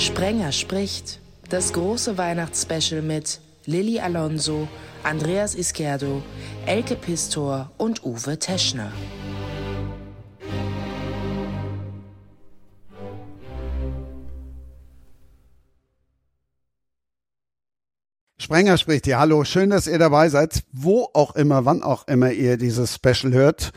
Sprenger spricht. Das große Weihnachtsspecial mit Lilly Alonso, Andreas Iskerdo, Elke Pistor und Uwe Teschner. Sprenger spricht hier. Hallo, schön, dass ihr dabei seid. Wo auch immer, wann auch immer ihr dieses Special hört.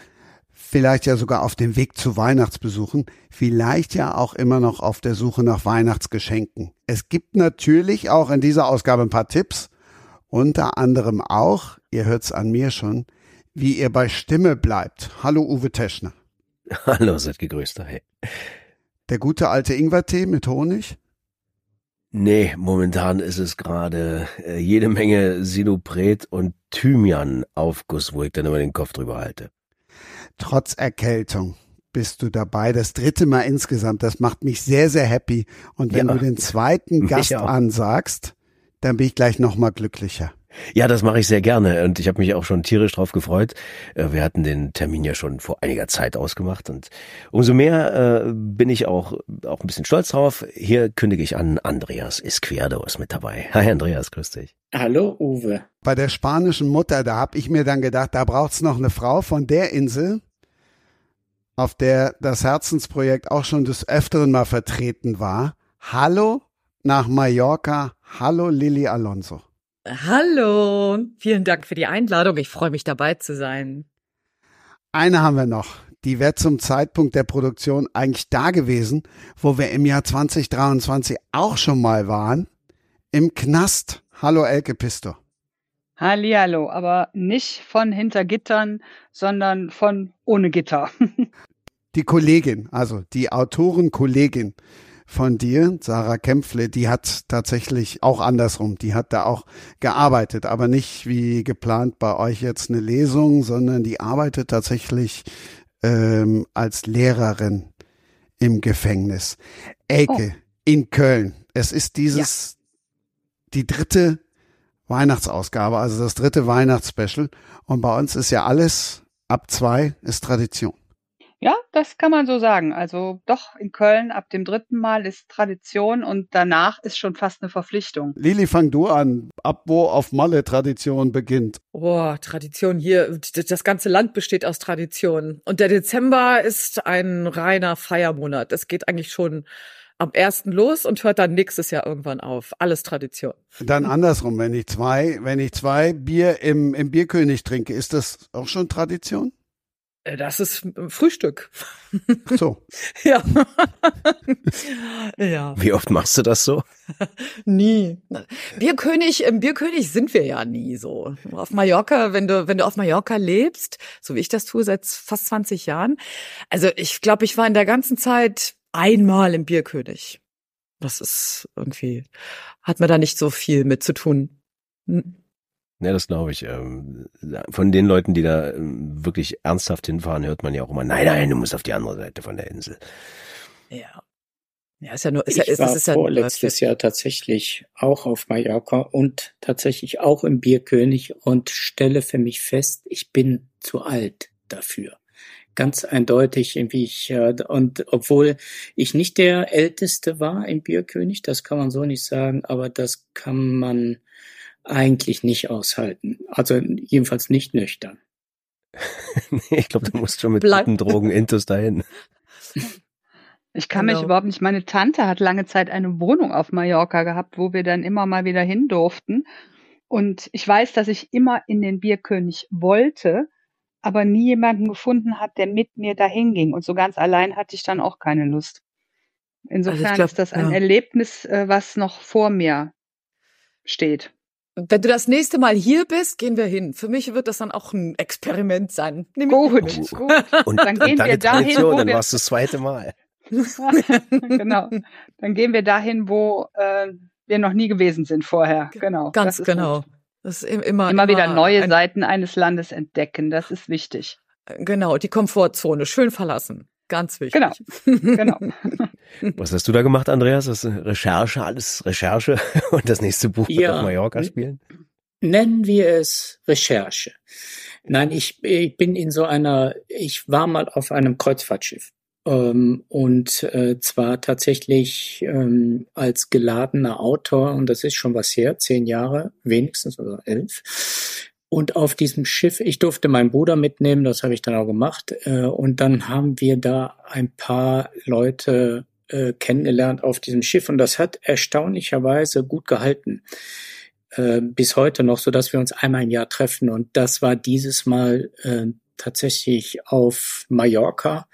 Vielleicht ja sogar auf dem Weg zu Weihnachtsbesuchen. Vielleicht ja auch immer noch auf der Suche nach Weihnachtsgeschenken. Es gibt natürlich auch in dieser Ausgabe ein paar Tipps. Unter anderem auch, ihr hört's an mir schon, wie ihr bei Stimme bleibt. Hallo Uwe Teschner. Hallo, seid gegrüßt. Hey. Der gute alte Ingwertee mit Honig? Nee, momentan ist es gerade äh, jede Menge Sinopret und Thymian-Aufguss, wo ich dann immer den Kopf drüber halte. Trotz Erkältung bist du dabei. Das dritte Mal insgesamt. Das macht mich sehr, sehr happy. Und wenn ja, du den zweiten Gast ansagst, dann bin ich gleich nochmal glücklicher. Ja, das mache ich sehr gerne und ich habe mich auch schon tierisch drauf gefreut. Äh, wir hatten den Termin ja schon vor einiger Zeit ausgemacht und umso mehr äh, bin ich auch auch ein bisschen stolz drauf. Hier kündige ich an, Andreas Izquierdo ist mit dabei. Hi Andreas, grüß dich. Hallo Uwe. Bei der spanischen Mutter, da habe ich mir dann gedacht, da braucht's noch eine Frau von der Insel, auf der das Herzensprojekt auch schon des Öfteren mal vertreten war. Hallo nach Mallorca. Hallo Lili Alonso. Hallo, vielen Dank für die Einladung. Ich freue mich dabei zu sein. Eine haben wir noch. Die wäre zum Zeitpunkt der Produktion eigentlich da gewesen, wo wir im Jahr 2023 auch schon mal waren. Im Knast. Hallo Elke Pisto. Hallihallo, aber nicht von hinter Gittern, sondern von ohne Gitter. die Kollegin, also die Autorenkollegin von dir, Sarah Kämpfle, die hat tatsächlich auch andersrum, die hat da auch gearbeitet, aber nicht wie geplant bei euch jetzt eine Lesung, sondern die arbeitet tatsächlich ähm, als Lehrerin im Gefängnis. Elke, oh. in Köln. Es ist dieses, ja. die dritte Weihnachtsausgabe, also das dritte Weihnachtsspecial. Und bei uns ist ja alles ab zwei ist Tradition. Ja, das kann man so sagen. Also doch in Köln ab dem dritten Mal ist Tradition und danach ist schon fast eine Verpflichtung. Lili, fang du an. Ab wo auf Malle Tradition beginnt? Oh, Tradition hier. Das ganze Land besteht aus Tradition. Und der Dezember ist ein reiner Feiermonat. Es geht eigentlich schon am ersten los und hört dann nächstes Jahr irgendwann auf. Alles Tradition. Dann andersrum, wenn ich zwei, wenn ich zwei Bier im, im Bierkönig trinke, ist das auch schon Tradition? Äh, das ist Frühstück. So. ja. ja. Wie oft machst du das so? nie. Bierkönig, im Bierkönig sind wir ja nie so. Auf Mallorca, wenn du, wenn du auf Mallorca lebst, so wie ich das tue seit fast 20 Jahren. Also ich glaube, ich war in der ganzen Zeit einmal im Bierkönig. Das ist irgendwie, hat mir da nicht so viel mit zu tun. Hm. Ja, das glaube ich. Ähm, von den Leuten, die da ähm, wirklich ernsthaft hinfahren, hört man ja auch immer, nein, nein, du musst auf die andere Seite von der Insel. Ja. Ja, ist ja nur, ist ich ja, ist, war ist ja vorletztes Jahr tatsächlich auch auf Mallorca und tatsächlich auch im Bierkönig und stelle für mich fest, ich bin zu alt dafür. Ganz eindeutig, wie ich, äh, und obwohl ich nicht der Älteste war im Bierkönig, das kann man so nicht sagen, aber das kann man eigentlich nicht aushalten. Also jedenfalls nicht nüchtern. ich glaube, du musst schon mit Bleib. guten Drogen intus dahin. Ich kann genau. mich überhaupt nicht. Meine Tante hat lange Zeit eine Wohnung auf Mallorca gehabt, wo wir dann immer mal wieder hin durften. Und ich weiß, dass ich immer in den Bierkönig wollte, aber nie jemanden gefunden hat, der mit mir dahin ging. Und so ganz allein hatte ich dann auch keine Lust. Insofern also glaub, ist das ein ja. Erlebnis, äh, was noch vor mir steht. Wenn du das nächste Mal hier bist, gehen wir hin. Für mich wird das dann auch ein Experiment sein. Nimm gut, gut. Und dann gehen wir dahin, wo dann wir warst du das zweite Mal. genau. Dann gehen wir dahin, wo äh, wir noch nie gewesen sind vorher. Genau. Ganz genau. Gut. Das ist immer, immer, immer wieder neue Seiten eines Landes entdecken. Das ist wichtig. Genau, die Komfortzone schön verlassen. Ganz wichtig. Genau. genau. Was hast du da gemacht, Andreas? Das Recherche, alles Recherche und das nächste Buch ja. auf Mallorca spielen? Nennen wir es Recherche. Nein, ich, ich bin in so einer, ich war mal auf einem Kreuzfahrtschiff ähm, und äh, zwar tatsächlich ähm, als geladener Autor, und das ist schon was her, zehn Jahre wenigstens oder elf. Und auf diesem Schiff, ich durfte meinen Bruder mitnehmen, das habe ich dann auch gemacht. Äh, und dann haben wir da ein paar Leute äh, kennengelernt auf diesem Schiff und das hat erstaunlicherweise gut gehalten. Äh, bis heute noch, so dass wir uns einmal im Jahr treffen. Und das war dieses Mal äh, tatsächlich auf Mallorca.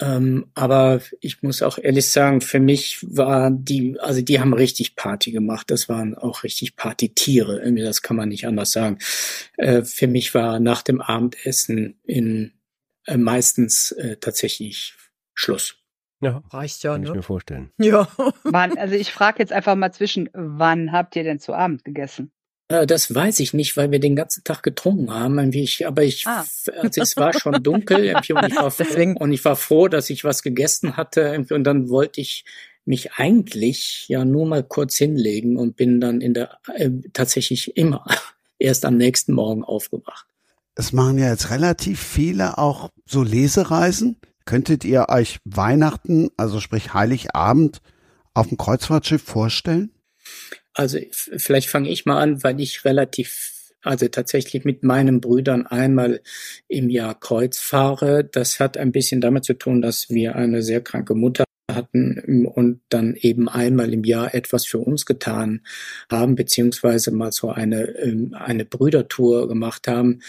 Ähm, aber ich muss auch ehrlich sagen, für mich war die, also die haben richtig Party gemacht. Das waren auch richtig Partytiere. Irgendwie, das kann man nicht anders sagen. Äh, für mich war nach dem Abendessen in äh, meistens äh, tatsächlich Schluss. Ja, reicht ja, kann ne? ich mir vorstellen. Ja. wann, also ich frage jetzt einfach mal zwischen, wann habt ihr denn zu Abend gegessen? Äh, das weiß ich nicht, weil wir den ganzen Tag getrunken haben. Ich, aber ich, ah. also es war schon dunkel und ich, war Deswegen. und ich war froh, dass ich was gegessen hatte. Und dann wollte ich mich eigentlich ja nur mal kurz hinlegen und bin dann in der äh, tatsächlich immer erst am nächsten Morgen aufgewacht. Es machen ja jetzt relativ viele auch so Lesereisen. Könntet ihr euch Weihnachten, also sprich Heiligabend, auf dem Kreuzfahrtschiff vorstellen? Also vielleicht fange ich mal an, weil ich relativ also tatsächlich mit meinen Brüdern einmal im Jahr Kreuz fahre. Das hat ein bisschen damit zu tun, dass wir eine sehr kranke Mutter hatten und dann eben einmal im Jahr etwas für uns getan haben, beziehungsweise mal so eine, ähm, eine Brüdertour gemacht haben.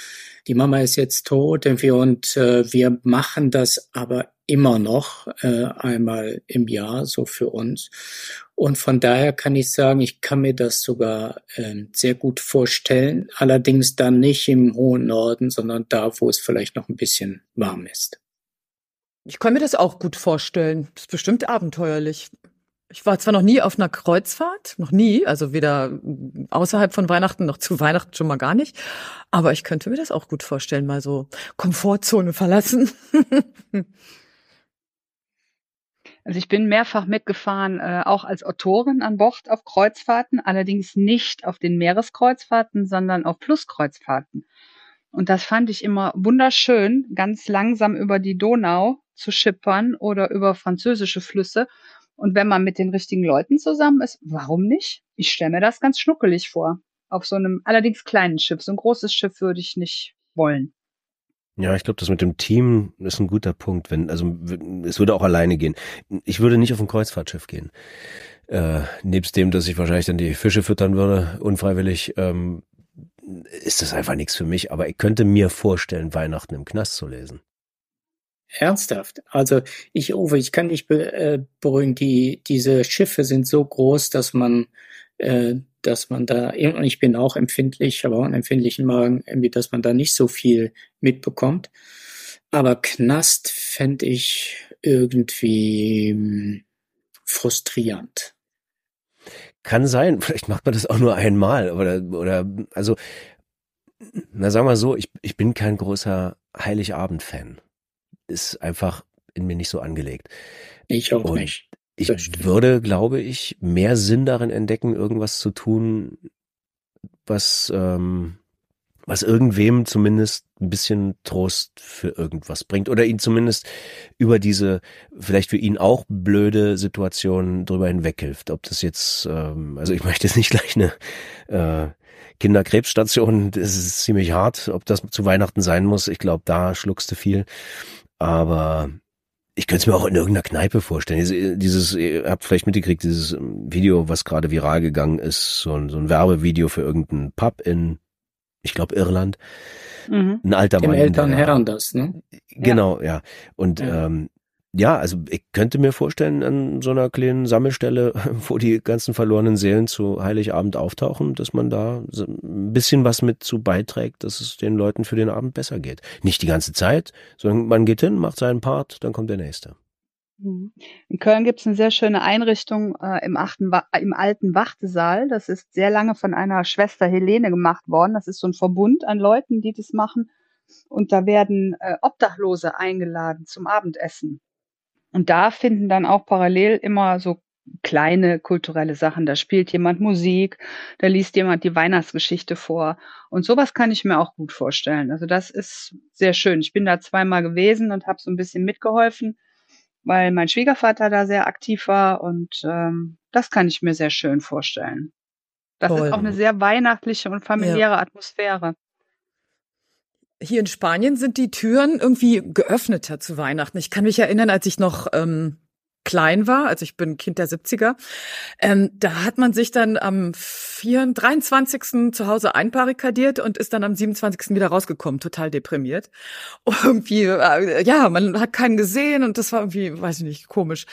Die Mama ist jetzt tot und äh, wir machen das aber immer noch äh, einmal im Jahr so für uns. Und von daher kann ich sagen, ich kann mir das sogar äh, sehr gut vorstellen. Allerdings dann nicht im hohen Norden, sondern da, wo es vielleicht noch ein bisschen warm ist. Ich kann mir das auch gut vorstellen. Das ist bestimmt abenteuerlich. Ich war zwar noch nie auf einer Kreuzfahrt, noch nie, also weder außerhalb von Weihnachten noch zu Weihnachten schon mal gar nicht, aber ich könnte mir das auch gut vorstellen, mal so Komfortzone verlassen. Also ich bin mehrfach mitgefahren, äh, auch als Autorin an Bord auf Kreuzfahrten, allerdings nicht auf den Meereskreuzfahrten, sondern auf Flusskreuzfahrten. Und das fand ich immer wunderschön, ganz langsam über die Donau zu schippern oder über französische Flüsse. Und wenn man mit den richtigen Leuten zusammen ist, warum nicht? Ich stelle mir das ganz schnuckelig vor. Auf so einem allerdings kleinen Schiff. So ein großes Schiff würde ich nicht wollen. Ja, ich glaube, das mit dem Team ist ein guter Punkt. Wenn, also es würde auch alleine gehen. Ich würde nicht auf ein Kreuzfahrtschiff gehen. Äh, nebst dem, dass ich wahrscheinlich dann die Fische füttern würde, unfreiwillig, ähm, ist das einfach nichts für mich. Aber ich könnte mir vorstellen, Weihnachten im Knast zu lesen. Ernsthaft? Also ich, Uwe, ich kann dich äh, beruhigen. Die, diese Schiffe sind so groß, dass man äh, dass man da, und ich bin auch empfindlich, aber auch einen empfindlichen Magen, irgendwie, dass man da nicht so viel mitbekommt. Aber Knast fände ich irgendwie hm, frustrierend. Kann sein, vielleicht macht man das auch nur einmal oder, oder, also, na sagen wir so, ich, ich bin kein großer Heiligabend-Fan. Ist einfach in mir nicht so angelegt. Ich auch und nicht. Ich würde, glaube ich, mehr Sinn darin entdecken, irgendwas zu tun, was, ähm, was irgendwem zumindest ein bisschen Trost für irgendwas bringt oder ihn zumindest über diese vielleicht für ihn auch blöde Situation drüber hinweghilft. Ob das jetzt, ähm, also ich möchte jetzt nicht gleich eine äh, Kinderkrebsstation, das ist ziemlich hart, ob das zu Weihnachten sein muss. Ich glaube, da schluckst du viel. Aber ich könnte es mir auch in irgendeiner Kneipe vorstellen. Dieses, ihr habt vielleicht mitgekriegt, dieses ähm, Video, was gerade viral gegangen ist, so ein, so ein Werbevideo für irgendeinen Pub in, ich glaube, Irland. Mhm. Ein alter Dem Mann. Eltern Herren das, ne? Genau, ja. Und ja. Ähm, ja, also ich könnte mir vorstellen, an so einer kleinen Sammelstelle, wo die ganzen verlorenen Seelen zu Heiligabend auftauchen, dass man da ein bisschen was mit zu beiträgt, dass es den Leuten für den Abend besser geht. Nicht die ganze Zeit, sondern man geht hin, macht seinen Part, dann kommt der nächste. Mhm. In Köln gibt es eine sehr schöne Einrichtung äh, im, achten im alten Wartesaal. Das ist sehr lange von einer Schwester Helene gemacht worden. Das ist so ein Verbund an Leuten, die das machen. Und da werden äh, Obdachlose eingeladen zum Abendessen. Und da finden dann auch parallel immer so kleine kulturelle Sachen. Da spielt jemand Musik, da liest jemand die Weihnachtsgeschichte vor. Und sowas kann ich mir auch gut vorstellen. Also das ist sehr schön. Ich bin da zweimal gewesen und habe so ein bisschen mitgeholfen. weil mein Schwiegervater da sehr aktiv war und ähm, das kann ich mir sehr schön vorstellen. Das Toll. ist auch eine sehr weihnachtliche und familiäre ja. Atmosphäre. Hier in Spanien sind die Türen irgendwie geöffneter zu Weihnachten. Ich kann mich erinnern, als ich noch ähm, klein war, also ich bin Kind der 70er, ähm, da hat man sich dann am 4, 23. zu Hause einbarrikadiert und ist dann am 27. wieder rausgekommen, total deprimiert. Irgendwie, äh, ja, man hat keinen gesehen und das war irgendwie, weiß ich nicht, komisch.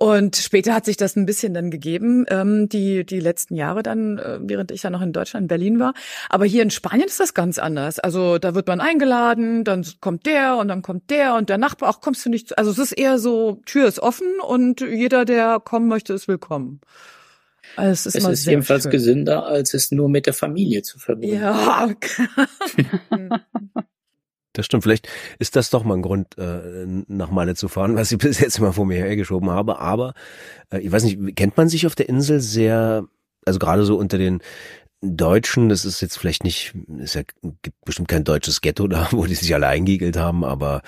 Und später hat sich das ein bisschen dann gegeben, ähm, die, die letzten Jahre dann, äh, während ich dann noch in Deutschland, in Berlin war. Aber hier in Spanien ist das ganz anders. Also da wird man eingeladen, dann kommt der und dann kommt der und der Nachbar, auch kommst du nicht, also es ist eher so, Tür ist offen und jeder, der kommen möchte, ist willkommen. Also es ist, es ist jedenfalls schön. gesünder, als es nur mit der Familie zu verbringen. Ja. Das stimmt. Vielleicht ist das doch mal ein Grund, äh, nach Malle zu fahren, was ich bis jetzt immer vor mir hergeschoben habe. Aber äh, ich weiß nicht, kennt man sich auf der Insel sehr, also gerade so unter den Deutschen, das ist jetzt vielleicht nicht, es ja, gibt bestimmt kein deutsches Ghetto da, wo die sich alle eingeigelt haben, aber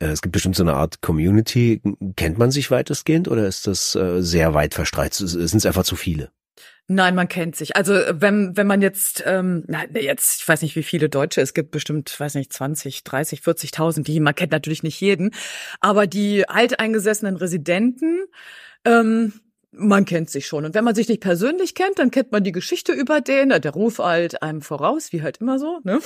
äh, es gibt bestimmt so eine Art Community. Kennt man sich weitestgehend oder ist das äh, sehr weit verstreicht? Sind es einfach zu viele? Nein, man kennt sich. Also wenn wenn man jetzt, ähm, na, jetzt, ich weiß nicht, wie viele Deutsche, es gibt bestimmt, weiß nicht, 20, 30, 40.000, die, man kennt natürlich nicht jeden, aber die alteingesessenen Residenten, ähm, man kennt sich schon. Und wenn man sich nicht persönlich kennt, dann kennt man die Geschichte über den, der Ruf alt einem voraus, wie halt immer so, ne?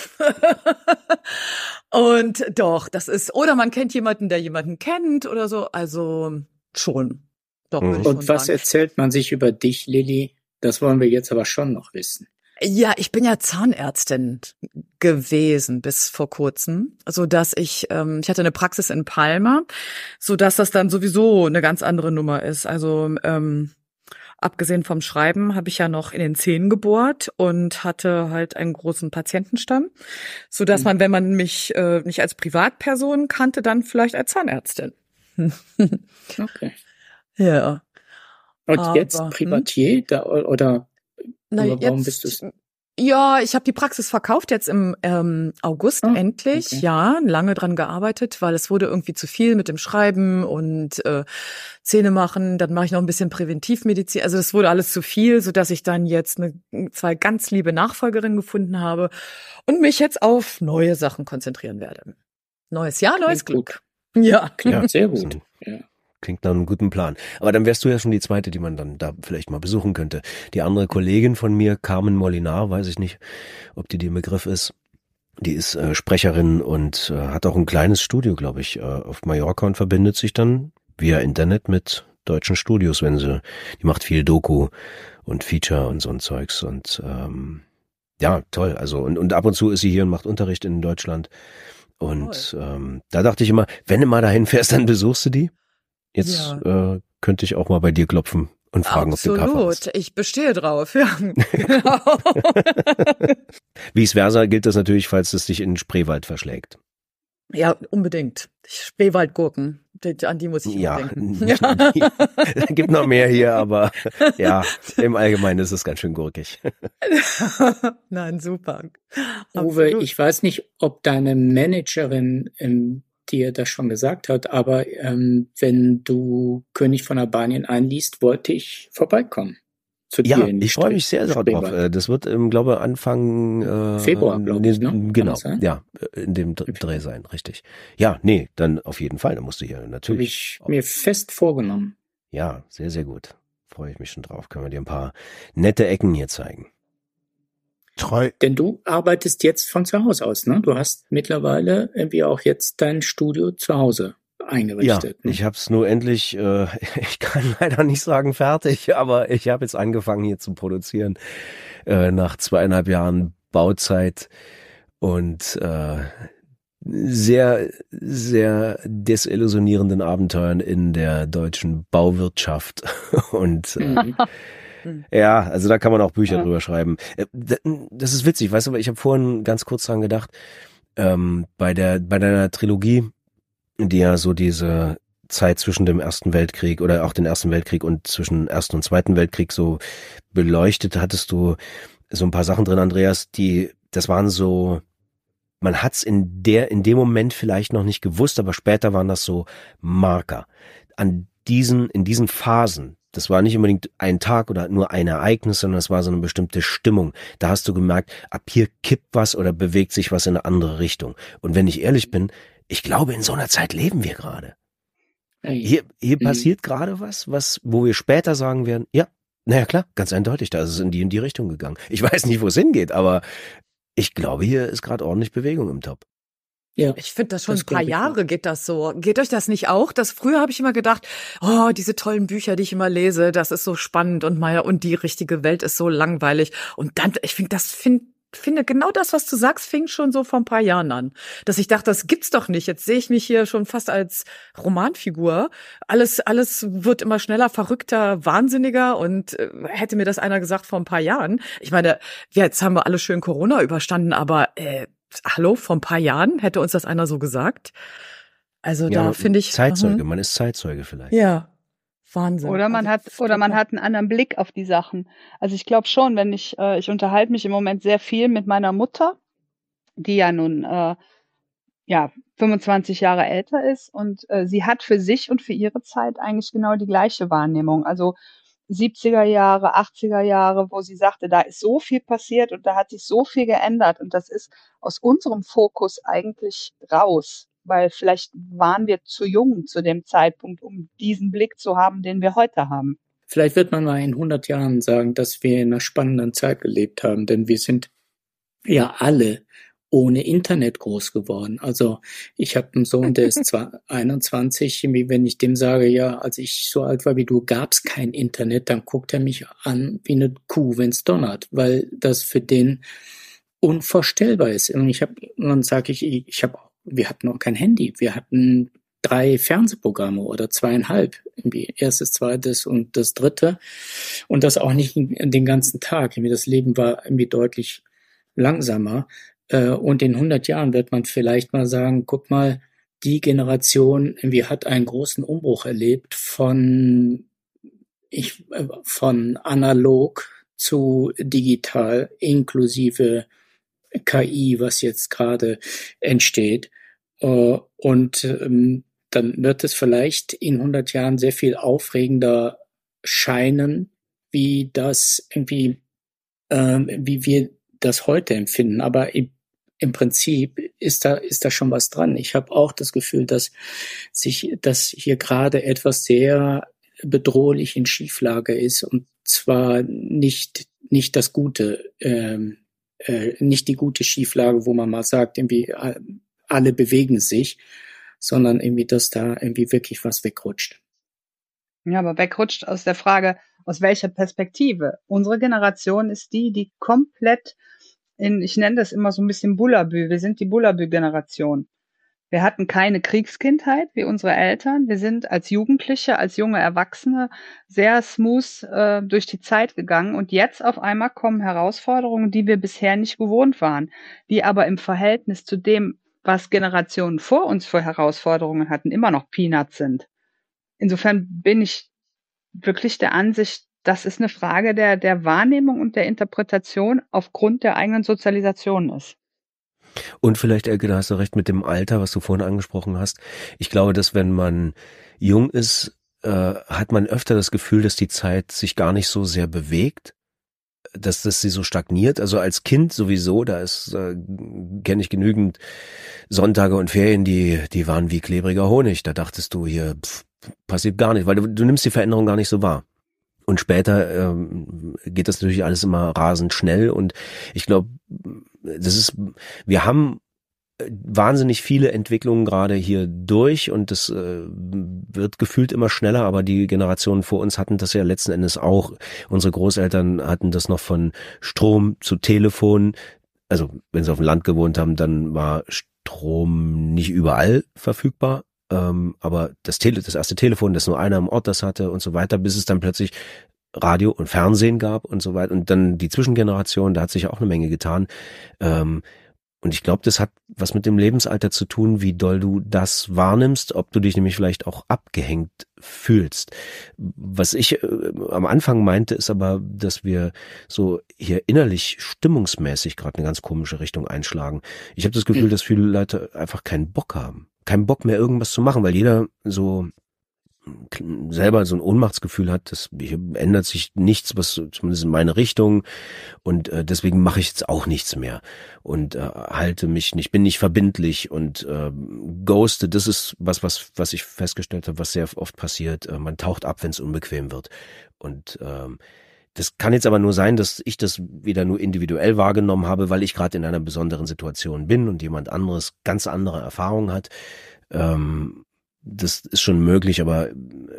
Und doch, das ist, oder man kennt jemanden, der jemanden kennt oder so, also schon. Doch, mhm. Und was sagen. erzählt man sich über dich, Lilly? Das wollen wir jetzt aber schon noch wissen. Ja, ich bin ja Zahnärztin gewesen bis vor kurzem, so dass ich ähm, ich hatte eine Praxis in Palma, so dass das dann sowieso eine ganz andere Nummer ist. Also ähm, abgesehen vom Schreiben habe ich ja noch in den Zähnen gebohrt und hatte halt einen großen Patientenstamm, so dass mhm. man, wenn man mich äh, nicht als Privatperson kannte, dann vielleicht als Zahnärztin. okay. Ja. Und Aber, jetzt hm? Privatier hm? da, oder, Na, oder warum jetzt, bist du ja, ich habe die Praxis verkauft jetzt im ähm, August oh, endlich. Okay. Ja, lange dran gearbeitet, weil es wurde irgendwie zu viel mit dem Schreiben und äh, Zähne machen. Dann mache ich noch ein bisschen Präventivmedizin. Also es wurde alles zu viel, so dass ich dann jetzt eine, zwei ganz liebe Nachfolgerinnen gefunden habe und mich jetzt auf neue Sachen konzentrieren werde. Neues Jahr, neues Klingt Glück. Gut. Ja. ja, sehr gut. Ja. Klingt nach einem guten Plan. Aber dann wärst du ja schon die zweite, die man dann da vielleicht mal besuchen könnte. Die andere Kollegin von mir, Carmen Molinar, weiß ich nicht, ob die dir Begriff ist. Die ist äh, Sprecherin und äh, hat auch ein kleines Studio, glaube ich, äh, auf Mallorca und verbindet sich dann via Internet mit deutschen Studios, wenn sie, die macht viel Doku und Feature und so ein Zeugs und ähm, ja, toll. Also und, und ab und zu ist sie hier und macht Unterricht in Deutschland. Und ähm, da dachte ich immer, wenn du mal dahin fährst, dann besuchst du die. Jetzt ja. äh, könnte ich auch mal bei dir klopfen und fragen, Absolut. ob du Kaffee hast. ich bestehe drauf, ja. genau. Vice versa gilt das natürlich, falls es dich in den Spreewald verschlägt. Ja, unbedingt. Spreewaldgurken, an die muss ich ja, denken. Ja, es gibt noch mehr hier, aber ja, im Allgemeinen ist es ganz schön gurkig. Nein, super. Uwe, ich weiß nicht, ob deine Managerin im dir das schon gesagt hat, aber ähm, wenn du König von Albanien einliest, wollte ich vorbeikommen. Zu ja, dir ich freue mich sehr drauf. Äh, das wird, ähm, glaube Anfang äh, Februar, glaube ich. Ne? Genau, ja, äh, in dem Dreh sein, richtig. Ja, nee, dann auf jeden Fall. Da musst du hier natürlich. Habe ich mir fest vorgenommen. Ja, sehr, sehr gut. Freue ich mich schon drauf. Können wir dir ein paar nette Ecken hier zeigen. Treu. Denn du arbeitest jetzt von zu Hause aus, ne? Du hast mittlerweile irgendwie auch jetzt dein Studio zu Hause eingerichtet. Ja, ne? ich habe es nur endlich, äh, ich kann leider nicht sagen fertig, aber ich habe jetzt angefangen hier zu produzieren äh, nach zweieinhalb Jahren Bauzeit und äh, sehr, sehr desillusionierenden Abenteuern in der deutschen Bauwirtschaft und äh, hm. Ja, also da kann man auch Bücher ja. drüber schreiben. Äh, das ist witzig, weißt du, ich habe vorhin ganz kurz dran gedacht, ähm, bei der bei deiner Trilogie, die ja so diese Zeit zwischen dem Ersten Weltkrieg oder auch den Ersten Weltkrieg und zwischen Ersten und Zweiten Weltkrieg so beleuchtet, hattest du so ein paar Sachen drin, Andreas, die, das waren so, man hat's in der, in dem Moment vielleicht noch nicht gewusst, aber später waren das so Marker an diesen, in diesen Phasen, das war nicht unbedingt ein Tag oder nur ein Ereignis, sondern es war so eine bestimmte Stimmung. Da hast du gemerkt, ab hier kippt was oder bewegt sich was in eine andere Richtung. Und wenn ich ehrlich bin, ich glaube, in so einer Zeit leben wir gerade. Hier, hier mhm. passiert gerade was, was, wo wir später sagen werden, ja, naja klar, ganz eindeutig, da ist es in die in die Richtung gegangen. Ich weiß nicht, wo es hingeht, aber ich glaube, hier ist gerade ordentlich Bewegung im Top. Ja, ich finde das schon das ein paar Jahre auch. geht das so. Geht euch das nicht auch? Das früher habe ich immer gedacht, oh, diese tollen Bücher, die ich immer lese, das ist so spannend und mal und die richtige Welt ist so langweilig. Und dann, ich finde, das finde finde genau das, was du sagst, fing schon so vor ein paar Jahren an. Dass ich dachte, das gibt's doch nicht. Jetzt sehe ich mich hier schon fast als Romanfigur. Alles, alles wird immer schneller, verrückter, wahnsinniger. Und äh, hätte mir das einer gesagt vor ein paar Jahren. Ich meine, jetzt haben wir alle schön Corona überstanden, aber äh, hallo, vor ein paar Jahren hätte uns das einer so gesagt. Also ja, da finde ich. Zeitzeuge, uh man ist Zeitzeuge vielleicht. Ja. Wahnsinn. Oder man also, hat oder man hat einen anderen Blick auf die Sachen. Also ich glaube schon, wenn ich äh, ich unterhalte mich im Moment sehr viel mit meiner Mutter, die ja nun äh, ja 25 Jahre älter ist und äh, sie hat für sich und für ihre Zeit eigentlich genau die gleiche Wahrnehmung. Also 70er Jahre, 80er Jahre, wo sie sagte, da ist so viel passiert und da hat sich so viel geändert und das ist aus unserem Fokus eigentlich raus, weil vielleicht waren wir zu jung zu dem Zeitpunkt, um diesen Blick zu haben, den wir heute haben. Vielleicht wird man mal in 100 Jahren sagen, dass wir in einer spannenden Zeit gelebt haben, denn wir sind ja alle ohne Internet groß geworden. Also ich habe einen Sohn, der ist zwar 21, wenn ich dem sage, ja, als ich so alt war wie du, gab's kein Internet, dann guckt er mich an wie eine Kuh, wenn's donnert, weil das für den unvorstellbar ist. Und ich habe, dann sage ich, ich habe, wir hatten noch kein Handy, wir hatten drei Fernsehprogramme oder zweieinhalb, irgendwie erstes, zweites und das dritte und das auch nicht den ganzen Tag. Irgendwie das Leben war irgendwie deutlich langsamer. Äh, und in 100 Jahren wird man vielleicht mal sagen, guck mal, die Generation irgendwie hat einen großen Umbruch erlebt von, ich, äh, von analog zu digital inklusive KI, was jetzt gerade entsteht. Äh, und ähm, dann wird es vielleicht in 100 Jahren sehr viel aufregender scheinen, wie das irgendwie, wie wir das heute empfinden. Aber im Prinzip ist da, ist da schon was dran. Ich habe auch das Gefühl, dass sich, dass hier gerade etwas sehr bedrohlich in Schieflage ist und zwar nicht, nicht das Gute, ähm, äh, nicht die gute Schieflage, wo man mal sagt, irgendwie äh, alle bewegen sich, sondern irgendwie, dass da irgendwie wirklich was wegrutscht. Ja, aber wegrutscht aus der Frage, aus welcher Perspektive. Unsere Generation ist die, die komplett in, ich nenne das immer so ein bisschen Bullabü. Wir sind die Bullabü-Generation. Wir hatten keine Kriegskindheit wie unsere Eltern. Wir sind als Jugendliche, als junge Erwachsene sehr smooth äh, durch die Zeit gegangen. Und jetzt auf einmal kommen Herausforderungen, die wir bisher nicht gewohnt waren, die aber im Verhältnis zu dem, was Generationen vor uns für Herausforderungen hatten, immer noch Peanuts sind. Insofern bin ich wirklich der Ansicht, das ist eine Frage der, der Wahrnehmung und der Interpretation aufgrund der eigenen Sozialisation ist. Und vielleicht, Elke, da hast du recht mit dem Alter, was du vorhin angesprochen hast. Ich glaube, dass wenn man jung ist, äh, hat man öfter das Gefühl, dass die Zeit sich gar nicht so sehr bewegt, dass das sie so stagniert. Also als Kind sowieso, da ist äh, kenne ich genügend Sonntage und Ferien, die die waren wie klebriger Honig. Da dachtest du hier pff, passiert gar nicht, weil du, du nimmst die Veränderung gar nicht so wahr. Und später ähm, geht das natürlich alles immer rasend schnell. Und ich glaube, das ist, wir haben äh, wahnsinnig viele Entwicklungen gerade hier durch und das äh, wird gefühlt immer schneller, aber die Generationen vor uns hatten das ja letzten Endes auch. Unsere Großeltern hatten das noch von Strom zu Telefon. Also wenn sie auf dem Land gewohnt haben, dann war Strom nicht überall verfügbar ähm, aber das, Tele das erste Telefon, das nur einer im Ort das hatte und so weiter, bis es dann plötzlich Radio und Fernsehen gab und so weiter. Und dann die Zwischengeneration, da hat sich auch eine Menge getan. Ähm, und ich glaube, das hat was mit dem Lebensalter zu tun, wie doll du das wahrnimmst, ob du dich nämlich vielleicht auch abgehängt fühlst. Was ich äh, am Anfang meinte, ist aber, dass wir so hier innerlich stimmungsmäßig gerade eine ganz komische Richtung einschlagen. Ich habe das Gefühl, hm. dass viele Leute einfach keinen Bock haben keinen Bock mehr irgendwas zu machen, weil jeder so selber so ein Ohnmachtsgefühl hat, das ändert sich nichts, was zumindest in meine Richtung. Und äh, deswegen mache ich jetzt auch nichts mehr. Und äh, halte mich nicht, bin nicht verbindlich und äh, ghoste, das ist was, was, was ich festgestellt habe, was sehr oft passiert. Äh, man taucht ab, wenn es unbequem wird. Und ähm, das kann jetzt aber nur sein, dass ich das wieder nur individuell wahrgenommen habe, weil ich gerade in einer besonderen Situation bin und jemand anderes ganz andere Erfahrungen hat. Ähm, das ist schon möglich, aber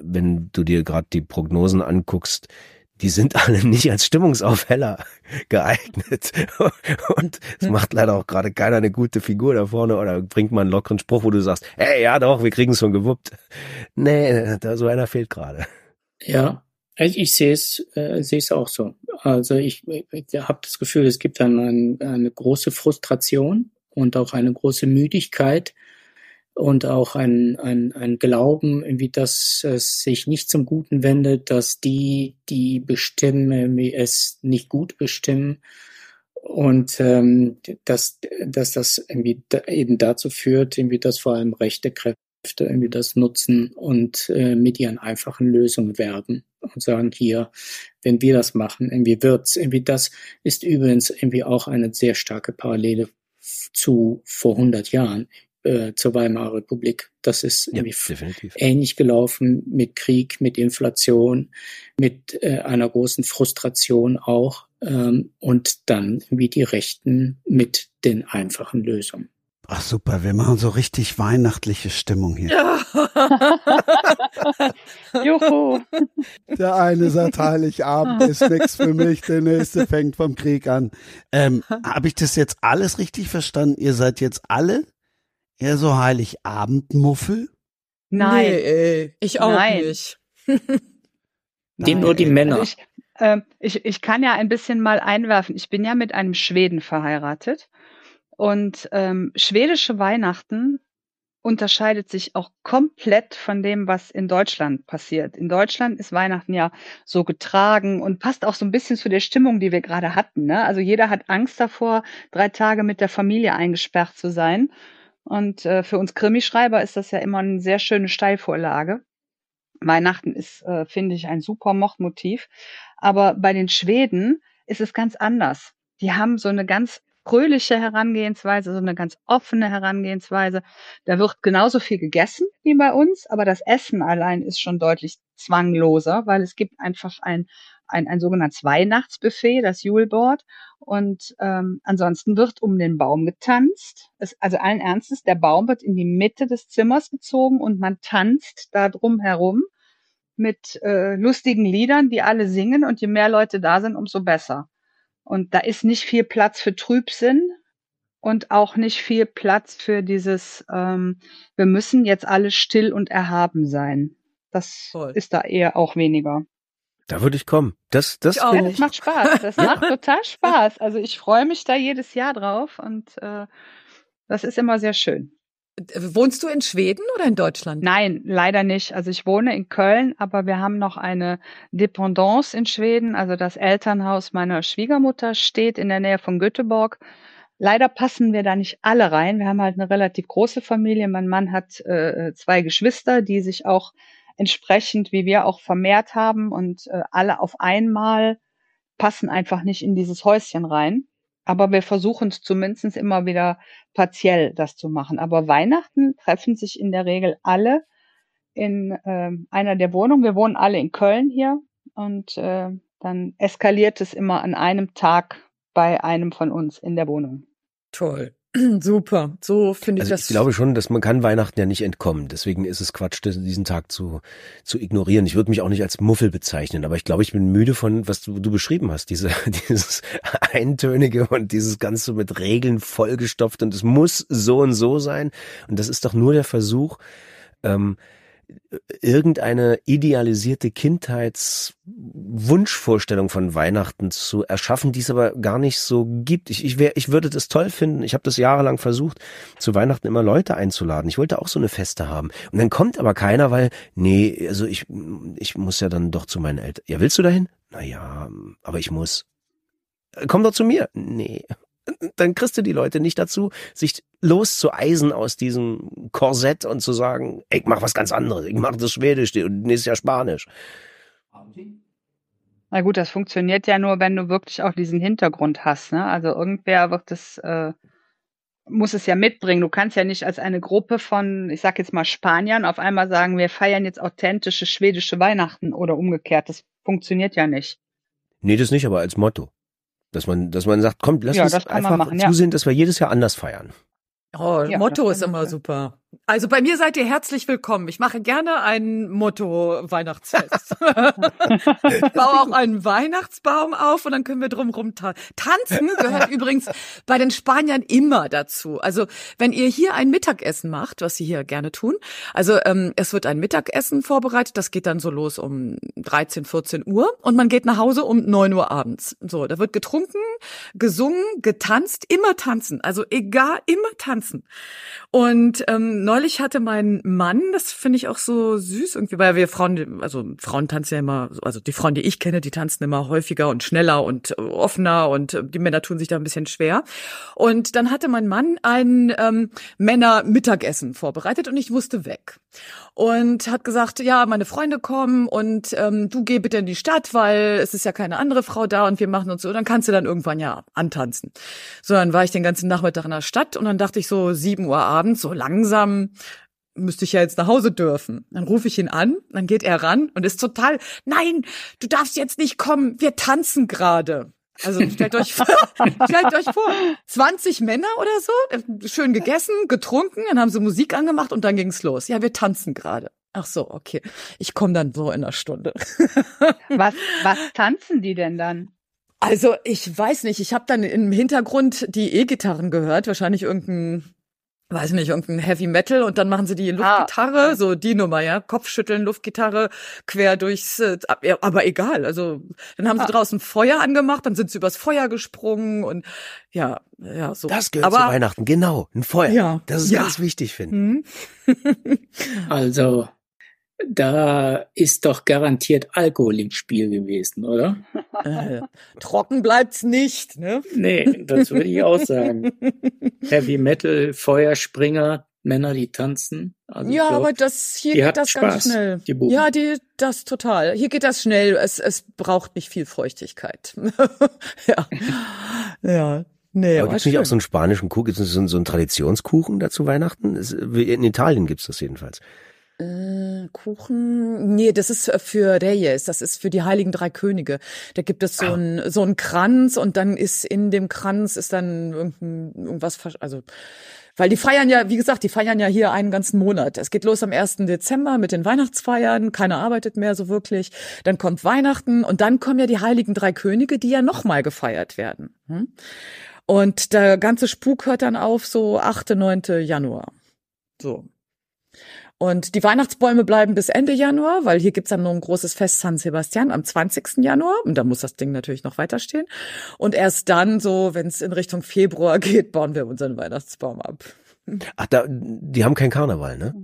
wenn du dir gerade die Prognosen anguckst, die sind alle nicht als Stimmungsaufheller geeignet. Und es macht leider auch gerade keiner eine gute Figur da vorne oder bringt mal einen lockeren Spruch, wo du sagst, hey, ja doch, wir kriegen es schon gewuppt. Nee, da so einer fehlt gerade. Ja, ich, ich sehe es, äh, sehe es auch so. Also ich, ich habe das Gefühl, es gibt dann ein, eine große Frustration und auch eine große Müdigkeit und auch ein, ein, ein Glauben, irgendwie, dass es sich nicht zum Guten wendet, dass die, die bestimmen, es nicht gut bestimmen und ähm, dass, dass das irgendwie da, eben dazu führt, irgendwie, dass vor allem rechte Kräfte irgendwie das nutzen und äh, mit ihren einfachen Lösungen werben und sagen hier, wenn wir das machen, irgendwie wird's, irgendwie das ist übrigens irgendwie auch eine sehr starke Parallele zu vor 100 Jahren äh, zur Weimarer Republik. Das ist ja, ähnlich gelaufen mit Krieg, mit Inflation, mit äh, einer großen Frustration auch ähm, und dann wie die Rechten mit den einfachen Lösungen. Ach super, wir machen so richtig weihnachtliche Stimmung hier. Ja. Juhu. Der eine sagt Heiligabend ist nichts für mich, der nächste fängt vom Krieg an. Ähm, Habe ich das jetzt alles richtig verstanden? Ihr seid jetzt alle eher so Heiligabendmuffel? Nein, nee, ich auch Nein. nicht. Die, nur die Männer. Ich, äh, ich, ich kann ja ein bisschen mal einwerfen. Ich bin ja mit einem Schweden verheiratet. Und ähm, schwedische Weihnachten unterscheidet sich auch komplett von dem, was in Deutschland passiert. In Deutschland ist Weihnachten ja so getragen und passt auch so ein bisschen zu der Stimmung, die wir gerade hatten. Ne? Also jeder hat Angst davor, drei Tage mit der Familie eingesperrt zu sein. Und äh, für uns Krimischreiber ist das ja immer eine sehr schöne Steilvorlage. Weihnachten ist, äh, finde ich, ein super Mordmotiv. Aber bei den Schweden ist es ganz anders. Die haben so eine ganz fröhliche Herangehensweise, so eine ganz offene Herangehensweise. Da wird genauso viel gegessen wie bei uns, aber das Essen allein ist schon deutlich zwangloser, weil es gibt einfach ein, ein, ein sogenanntes Weihnachtsbuffet, das Juleboard. Und ähm, ansonsten wird um den Baum getanzt. Es, also allen Ernstes, der Baum wird in die Mitte des Zimmers gezogen und man tanzt da drum herum mit äh, lustigen Liedern, die alle singen. Und je mehr Leute da sind, umso besser. Und da ist nicht viel Platz für Trübsinn und auch nicht viel Platz für dieses, ähm, wir müssen jetzt alle still und erhaben sein. Das Voll. ist da eher auch weniger. Da würde ich kommen. Das, das Ich Ja, das macht Spaß. Das macht total Spaß. Also ich freue mich da jedes Jahr drauf und äh, das ist immer sehr schön. Wohnst du in Schweden oder in Deutschland? Nein, leider nicht. Also ich wohne in Köln, aber wir haben noch eine Dependance in Schweden. Also das Elternhaus meiner Schwiegermutter steht in der Nähe von Göteborg. Leider passen wir da nicht alle rein. Wir haben halt eine relativ große Familie. Mein Mann hat äh, zwei Geschwister, die sich auch entsprechend wie wir auch vermehrt haben und äh, alle auf einmal passen einfach nicht in dieses Häuschen rein. Aber wir versuchen es zumindest immer wieder partiell das zu machen. Aber Weihnachten treffen sich in der Regel alle in ähm, einer der Wohnungen. Wir wohnen alle in Köln hier und äh, dann eskaliert es immer an einem Tag bei einem von uns in der Wohnung. Toll. Super. So finde ich Also das. ich glaube schon, dass man kann Weihnachten ja nicht entkommen. Deswegen ist es Quatsch, diesen Tag zu, zu ignorieren. Ich würde mich auch nicht als Muffel bezeichnen, aber ich glaube, ich bin müde von, was du, du beschrieben hast. Diese, dieses Eintönige und dieses Ganze mit Regeln vollgestopft und es muss so und so sein. Und das ist doch nur der Versuch, ähm, irgendeine idealisierte Kindheitswunschvorstellung von Weihnachten zu erschaffen, die es aber gar nicht so gibt. Ich, ich, wär, ich würde das toll finden. Ich habe das jahrelang versucht, zu Weihnachten immer Leute einzuladen. Ich wollte auch so eine Feste haben. Und dann kommt aber keiner, weil, nee, also ich, ich muss ja dann doch zu meinen Eltern. Ja, willst du dahin? Naja, aber ich muss. Komm doch zu mir. Nee. Dann kriegst du die Leute nicht dazu, sich loszueisen aus diesem Korsett und zu sagen, ey, ich mach was ganz anderes, ich mach das Schwedisch und nächstes Jahr Spanisch. Na gut, das funktioniert ja nur, wenn du wirklich auch diesen Hintergrund hast. Ne? Also irgendwer wird das, äh, muss es ja mitbringen. Du kannst ja nicht als eine Gruppe von, ich sag jetzt mal Spaniern, auf einmal sagen, wir feiern jetzt authentische schwedische Weihnachten oder umgekehrt. Das funktioniert ja nicht. Nee, das nicht, aber als Motto. Dass man, dass man sagt, komm, lass ja, uns einfach machen, zusehen, ja. dass wir jedes Jahr anders feiern. Oh, ja, Motto ist immer super. Also bei mir seid ihr herzlich willkommen. Ich mache gerne ein Motto-Weihnachtsfest. Baue auch einen Weihnachtsbaum auf und dann können wir drumrum ta tanzen. Gehört übrigens bei den Spaniern immer dazu. Also wenn ihr hier ein Mittagessen macht, was sie hier gerne tun, also ähm, es wird ein Mittagessen vorbereitet, das geht dann so los um 13, 14 Uhr und man geht nach Hause um 9 Uhr abends. So, da wird getrunken, gesungen, getanzt, immer tanzen. Also egal, immer tanzen. Und ähm, neulich hatte mein Mann, das finde ich auch so süß irgendwie, weil wir Frauen, also Frauen tanzen ja immer, also die Frauen, die ich kenne, die tanzen immer häufiger und schneller und offener und die Männer tun sich da ein bisschen schwer. Und dann hatte mein Mann ein ähm, Männer-Mittagessen vorbereitet und ich musste weg und hat gesagt, ja, meine Freunde kommen und ähm, du geh bitte in die Stadt, weil es ist ja keine andere Frau da und wir machen uns so, dann kannst du dann irgendwann ja antanzen. So, dann war ich den ganzen Nachmittag in der Stadt und dann dachte ich so sieben Uhr abends, so langsam müsste ich ja jetzt nach Hause dürfen. Dann rufe ich ihn an, dann geht er ran und ist total, nein, du darfst jetzt nicht kommen, wir tanzen gerade. Also stellt euch vor, stellt euch vor, 20 Männer oder so, schön gegessen, getrunken, dann haben sie Musik angemacht und dann ging's los. Ja, wir tanzen gerade. Ach so, okay. Ich komme dann so in einer Stunde. was, was tanzen die denn dann? Also ich weiß nicht, ich habe dann im Hintergrund die E-Gitarren gehört, wahrscheinlich irgendein weiß nicht, irgendein Heavy Metal und dann machen sie die Luftgitarre, ah. so die Nummer, ja, Kopfschütteln, Luftgitarre quer durchs, äh, aber egal, also dann haben sie ah. draußen Feuer angemacht, dann sind sie übers Feuer gesprungen und ja, ja, so. Das gehört aber, zu Weihnachten, genau, ein Feuer. Ja, das ist ja. ganz wichtig, finde. ich. Mhm. also da ist doch garantiert Alkohol im Spiel gewesen, oder? Äh, trocken bleibt's nicht, ne? Nee, das würde ich auch sagen. Heavy Metal, Feuerspringer, Männer, die tanzen. Also ja, glaub, aber das hier geht das Spaß, ganz schnell. Die ja, die das total. Hier geht das schnell. Es es braucht nicht viel Feuchtigkeit. ja, ja. Nee, aber gibt's nicht auch so einen spanischen Kuchen, gibt's so, so einen Traditionskuchen dazu Weihnachten? In Italien gibt's das jedenfalls. Äh, Kuchen, nee, das ist für Reyes, das ist für die Heiligen Drei Könige. Da gibt es so ah. ein so ein Kranz und dann ist in dem Kranz ist dann irgendwas, also weil die feiern ja, wie gesagt, die feiern ja hier einen ganzen Monat. Es geht los am 1. Dezember mit den Weihnachtsfeiern, keiner arbeitet mehr so wirklich. Dann kommt Weihnachten und dann kommen ja die Heiligen Drei Könige, die ja nochmal gefeiert werden. Hm? Und der ganze Spuk hört dann auf so 8., 9. Januar. So. Und die Weihnachtsbäume bleiben bis Ende Januar, weil hier gibt's dann noch ein großes Fest San Sebastian am 20. Januar. Und da muss das Ding natürlich noch weiterstehen. Und erst dann, so, wenn es in Richtung Februar geht, bauen wir unseren Weihnachtsbaum ab. Ach, da, die haben kein Karneval, ne?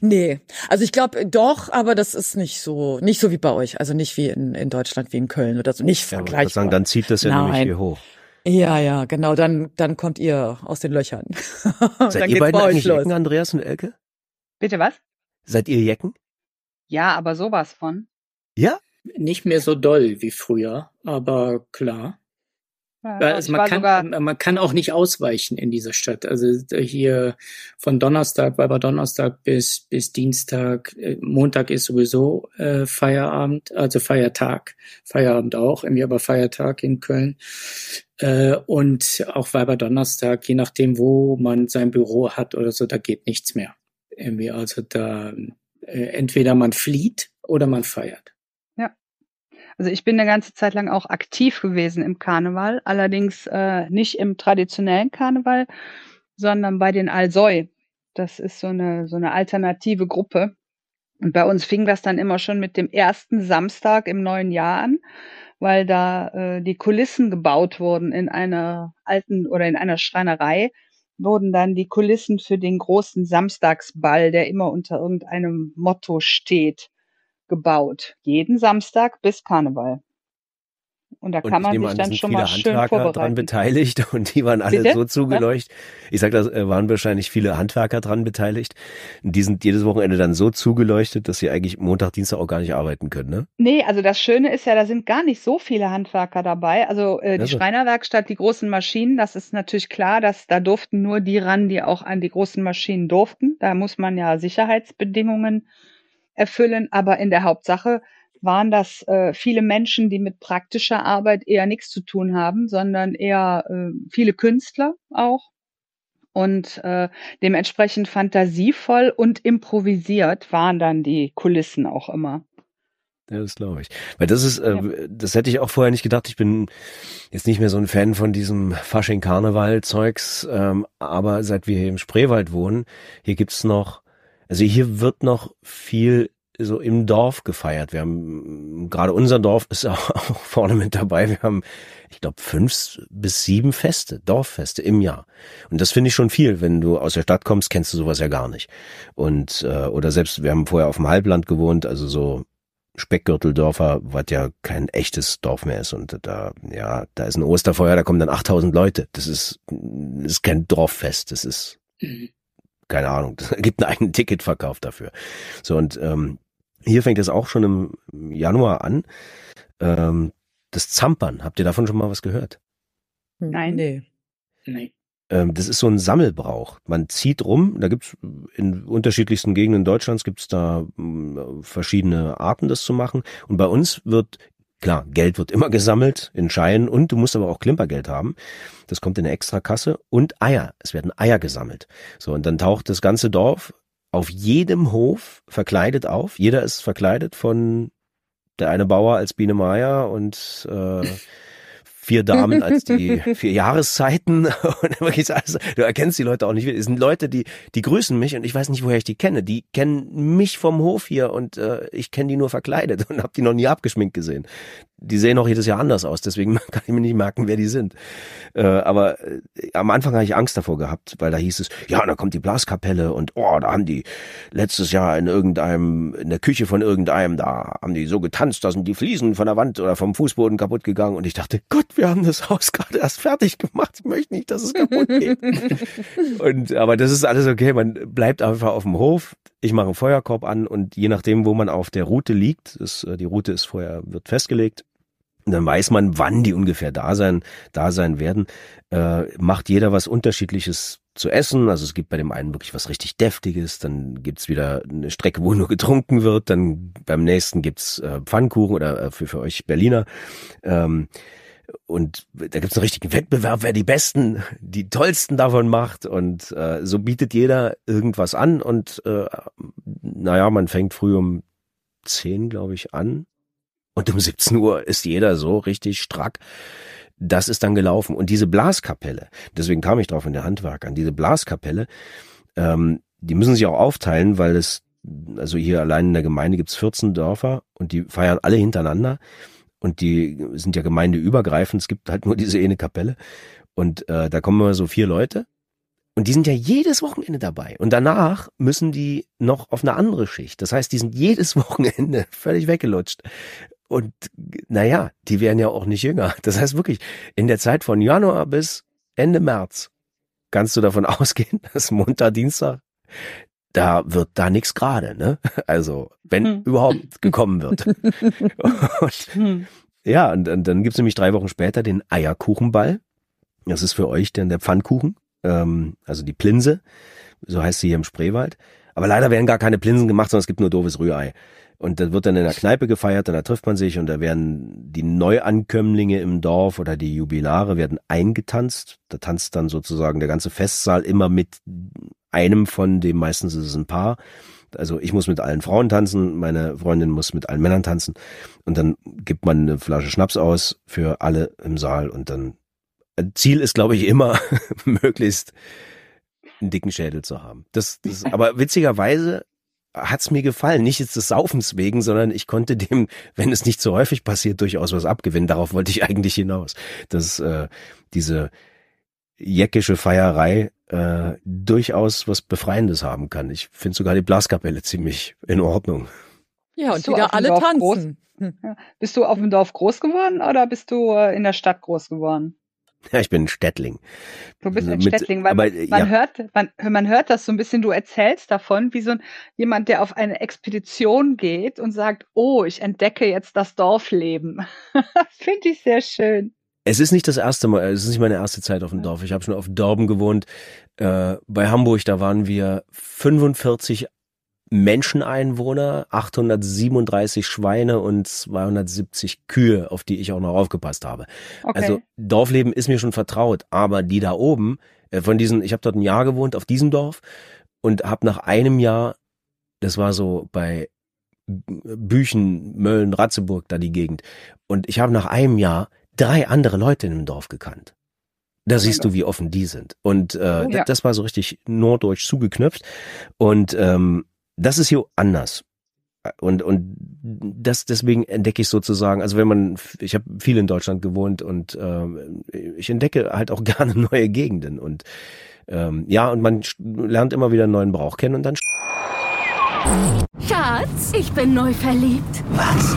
Nee, also ich glaube doch, aber das ist nicht so, nicht so wie bei euch, also nicht wie in, in Deutschland, wie in Köln oder so, nicht ja, vergleichbar. Sagen, dann zieht das ja Nein. nämlich hier hoch. Ja, ja, genau, dann, dann kommt ihr aus den Löchern. Seid dann ihr beiden eigentlich los. Andreas und Elke? Bitte was? Seid ihr Jecken? Ja, aber sowas von. Ja? Nicht mehr so doll wie früher, aber klar. Ja, also man, kann, man kann auch nicht ausweichen in dieser Stadt. Also hier von Donnerstag, weil Donnerstag bis, bis Dienstag, äh, Montag ist sowieso äh, Feierabend, also Feiertag, Feierabend auch, irgendwie aber Feiertag in Köln. Äh, und auch Weiber Donnerstag, je nachdem, wo man sein Büro hat oder so, da geht nichts mehr. Irgendwie also da äh, entweder man flieht oder man feiert. Ja. Also ich bin eine ganze Zeit lang auch aktiv gewesen im Karneval, allerdings äh, nicht im traditionellen Karneval, sondern bei den Alsoi. Das ist so eine, so eine alternative Gruppe. Und bei uns fing das dann immer schon mit dem ersten Samstag im neuen Jahr an, weil da äh, die Kulissen gebaut wurden in einer alten oder in einer Schreinerei wurden dann die Kulissen für den großen Samstagsball, der immer unter irgendeinem Motto steht, gebaut. Jeden Samstag bis Karneval. Und da kann und man sich an, dann schon mal schön Handwerker dran beteiligt und die waren alle Bitte? so zugeleuchtet. Ich sag, da äh, waren wahrscheinlich viele Handwerker dran beteiligt. Und die sind jedes Wochenende dann so zugeleuchtet, dass sie eigentlich Montag, Dienstag auch gar nicht arbeiten können, ne? Nee, also das Schöne ist ja, da sind gar nicht so viele Handwerker dabei. Also äh, die also. Schreinerwerkstatt, die großen Maschinen, das ist natürlich klar, dass da durften nur die ran, die auch an die großen Maschinen durften. Da muss man ja Sicherheitsbedingungen erfüllen. Aber in der Hauptsache waren das äh, viele Menschen, die mit praktischer Arbeit eher nichts zu tun haben, sondern eher äh, viele Künstler auch und äh, dementsprechend fantasievoll und improvisiert waren dann die Kulissen auch immer. Ja, das glaube ich. Weil das ist, äh, ja. das hätte ich auch vorher nicht gedacht. Ich bin jetzt nicht mehr so ein Fan von diesem Fasching-Karneval-Zeugs, ähm, aber seit wir hier im Spreewald wohnen, hier gibt's noch, also hier wird noch viel so im Dorf gefeiert. Wir haben gerade unser Dorf ist auch, auch vorne mit dabei. Wir haben, ich glaube, fünf bis sieben Feste, Dorffeste im Jahr. Und das finde ich schon viel. Wenn du aus der Stadt kommst, kennst du sowas ja gar nicht. Und äh, oder selbst wir haben vorher auf dem Halbland gewohnt, also so Speckgürteldörfer, was ja kein echtes Dorf mehr ist. Und da, ja, da ist ein Osterfeuer, da kommen dann 8000 Leute. Das ist, das ist kein Dorffest. Das ist, mhm. keine Ahnung, es gibt einen eigenen Ticketverkauf dafür. So, und ähm, hier fängt es auch schon im Januar an. Ähm, das Zampern, habt ihr davon schon mal was gehört? Nein. Nee. Nee. Ähm, das ist so ein Sammelbrauch. Man zieht rum, da gibt's in unterschiedlichsten Gegenden Deutschlands gibt's da mm, verschiedene Arten, das zu machen. Und bei uns wird Klar, Geld wird immer gesammelt in Scheinen und du musst aber auch Klimpergeld haben. Das kommt in eine Extrakasse und Eier. Es werden Eier gesammelt. So, und dann taucht das ganze Dorf auf jedem Hof verkleidet auf. Jeder ist verkleidet von der eine Bauer als Biene Meier und äh, vier Damen als die vier Jahreszeiten und wirklich alles, du erkennst die Leute auch nicht Es sind Leute, die die grüßen mich und ich weiß nicht, woher ich die kenne. Die kennen mich vom Hof hier und äh, ich kenne die nur verkleidet und habe die noch nie abgeschminkt gesehen die sehen auch jedes Jahr anders aus, deswegen kann ich mir nicht merken, wer die sind. Äh, aber äh, am Anfang habe ich Angst davor gehabt, weil da hieß es, ja, da kommt die Blaskapelle und oh, da haben die letztes Jahr in irgendeinem, in der Küche von irgendeinem, da haben die so getanzt, da sind die Fliesen von der Wand oder vom Fußboden kaputt gegangen und ich dachte, Gott, wir haben das Haus gerade erst fertig gemacht, ich möchte nicht, dass es kaputt geht. und, aber das ist alles okay, man bleibt einfach auf dem Hof, ich mache einen Feuerkorb an und je nachdem, wo man auf der Route liegt, das, äh, die Route ist vorher, wird festgelegt, dann weiß man, wann die ungefähr da sein, da sein werden. Äh, macht jeder was Unterschiedliches zu essen. Also es gibt bei dem einen wirklich was richtig Deftiges, dann gibt's wieder eine Strecke, wo nur getrunken wird, dann beim nächsten gibt's äh, Pfannkuchen oder äh, für, für euch Berliner. Ähm, und da gibt's einen richtigen Wettbewerb, wer die besten, die tollsten davon macht. Und äh, so bietet jeder irgendwas an. Und äh, naja, man fängt früh um zehn, glaube ich, an und um 17 Uhr ist jeder so richtig strack. Das ist dann gelaufen. Und diese Blaskapelle, deswegen kam ich drauf in der Handwerk an, diese Blaskapelle, ähm, die müssen sich auch aufteilen, weil es, also hier allein in der Gemeinde gibt's 14 Dörfer und die feiern alle hintereinander. Und die sind ja gemeindeübergreifend. Es gibt halt nur diese eine Kapelle. Und äh, da kommen immer so vier Leute. Und die sind ja jedes Wochenende dabei. Und danach müssen die noch auf eine andere Schicht. Das heißt, die sind jedes Wochenende völlig weggelutscht. Und naja, die werden ja auch nicht jünger. Das heißt wirklich, in der Zeit von Januar bis Ende März kannst du davon ausgehen, dass Montag, Dienstag, da wird da nichts gerade, ne? Also, wenn hm. überhaupt gekommen wird. und, hm. Ja, und, und dann gibt's nämlich drei Wochen später den Eierkuchenball. Das ist für euch denn der Pfannkuchen, ähm, also die Plinse, so heißt sie hier im Spreewald. Aber leider werden gar keine Plinsen gemacht, sondern es gibt nur doofes Rührei. Und das wird dann in der Kneipe gefeiert und da trifft man sich und da werden die Neuankömmlinge im Dorf oder die Jubilare werden eingetanzt. Da tanzt dann sozusagen der ganze Festsaal immer mit einem von dem, meistens ist es ein Paar. Also ich muss mit allen Frauen tanzen, meine Freundin muss mit allen Männern tanzen und dann gibt man eine Flasche Schnaps aus für alle im Saal und dann Ziel ist, glaube ich, immer möglichst einen dicken Schädel zu haben. Das, das aber witzigerweise hat's mir gefallen. Nicht jetzt des Saufens wegen, sondern ich konnte dem, wenn es nicht so häufig passiert, durchaus was abgewinnen. Darauf wollte ich eigentlich hinaus. Dass äh, diese jäckische Feierei äh, durchaus was Befreiendes haben kann. Ich finde sogar die Blaskapelle ziemlich in Ordnung. Ja, und wieder alle Dorf tanzen. Hm. Ja. Bist du auf dem Dorf groß geworden oder bist du äh, in der Stadt groß geworden? Ja, ich bin ein Städtling. Du bist ein Mit, Städtling, weil aber, man, ja. hört, man, man hört das so ein bisschen, du erzählst davon, wie so ein, jemand, der auf eine Expedition geht und sagt, oh, ich entdecke jetzt das Dorfleben. Finde ich sehr schön. Es ist nicht das erste Mal, es ist nicht meine erste Zeit auf dem Dorf. Ich habe schon auf Dorben gewohnt. Äh, bei Hamburg, da waren wir 45 Menscheneinwohner, 837 Schweine und 270 Kühe, auf die ich auch noch aufgepasst habe. Okay. Also Dorfleben ist mir schon vertraut, aber die da oben, äh, von diesen, ich habe dort ein Jahr gewohnt auf diesem Dorf und habe nach einem Jahr, das war so bei Büchen, Mölln, Ratzeburg, da die Gegend, und ich habe nach einem Jahr drei andere Leute in dem Dorf gekannt. Da siehst du, wie offen die sind. Und äh, oh, ja. das war so richtig norddeutsch zugeknöpft. Und ähm, das ist hier anders. Und, und das deswegen entdecke ich sozusagen, also wenn man, ich habe viel in Deutschland gewohnt und äh, ich entdecke halt auch gerne neue Gegenden. Und ähm, ja, und man lernt immer wieder einen neuen Brauch kennen und dann. Schatz, ich bin neu verliebt. Was?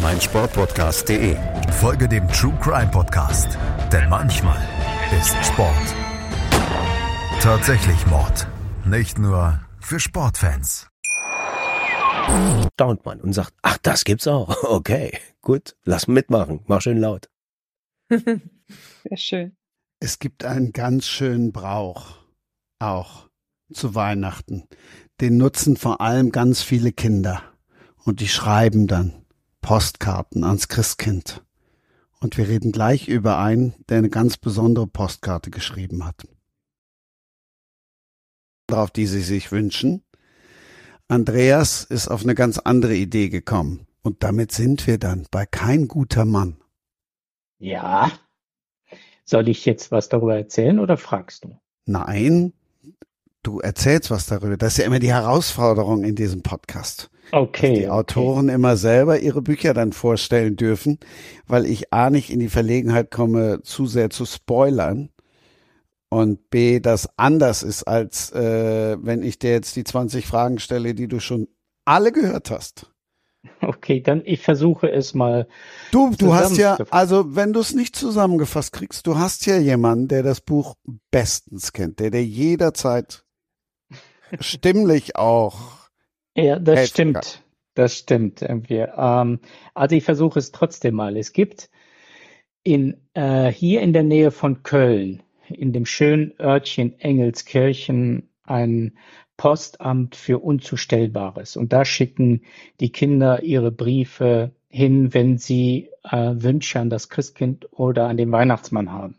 meinsportpodcast.de. Folge dem True Crime Podcast, denn manchmal ist Sport tatsächlich Mord. Nicht nur für Sportfans. Staunt man und sagt, ach, das gibt's auch. Okay, gut, lass mitmachen. Mach schön laut. Sehr schön. Es gibt einen ganz schönen Brauch auch zu Weihnachten. Den nutzen vor allem ganz viele Kinder. Und die schreiben dann Postkarten ans Christkind. Und wir reden gleich über einen, der eine ganz besondere Postkarte geschrieben hat. Darauf, die Sie sich wünschen. Andreas ist auf eine ganz andere Idee gekommen. Und damit sind wir dann bei kein guter Mann. Ja. Soll ich jetzt was darüber erzählen oder fragst du? Nein, du erzählst was darüber. Das ist ja immer die Herausforderung in diesem Podcast. Okay. Dass die Autoren okay. immer selber ihre Bücher dann vorstellen dürfen, weil ich A nicht in die Verlegenheit komme, zu sehr zu spoilern und B, das anders ist, als äh, wenn ich dir jetzt die 20 Fragen stelle, die du schon alle gehört hast. Okay, dann ich versuche es mal. Du, du hast ja, also wenn du es nicht zusammengefasst kriegst, du hast ja jemanden, der das Buch bestens kennt, der dir jederzeit stimmlich auch ja, das stimmt. Kann. Das stimmt irgendwie. Ähm, also ich versuche es trotzdem mal. Es gibt in, äh, hier in der Nähe von Köln, in dem schönen Örtchen Engelskirchen, ein Postamt für Unzustellbares. Und da schicken die Kinder ihre Briefe hin, wenn sie äh, Wünsche an das Christkind oder an den Weihnachtsmann haben.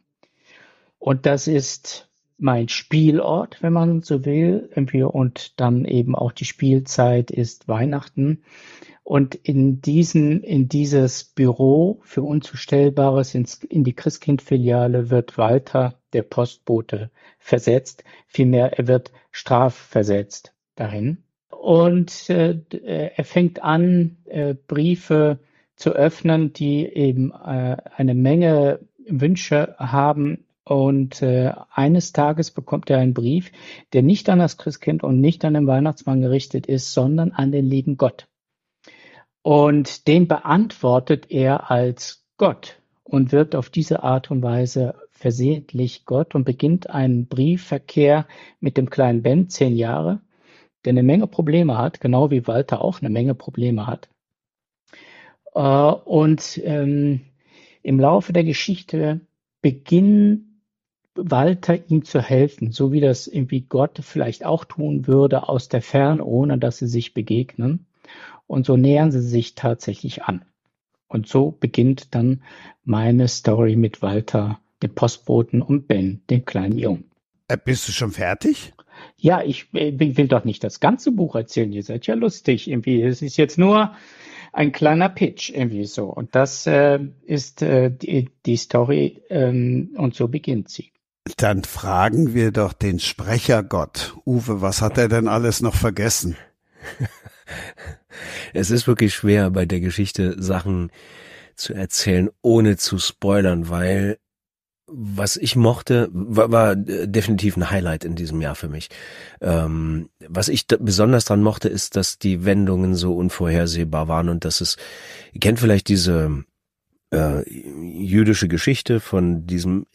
Und das ist mein Spielort, wenn man so will. Und dann eben auch die Spielzeit ist Weihnachten. Und in diesen, in dieses Büro für Unzustellbares, ins, in die Christkind-Filiale wird Walter, der Postbote, versetzt. Vielmehr, er wird strafversetzt dahin. Und äh, er fängt an, äh, Briefe zu öffnen, die eben äh, eine Menge Wünsche haben und äh, eines Tages bekommt er einen Brief, der nicht an das Christkind und nicht an den Weihnachtsmann gerichtet ist, sondern an den lieben Gott. Und den beantwortet er als Gott und wird auf diese Art und Weise versehentlich Gott und beginnt einen Briefverkehr mit dem kleinen Ben, zehn Jahre, der eine Menge Probleme hat, genau wie Walter auch eine Menge Probleme hat. Äh, und ähm, im Laufe der Geschichte beginnen Walter ihm zu helfen, so wie das irgendwie Gott vielleicht auch tun würde aus der Ferne, ohne dass sie sich begegnen. Und so nähern sie sich tatsächlich an. Und so beginnt dann meine Story mit Walter, dem Postboten und Ben, dem kleinen Jungen. Äh, bist du schon fertig? Ja, ich will doch nicht das ganze Buch erzählen. Ihr seid ja lustig irgendwie. Es ist jetzt nur ein kleiner Pitch irgendwie so. Und das äh, ist äh, die, die Story ähm, und so beginnt sie. Dann fragen wir doch den Sprechergott. Uwe, was hat er denn alles noch vergessen? es ist wirklich schwer bei der Geschichte Sachen zu erzählen, ohne zu spoilern, weil was ich mochte, war, war definitiv ein Highlight in diesem Jahr für mich. Ähm, was ich besonders dran mochte, ist, dass die Wendungen so unvorhersehbar waren und dass es, ihr kennt vielleicht diese äh, jüdische Geschichte von diesem,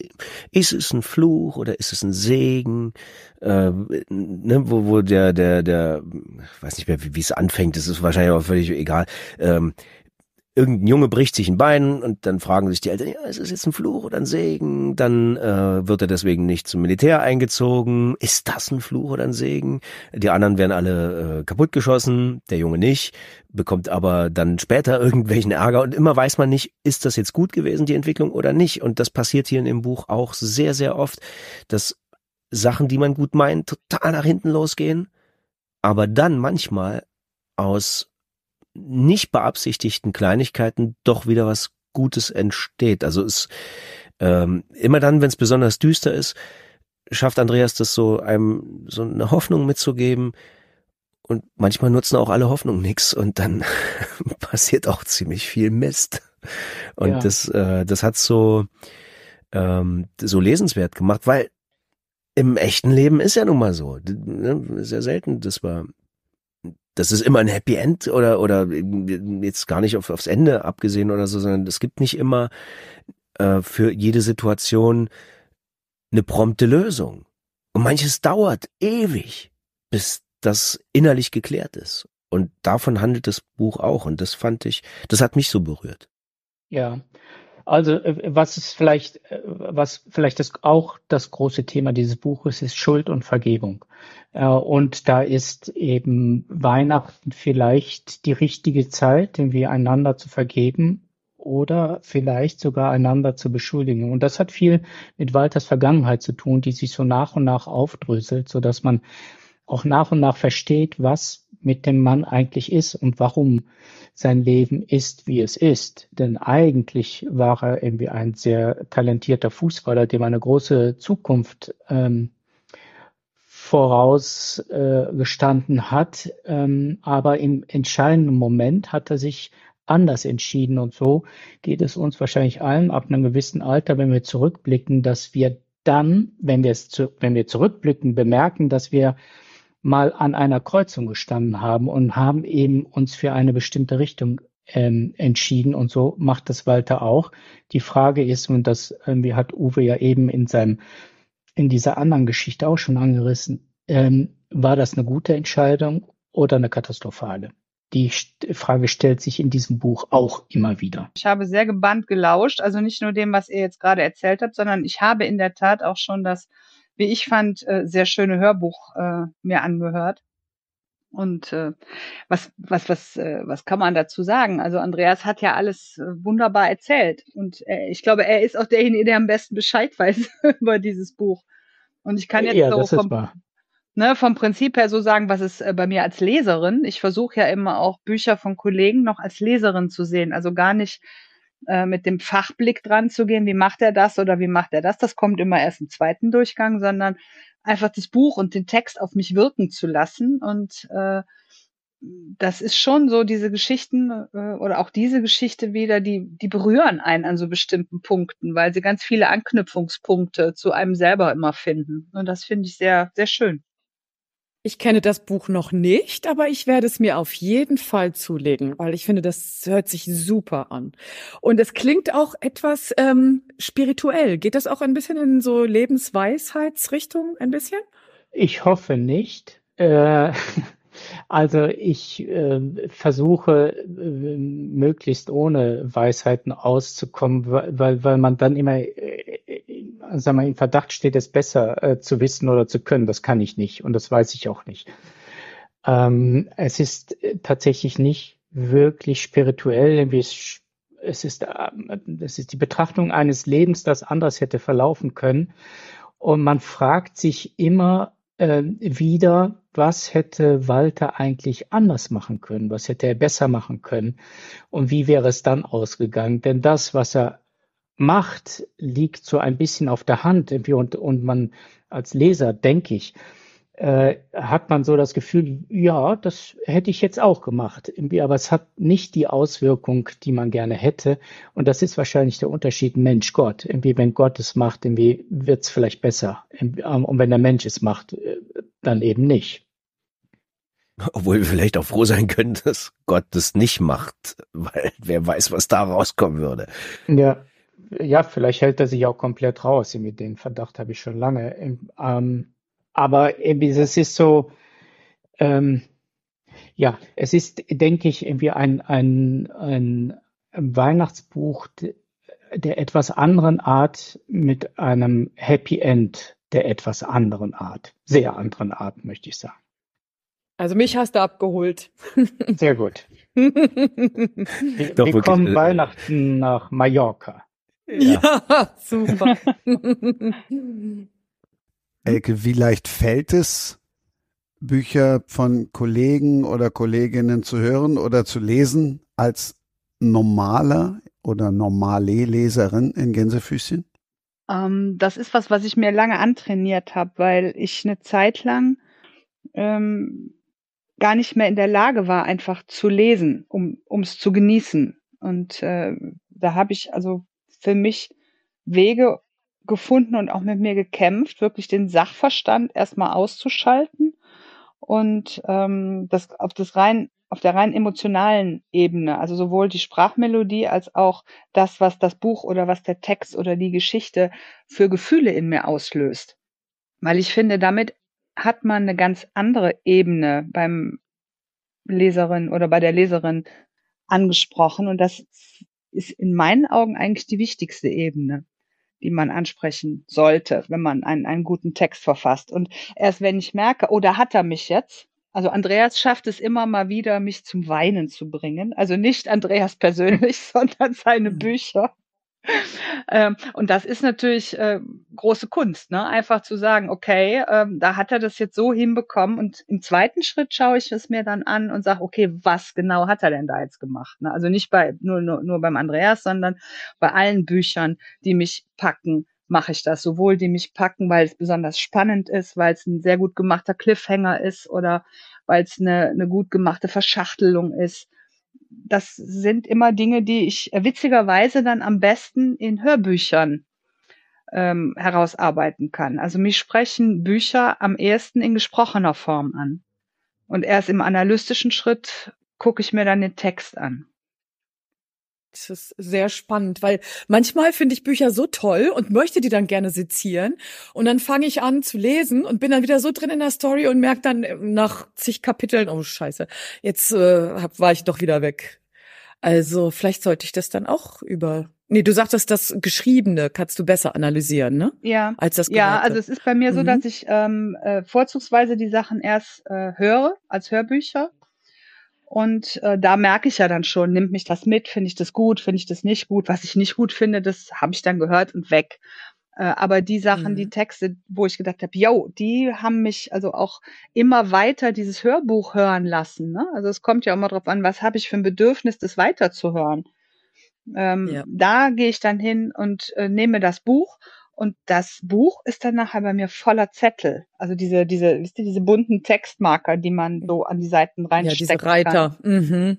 ist es ein Fluch oder ist es ein Segen, äh, ne, wo, wo der, der, der, weiß nicht mehr, wie es anfängt, das ist wahrscheinlich auch völlig egal, ähm, irgendein Junge bricht sich ein Bein und dann fragen sich die Eltern, ja, ist es jetzt ein Fluch oder ein Segen? Dann äh, wird er deswegen nicht zum Militär eingezogen. Ist das ein Fluch oder ein Segen? Die anderen werden alle äh, kaputtgeschossen, der Junge nicht, bekommt aber dann später irgendwelchen Ärger und immer weiß man nicht, ist das jetzt gut gewesen, die Entwicklung oder nicht. Und das passiert hier in dem Buch auch sehr, sehr oft, dass Sachen, die man gut meint, total nach hinten losgehen, aber dann manchmal aus nicht beabsichtigten Kleinigkeiten doch wieder was Gutes entsteht. Also es ähm, immer dann, wenn es besonders düster ist, schafft Andreas das so einem so eine Hoffnung mitzugeben. Und manchmal nutzen auch alle Hoffnung nix und dann passiert auch ziemlich viel Mist. Und ja. das, äh, das hat so ähm, so lesenswert gemacht, weil im echten Leben ist ja nun mal so. Ne, sehr selten, das war das ist immer ein Happy End oder oder jetzt gar nicht auf, aufs Ende abgesehen oder so, sondern es gibt nicht immer äh, für jede Situation eine prompte Lösung. Und manches dauert ewig, bis das innerlich geklärt ist. Und davon handelt das Buch auch. Und das fand ich, das hat mich so berührt. Ja, also äh, was ist vielleicht, äh, was vielleicht das, auch das große Thema dieses Buches ist Schuld und Vergebung. Äh, und da ist eben Weihnachten vielleicht die richtige Zeit, irgendwie einander zu vergeben oder vielleicht sogar einander zu beschuldigen. Und das hat viel mit Walters Vergangenheit zu tun, die sich so nach und nach aufdröselt, so dass man auch nach und nach versteht, was mit dem Mann eigentlich ist und warum sein Leben ist, wie es ist. Denn eigentlich war er irgendwie ein sehr talentierter Fußballer, dem eine große Zukunft ähm, vorausgestanden äh, hat. Ähm, aber im entscheidenden Moment hat er sich anders entschieden. Und so geht es uns wahrscheinlich allen ab einem gewissen Alter, wenn wir zurückblicken, dass wir dann, wenn wir es zu, wenn wir zurückblicken, bemerken, dass wir mal an einer Kreuzung gestanden haben und haben eben uns für eine bestimmte Richtung ähm, entschieden und so macht das Walter auch. Die Frage ist, und das irgendwie hat Uwe ja eben in seinem in dieser anderen Geschichte auch schon angerissen, ähm, war das eine gute Entscheidung oder eine katastrophale? Die Frage stellt sich in diesem Buch auch immer wieder. Ich habe sehr gebannt gelauscht, also nicht nur dem, was ihr jetzt gerade erzählt habt, sondern ich habe in der Tat auch schon das wie ich fand, äh, sehr schöne Hörbuch äh, mir angehört. Und äh, was, was, was, äh, was kann man dazu sagen? Also Andreas hat ja alles äh, wunderbar erzählt. Und äh, ich glaube, er ist auch derjenige, der am besten Bescheid weiß über dieses Buch. Und ich kann jetzt ja, so vom, ne, vom Prinzip her so sagen, was ist äh, bei mir als Leserin. Ich versuche ja immer auch Bücher von Kollegen noch als Leserin zu sehen. Also gar nicht äh, mit dem Fachblick dran zu gehen, wie macht er das oder wie macht er das. Das kommt immer erst im zweiten Durchgang, sondern einfach das Buch und den Text auf mich wirken zu lassen. Und äh, das ist schon so, diese Geschichten äh, oder auch diese Geschichte wieder, die, die berühren einen an so bestimmten Punkten, weil sie ganz viele Anknüpfungspunkte zu einem selber immer finden. Und das finde ich sehr, sehr schön. Ich kenne das Buch noch nicht, aber ich werde es mir auf jeden Fall zulegen, weil ich finde, das hört sich super an. Und es klingt auch etwas ähm, spirituell. Geht das auch ein bisschen in so Lebensweisheitsrichtung ein bisschen? Ich hoffe nicht. Äh, also ich äh, versuche äh, möglichst ohne Weisheiten auszukommen, weil, weil man dann immer äh, sagen wir, in Verdacht steht, es besser äh, zu wissen oder zu können. Das kann ich nicht und das weiß ich auch nicht. Ähm, es ist äh, tatsächlich nicht wirklich spirituell, wie es, es ist, äh, es ist die Betrachtung eines Lebens, das anders hätte verlaufen können. Und man fragt sich immer äh, wieder, was hätte Walter eigentlich anders machen können? Was hätte er besser machen können? Und wie wäre es dann ausgegangen? Denn das, was er macht, liegt so ein bisschen auf der Hand. Und, und man als Leser, denke ich, äh, hat man so das Gefühl, ja, das hätte ich jetzt auch gemacht. Aber es hat nicht die Auswirkung, die man gerne hätte. Und das ist wahrscheinlich der Unterschied Mensch-Gott. Irgendwie, wenn Gott es macht, irgendwie wird es vielleicht besser. Und wenn der Mensch es macht, äh, dann eben nicht. Obwohl wir vielleicht auch froh sein können, dass Gott das nicht macht, weil wer weiß, was da rauskommen würde. Ja, ja, vielleicht hält er sich auch komplett raus. Mit den Verdacht habe ich schon lange. Ähm, aber irgendwie, es ist so, ähm, ja, es ist, denke ich, irgendwie ein, ein, ein Weihnachtsbuch der etwas anderen Art mit einem Happy End der etwas anderen Art. Sehr anderen Art, möchte ich sagen. Also mich hast du abgeholt. Sehr gut. Wir, kommen äh, Weihnachten nach Mallorca. Ja, ja super. Elke, wie leicht fällt es, Bücher von Kollegen oder Kolleginnen zu hören oder zu lesen als normaler oder normale Leserin in Gänsefüßchen? Ähm, das ist was, was ich mir lange antrainiert habe, weil ich eine Zeit lang ähm, gar nicht mehr in der Lage war, einfach zu lesen, um es zu genießen. Und äh, da habe ich also für mich Wege gefunden und auch mit mir gekämpft, wirklich den Sachverstand erstmal auszuschalten und ähm, das auf das rein auf der rein emotionalen Ebene, also sowohl die Sprachmelodie als auch das, was das Buch oder was der Text oder die Geschichte für Gefühle in mir auslöst. Weil ich finde, damit hat man eine ganz andere Ebene beim Leserin oder bei der Leserin angesprochen und das ist in meinen Augen eigentlich die wichtigste Ebene die man ansprechen sollte, wenn man einen, einen guten Text verfasst. Und erst wenn ich merke, oh, da hat er mich jetzt, also Andreas schafft es immer mal wieder, mich zum Weinen zu bringen. Also nicht Andreas persönlich, sondern seine mhm. Bücher ähm, und das ist natürlich äh, große Kunst, ne? Einfach zu sagen, okay, ähm, da hat er das jetzt so hinbekommen und im zweiten Schritt schaue ich es mir dann an und sage, okay, was genau hat er denn da jetzt gemacht? Ne? Also nicht bei nur, nur, nur beim Andreas, sondern bei allen Büchern, die mich packen, mache ich das. Sowohl die mich packen, weil es besonders spannend ist, weil es ein sehr gut gemachter Cliffhanger ist oder weil es eine, eine gut gemachte Verschachtelung ist das sind immer Dinge, die ich witzigerweise dann am besten in Hörbüchern ähm, herausarbeiten kann. Also mich sprechen Bücher am ehesten in gesprochener Form an. Und erst im analystischen Schritt gucke ich mir dann den Text an. Das ist sehr spannend, weil manchmal finde ich Bücher so toll und möchte die dann gerne sezieren. Und dann fange ich an zu lesen und bin dann wieder so drin in der Story und merke dann nach zig Kapiteln, oh scheiße, jetzt äh, hab, war ich doch wieder weg. Also vielleicht sollte ich das dann auch über. Nee, du sagtest, das Geschriebene kannst du besser analysieren, ne? Ja. Als das Gehörte. Ja, also es ist bei mir so, mhm. dass ich ähm, äh, vorzugsweise die Sachen erst äh, höre als Hörbücher und äh, da merke ich ja dann schon, nimmt mich das mit, finde ich das gut, finde ich das nicht gut. Was ich nicht gut finde, das habe ich dann gehört und weg. Äh, aber die Sachen, mhm. die Texte, wo ich gedacht habe, yo, die haben mich also auch immer weiter dieses Hörbuch hören lassen. Ne? Also es kommt ja immer darauf an, was habe ich für ein Bedürfnis, das weiterzuhören. Ähm, ja. Da gehe ich dann hin und äh, nehme das Buch und das Buch ist dann nachher bei mir voller Zettel. Also diese, diese, wisst ihr, diese bunten Textmarker, die man so an die Seiten reinsteckt. Ja, diese Reiter. Mhm.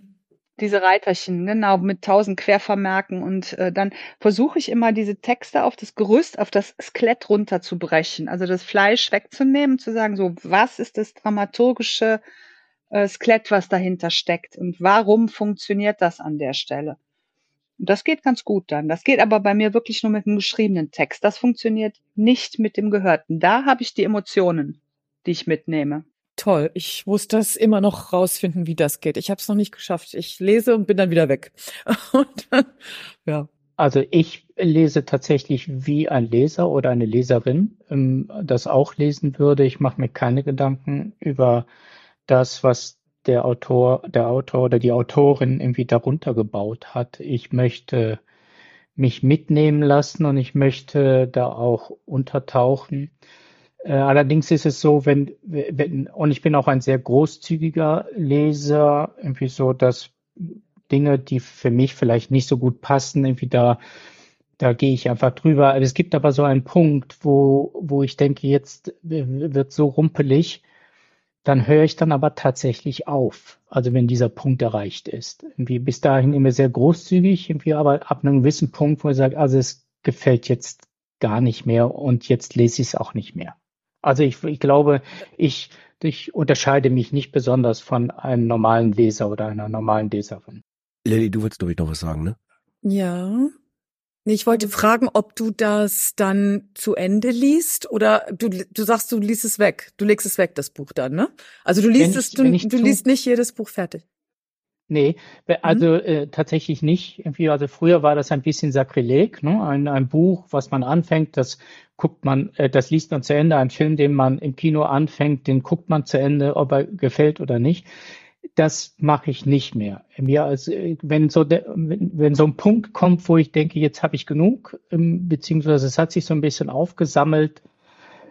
Diese Reiterchen, genau, mit tausend Quervermerken. Und äh, dann versuche ich immer, diese Texte auf das Gerüst, auf das Skelett runterzubrechen. Also das Fleisch wegzunehmen, zu sagen, so, was ist das dramaturgische äh, Skelett, was dahinter steckt? Und warum funktioniert das an der Stelle? Und das geht ganz gut dann. Das geht aber bei mir wirklich nur mit dem geschriebenen Text. Das funktioniert nicht mit dem Gehörten. Da habe ich die Emotionen, die ich mitnehme. Toll. Ich muss das immer noch rausfinden, wie das geht. Ich habe es noch nicht geschafft. Ich lese und bin dann wieder weg. und, ja. Also ich lese tatsächlich wie ein Leser oder eine Leserin ähm, das auch lesen würde. Ich mache mir keine Gedanken über das, was der Autor, der Autor oder die Autorin irgendwie darunter gebaut hat. Ich möchte mich mitnehmen lassen und ich möchte da auch untertauchen. Äh, allerdings ist es so, wenn, wenn, und ich bin auch ein sehr großzügiger Leser, irgendwie so, dass Dinge, die für mich vielleicht nicht so gut passen, irgendwie da, da gehe ich einfach drüber. Es gibt aber so einen Punkt, wo, wo ich denke, jetzt wird so rumpelig, dann höre ich dann aber tatsächlich auf. Also wenn dieser Punkt erreicht ist. Irgendwie bis dahin immer sehr großzügig, irgendwie aber ab einem gewissen Punkt, wo ich sage, also es gefällt jetzt gar nicht mehr und jetzt lese ich es auch nicht mehr. Also ich, ich glaube, ich, ich unterscheide mich nicht besonders von einem normalen Leser oder einer normalen Leserin. Lilly, du willst, glaube ich, noch was sagen, ne? Ja. Ich wollte fragen, ob du das dann zu Ende liest oder du, du sagst, du liest es weg. Du legst es weg, das Buch dann, ne? Also du liest es, du, du liest nicht jedes Buch fertig. Nee, also mhm. äh, tatsächlich nicht. Irgendwie, also früher war das ein bisschen Sakrileg, ne? Ein, ein Buch, was man anfängt, das guckt man, äh, das liest man zu Ende. Ein Film, den man im Kino anfängt, den guckt man zu Ende, ob er gefällt oder nicht. Das mache ich nicht mehr. Mir also, wenn so der, wenn so ein Punkt kommt, wo ich denke, jetzt habe ich genug, ähm, beziehungsweise es hat sich so ein bisschen aufgesammelt,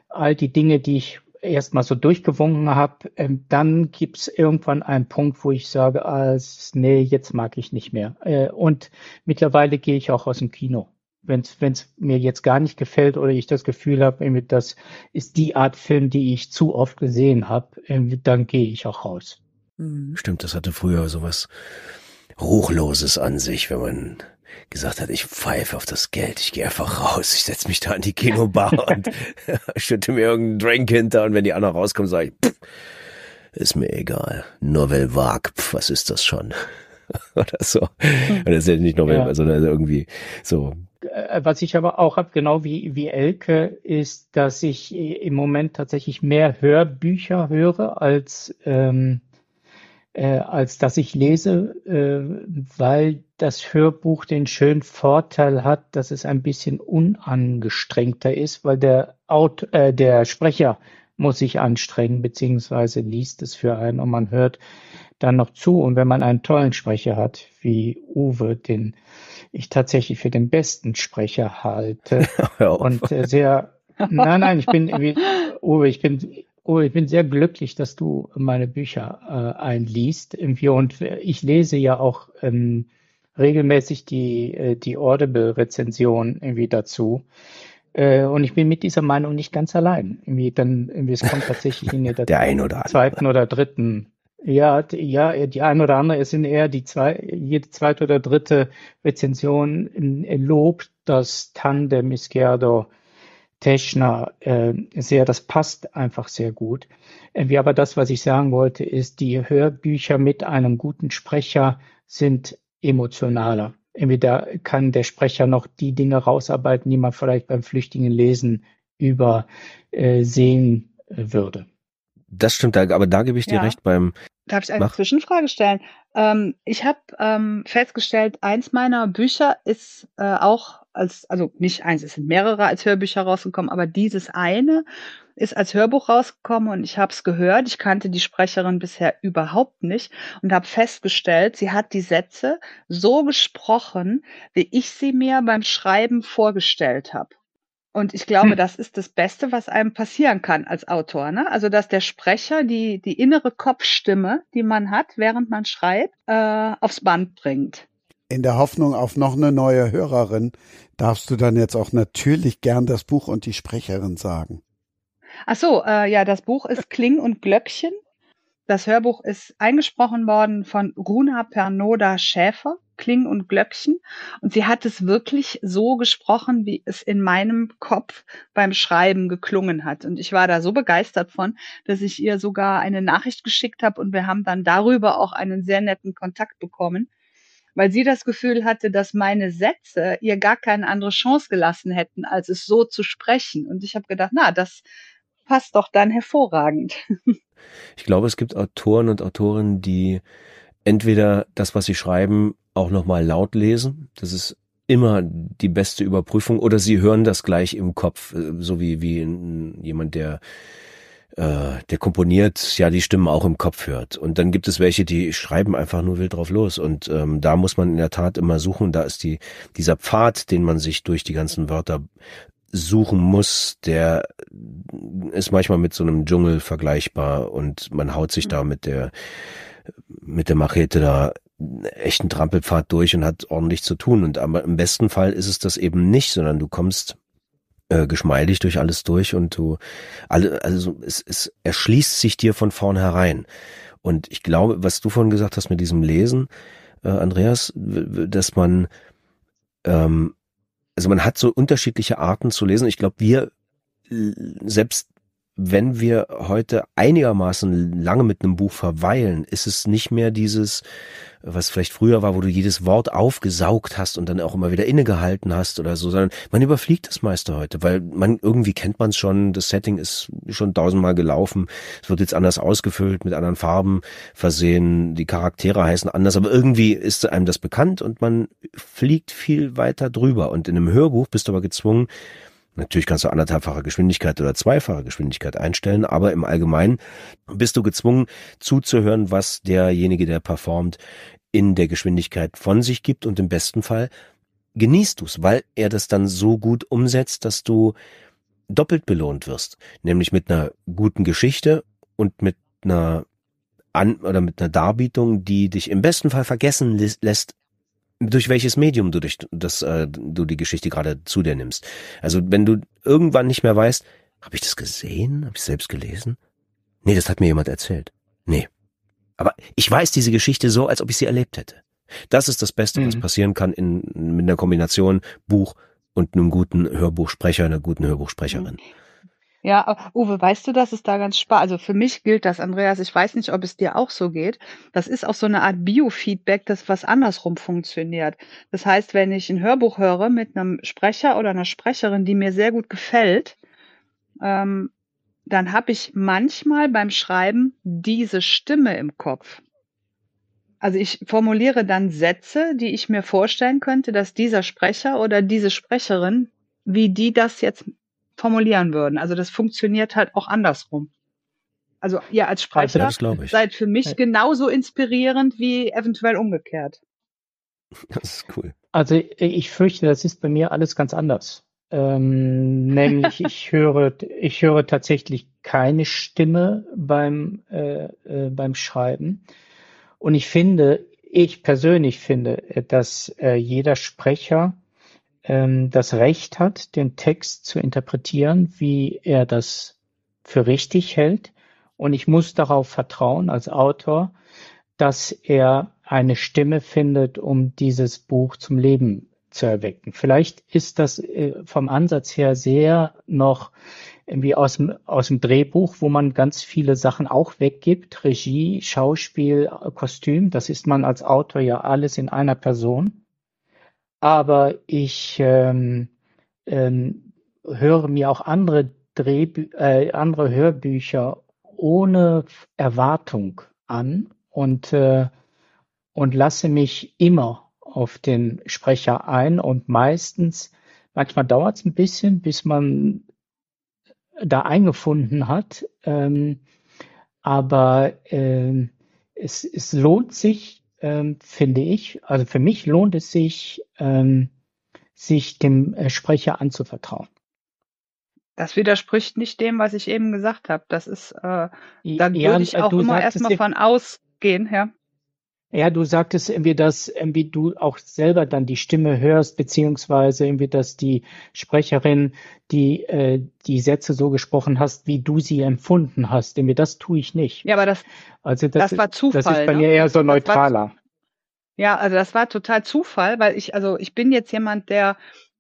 all die Dinge, die ich erstmal so durchgewunken habe, ähm, dann gibt's irgendwann einen Punkt, wo ich sage, ah, nee, jetzt mag ich nicht mehr. Äh, und mittlerweile gehe ich auch aus dem Kino. Wenn es mir jetzt gar nicht gefällt oder ich das Gefühl habe, das ist die Art Film, die ich zu oft gesehen habe, dann gehe ich auch raus. Mhm. Stimmt, das hatte früher sowas Ruchloses an sich, wenn man gesagt hat, ich pfeife auf das Geld, ich gehe einfach raus, ich setze mich da in die Kinobar und schütte mir irgendeinen Drink hinter und wenn die anderen rauskommen, sage ich, pff, ist mir egal. Novel Vague, pff, was ist das schon? Oder so. Und hm. das ist ja nicht Novel, ja. sondern irgendwie so. Äh, was ich aber auch habe, genau wie, wie Elke, ist, dass ich im Moment tatsächlich mehr Hörbücher höre als ähm, äh, als dass ich lese, äh, weil das Hörbuch den schönen Vorteil hat, dass es ein bisschen unangestrengter ist, weil der, Aut äh, der Sprecher muss sich anstrengen, beziehungsweise liest es für einen und man hört dann noch zu. Und wenn man einen tollen Sprecher hat, wie Uwe, den ich tatsächlich für den besten Sprecher halte und äh, sehr, nein, nein, ich bin, wie, Uwe, ich bin Oh, ich bin sehr glücklich, dass du meine Bücher äh, einliest. Irgendwie. Und ich lese ja auch ähm, regelmäßig die, äh, die Audible-Rezension irgendwie dazu. Äh, und ich bin mit dieser Meinung nicht ganz allein. Irgendwie dann, irgendwie, es kommt tatsächlich in der, der ein oder zweiten oder dritten. Ja, ja, die ein oder andere ist in eher die zwei, jede zweite oder dritte Rezension lobt das Tandem Isquerdo Teschner äh, sehr, das passt einfach sehr gut. Irgendwie aber das, was ich sagen wollte, ist, die Hörbücher mit einem guten Sprecher sind emotionaler. Irgendwie da kann der Sprecher noch die Dinge rausarbeiten, die man vielleicht beim flüchtigen Lesen übersehen äh, würde. Das stimmt, aber da gebe ich dir ja. recht beim. Darf ich eine Mach. Zwischenfrage stellen? Ähm, ich habe ähm, festgestellt, eins meiner Bücher ist äh, auch als, also nicht eins, es sind mehrere als Hörbücher rausgekommen, aber dieses eine ist als Hörbuch rausgekommen und ich habe es gehört. Ich kannte die Sprecherin bisher überhaupt nicht und habe festgestellt, sie hat die Sätze so gesprochen, wie ich sie mir beim Schreiben vorgestellt habe. Und ich glaube, hm. das ist das Beste, was einem passieren kann als Autor. Ne? Also, dass der Sprecher die, die innere Kopfstimme, die man hat, während man schreibt, äh, aufs Band bringt in der Hoffnung auf noch eine neue Hörerin darfst du dann jetzt auch natürlich gern das Buch und die Sprecherin sagen. Ach so, äh, ja, das Buch ist Kling und Glöckchen. Das Hörbuch ist eingesprochen worden von Runa Pernoda Schäfer, Kling und Glöckchen. Und sie hat es wirklich so gesprochen, wie es in meinem Kopf beim Schreiben geklungen hat. Und ich war da so begeistert von, dass ich ihr sogar eine Nachricht geschickt habe und wir haben dann darüber auch einen sehr netten Kontakt bekommen weil sie das Gefühl hatte, dass meine Sätze ihr gar keine andere Chance gelassen hätten, als es so zu sprechen. Und ich habe gedacht, na, das passt doch dann hervorragend. Ich glaube, es gibt Autoren und Autorinnen, die entweder das, was sie schreiben, auch nochmal laut lesen. Das ist immer die beste Überprüfung oder sie hören das gleich im Kopf, äh, so wie, wie jemand, der äh, der komponiert, ja die Stimmen auch im Kopf hört. Und dann gibt es welche, die schreiben einfach nur wild drauf los. Und ähm, da muss man in der Tat immer suchen. Da ist die dieser Pfad, den man sich durch die ganzen Wörter suchen muss, der ist manchmal mit so einem Dschungel vergleichbar und man haut sich da mit der mit der Machete da echten Trampelpfad durch und hat ordentlich zu tun. Und aber im besten Fall ist es das eben nicht, sondern du kommst äh, geschmeidig durch alles durch und du alle, also es, es erschließt sich dir von vornherein. Und ich glaube, was du vorhin gesagt hast mit diesem Lesen, äh, Andreas, dass man ähm, also man hat so unterschiedliche Arten zu lesen. Ich glaube, wir selbst wenn wir heute einigermaßen lange mit einem Buch verweilen, ist es nicht mehr dieses, was vielleicht früher war, wo du jedes Wort aufgesaugt hast und dann auch immer wieder innegehalten hast oder so, sondern man überfliegt das meiste heute, weil man irgendwie kennt man es schon, das Setting ist schon tausendmal gelaufen, es wird jetzt anders ausgefüllt, mit anderen Farben versehen, die Charaktere heißen anders, aber irgendwie ist einem das bekannt und man fliegt viel weiter drüber. Und in einem Hörbuch bist du aber gezwungen, Natürlich kannst du anderthalbfache Geschwindigkeit oder zweifache Geschwindigkeit einstellen, aber im Allgemeinen bist du gezwungen zuzuhören, was derjenige, der performt, in der Geschwindigkeit von sich gibt und im besten Fall genießt du es, weil er das dann so gut umsetzt, dass du doppelt belohnt wirst, nämlich mit einer guten Geschichte und mit einer an oder mit einer Darbietung, die dich im besten Fall vergessen lässt, durch welches Medium du durch das äh, du die Geschichte gerade zu dir nimmst. Also wenn du irgendwann nicht mehr weißt, habe ich das gesehen? Habe ich selbst gelesen? Nee, das hat mir jemand erzählt. Nee. Aber ich weiß diese Geschichte so, als ob ich sie erlebt hätte. Das ist das Beste, mhm. was passieren kann in, mit einer Kombination Buch und einem guten Hörbuchsprecher, einer guten Hörbuchsprecherin. Mhm. Ja, Uwe, weißt du, dass es da ganz spannend, also für mich gilt das, Andreas, ich weiß nicht, ob es dir auch so geht. Das ist auch so eine Art Biofeedback, das was andersrum funktioniert. Das heißt, wenn ich ein Hörbuch höre mit einem Sprecher oder einer Sprecherin, die mir sehr gut gefällt, ähm, dann habe ich manchmal beim Schreiben diese Stimme im Kopf. Also ich formuliere dann Sätze, die ich mir vorstellen könnte, dass dieser Sprecher oder diese Sprecherin, wie die das jetzt formulieren würden. Also das funktioniert halt auch andersrum. Also ihr als Sprecher seid für mich genauso inspirierend wie eventuell umgekehrt. Das ist cool. Also ich fürchte, das ist bei mir alles ganz anders. Ähm, nämlich ich höre, ich höre tatsächlich keine Stimme beim, äh, äh, beim Schreiben. Und ich finde, ich persönlich finde, dass äh, jeder Sprecher ähm, das Recht hat, den Text zu interpretieren, wie er das für richtig hält. Und ich muss darauf vertrauen als Autor, dass er eine Stimme findet, um dieses Buch zum Leben zu erwecken. Vielleicht ist das äh, vom Ansatz her sehr noch irgendwie aus dem, aus dem Drehbuch, wo man ganz viele Sachen auch weggibt. Regie, Schauspiel, Kostüm, das ist man als Autor ja alles in einer Person aber ich ähm, ähm, höre mir auch andere, Drehbü äh, andere Hörbücher ohne Erwartung an und, äh, und lasse mich immer auf den Sprecher ein und meistens, manchmal dauert es ein bisschen, bis man da eingefunden hat, ähm, aber äh, es, es lohnt sich, ähm, finde ich, also für mich lohnt es sich, ähm, sich dem äh, Sprecher anzuvertrauen. Das widerspricht nicht dem, was ich eben gesagt habe. Das ist, äh, da ja, würde ich auch immer erstmal von ausgehen, ja. Ja, du sagtest irgendwie, dass irgendwie du auch selber dann die Stimme hörst, beziehungsweise irgendwie, dass die Sprecherin die, äh, die Sätze so gesprochen hast, wie du sie empfunden hast. Irgendwie, das tue ich nicht. Ja, aber das, also das, das war Zufall. Das ist bei ne? mir eher so neutraler. ja, also das war total Zufall, weil ich, also ich bin jetzt jemand, der,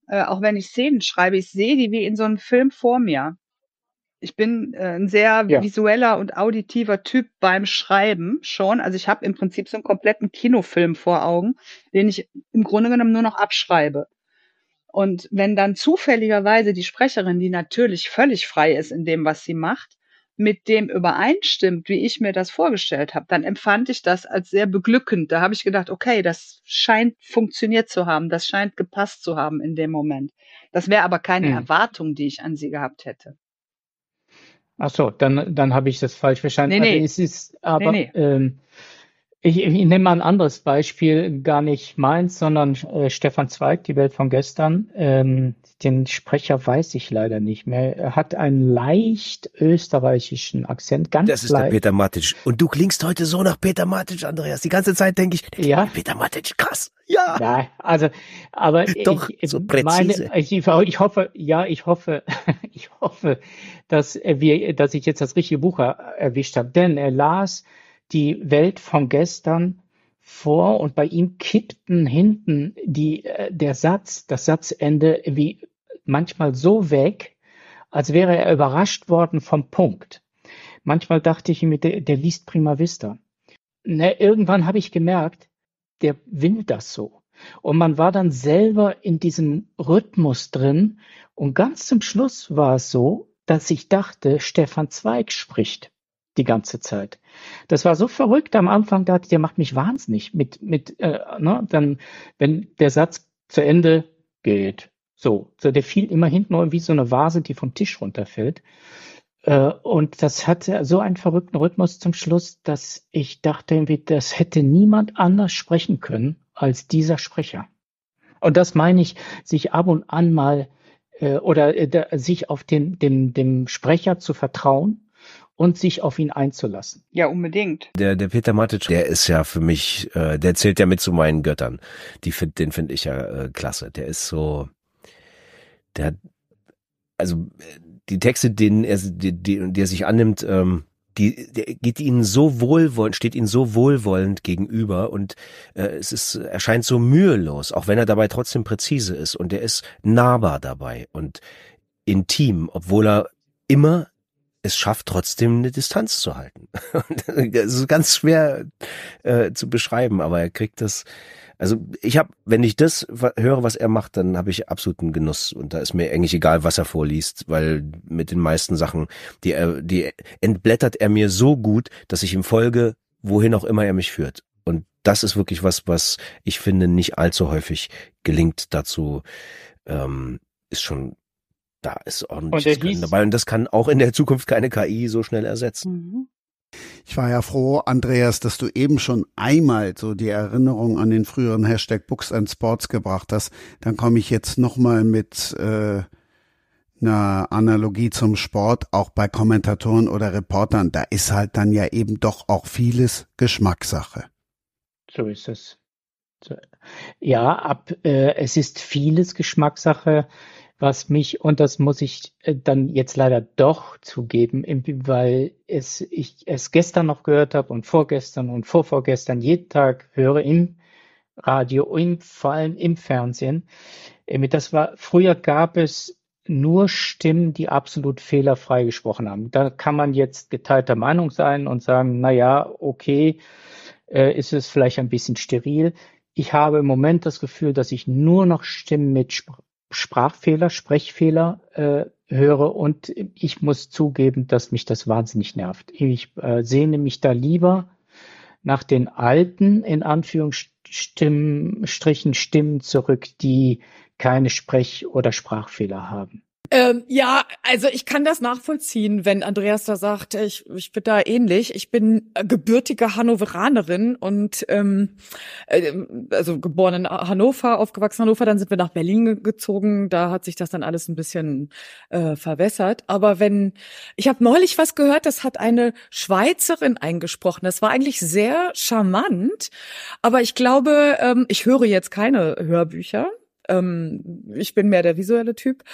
äh, auch wenn ich Szenen schreibe, ich sehe die wie in so einem Film vor mir ich bin äh, ein sehr ja. visueller und auditiver Typ beim Schreiben schon. Also ich habe im Prinzip so einen kompletten Kinofilm vor Augen, den ich im Grunde genommen nur noch abschreibe. Und wenn dann zufälligerweise die Sprecherin, die natürlich völlig frei ist in dem, was sie macht, mit dem übereinstimmt, wie ich mir das vorgestellt habe, dann empfand ich das als sehr beglückend. Da habe ich gedacht, okay, das scheint funktioniert zu haben, das scheint gepasst zu haben in dem Moment. Das wäre aber keine hm. Erwartung, die ich an sie gehabt hätte. Ach so, dann, dann habe ich das falsch verstanden. Nee, nee. Also es ist, aber nee, nee. Ähm, Ich, ich nehme mal ein anderes Beispiel, gar nicht meins, sondern äh, Stefan Zweig, die Welt von gestern. Ähm, den Sprecher weiß ich leider nicht mehr. Er hat einen leicht österreichischen Akzent, ganz Das ist leicht. der Peter Matic. Und du klingst heute so nach Peter Matic, Andreas. Die ganze Zeit denke ich, Ja. Peter Matic, krass. Ja. Ja, also, aber Doch, ich, so meine, präzise. ich, ich hoffe, ja, ich hoffe, ich hoffe, dass wir, dass ich jetzt das richtige Buch er, erwischt habe, denn er las die Welt von gestern vor und bei ihm kippten hinten die, äh, der Satz, das Satzende wie manchmal so weg, als wäre er überrascht worden vom Punkt. Manchmal dachte ich mir, der, der liest Prima Vista. Ne, irgendwann habe ich gemerkt, der will das so. Und man war dann selber in diesem Rhythmus drin. Und ganz zum Schluss war es so, dass ich dachte, Stefan Zweig spricht die ganze Zeit. Das war so verrückt am Anfang, ich, der macht mich wahnsinnig mit, mit, äh, ne, dann, wenn der Satz zu Ende geht. So, so der fiel immer hinten wie so eine Vase, die vom Tisch runterfällt. Äh, und das hatte so einen verrückten Rhythmus zum Schluss, dass ich dachte, irgendwie, das hätte niemand anders sprechen können als dieser Sprecher. Und das meine ich, sich ab und an mal äh, oder äh, da, sich auf den, dem, dem Sprecher zu vertrauen und sich auf ihn einzulassen. Ja, unbedingt. Der, der Peter Matic, der ist ja für mich, äh, der zählt ja mit zu meinen Göttern. Die find, den finde ich ja äh, klasse. Der ist so, der, hat- also äh, die Texte, denen er, die, die, die er sich annimmt, ähm, die, der geht ihnen so wohlwollend, steht ihnen so wohlwollend gegenüber und äh, es ist, erscheint so mühelos, auch wenn er dabei trotzdem präzise ist und er ist nahbar dabei und intim, obwohl er immer es schafft, trotzdem eine Distanz zu halten. Das ist ganz schwer äh, zu beschreiben, aber er kriegt das. Also ich habe, wenn ich das höre, was er macht, dann habe ich absoluten Genuss und da ist mir eigentlich egal, was er vorliest, weil mit den meisten Sachen, die er, die entblättert er mir so gut, dass ich ihm folge, wohin auch immer er mich führt. Und das ist wirklich was, was ich finde nicht allzu häufig gelingt. Dazu ähm, ist schon da ist ordentlich Und Können hieß- dabei und das kann auch in der Zukunft keine KI so schnell ersetzen. Mhm. Ich war ja froh, Andreas, dass du eben schon einmal so die Erinnerung an den früheren Hashtag Books and Sports gebracht hast. Dann komme ich jetzt nochmal mit äh, einer Analogie zum Sport, auch bei Kommentatoren oder Reportern. Da ist halt dann ja eben doch auch vieles Geschmackssache. So ist es. So. Ja, ab, äh, es ist vieles Geschmackssache, was mich, und das muss ich äh, dann jetzt leider doch zugeben, im- weil es, ich es gestern noch gehört habe und vorgestern und vorvorgestern jeden Tag höre im Radio und vor allem im Fernsehen. Äh, Das war, früher gab es nur Stimmen, die absolut fehlerfrei gesprochen haben. Da kann man jetzt geteilter Meinung sein und sagen, na ja, okay, äh, ist es vielleicht ein bisschen steril. Ich habe im Moment das Gefühl, dass ich nur noch Stimmen mit Sprachfehler, Sprechfehler äh, höre und ich muss zugeben, dass mich das wahnsinnig nervt. Ich äh, sehne mich da lieber nach den alten, in Anführungsstrichen, Strichen Stimmen zurück, die keine Sprech- oder Sprachfehler haben. Ähm, ja, also ich kann das nachvollziehen, wenn Andreas da sagt, ich, ich bin da ähnlich. Ich bin äh, gebürtige Hannoveranerin und ähm, äh, also geboren in Hannover, aufgewachsen in Hannover, dann sind wir nach Berlin ge- gezogen. Da hat sich das dann alles ein bisschen äh, verwässert. Aber wenn ich habe neulich was gehört, das hat eine Schweizerin eingesprochen. Das war eigentlich sehr charmant. Aber ich glaube, ähm, ich höre jetzt keine Hörbücher. Ähm, ich bin mehr der visuelle Typ.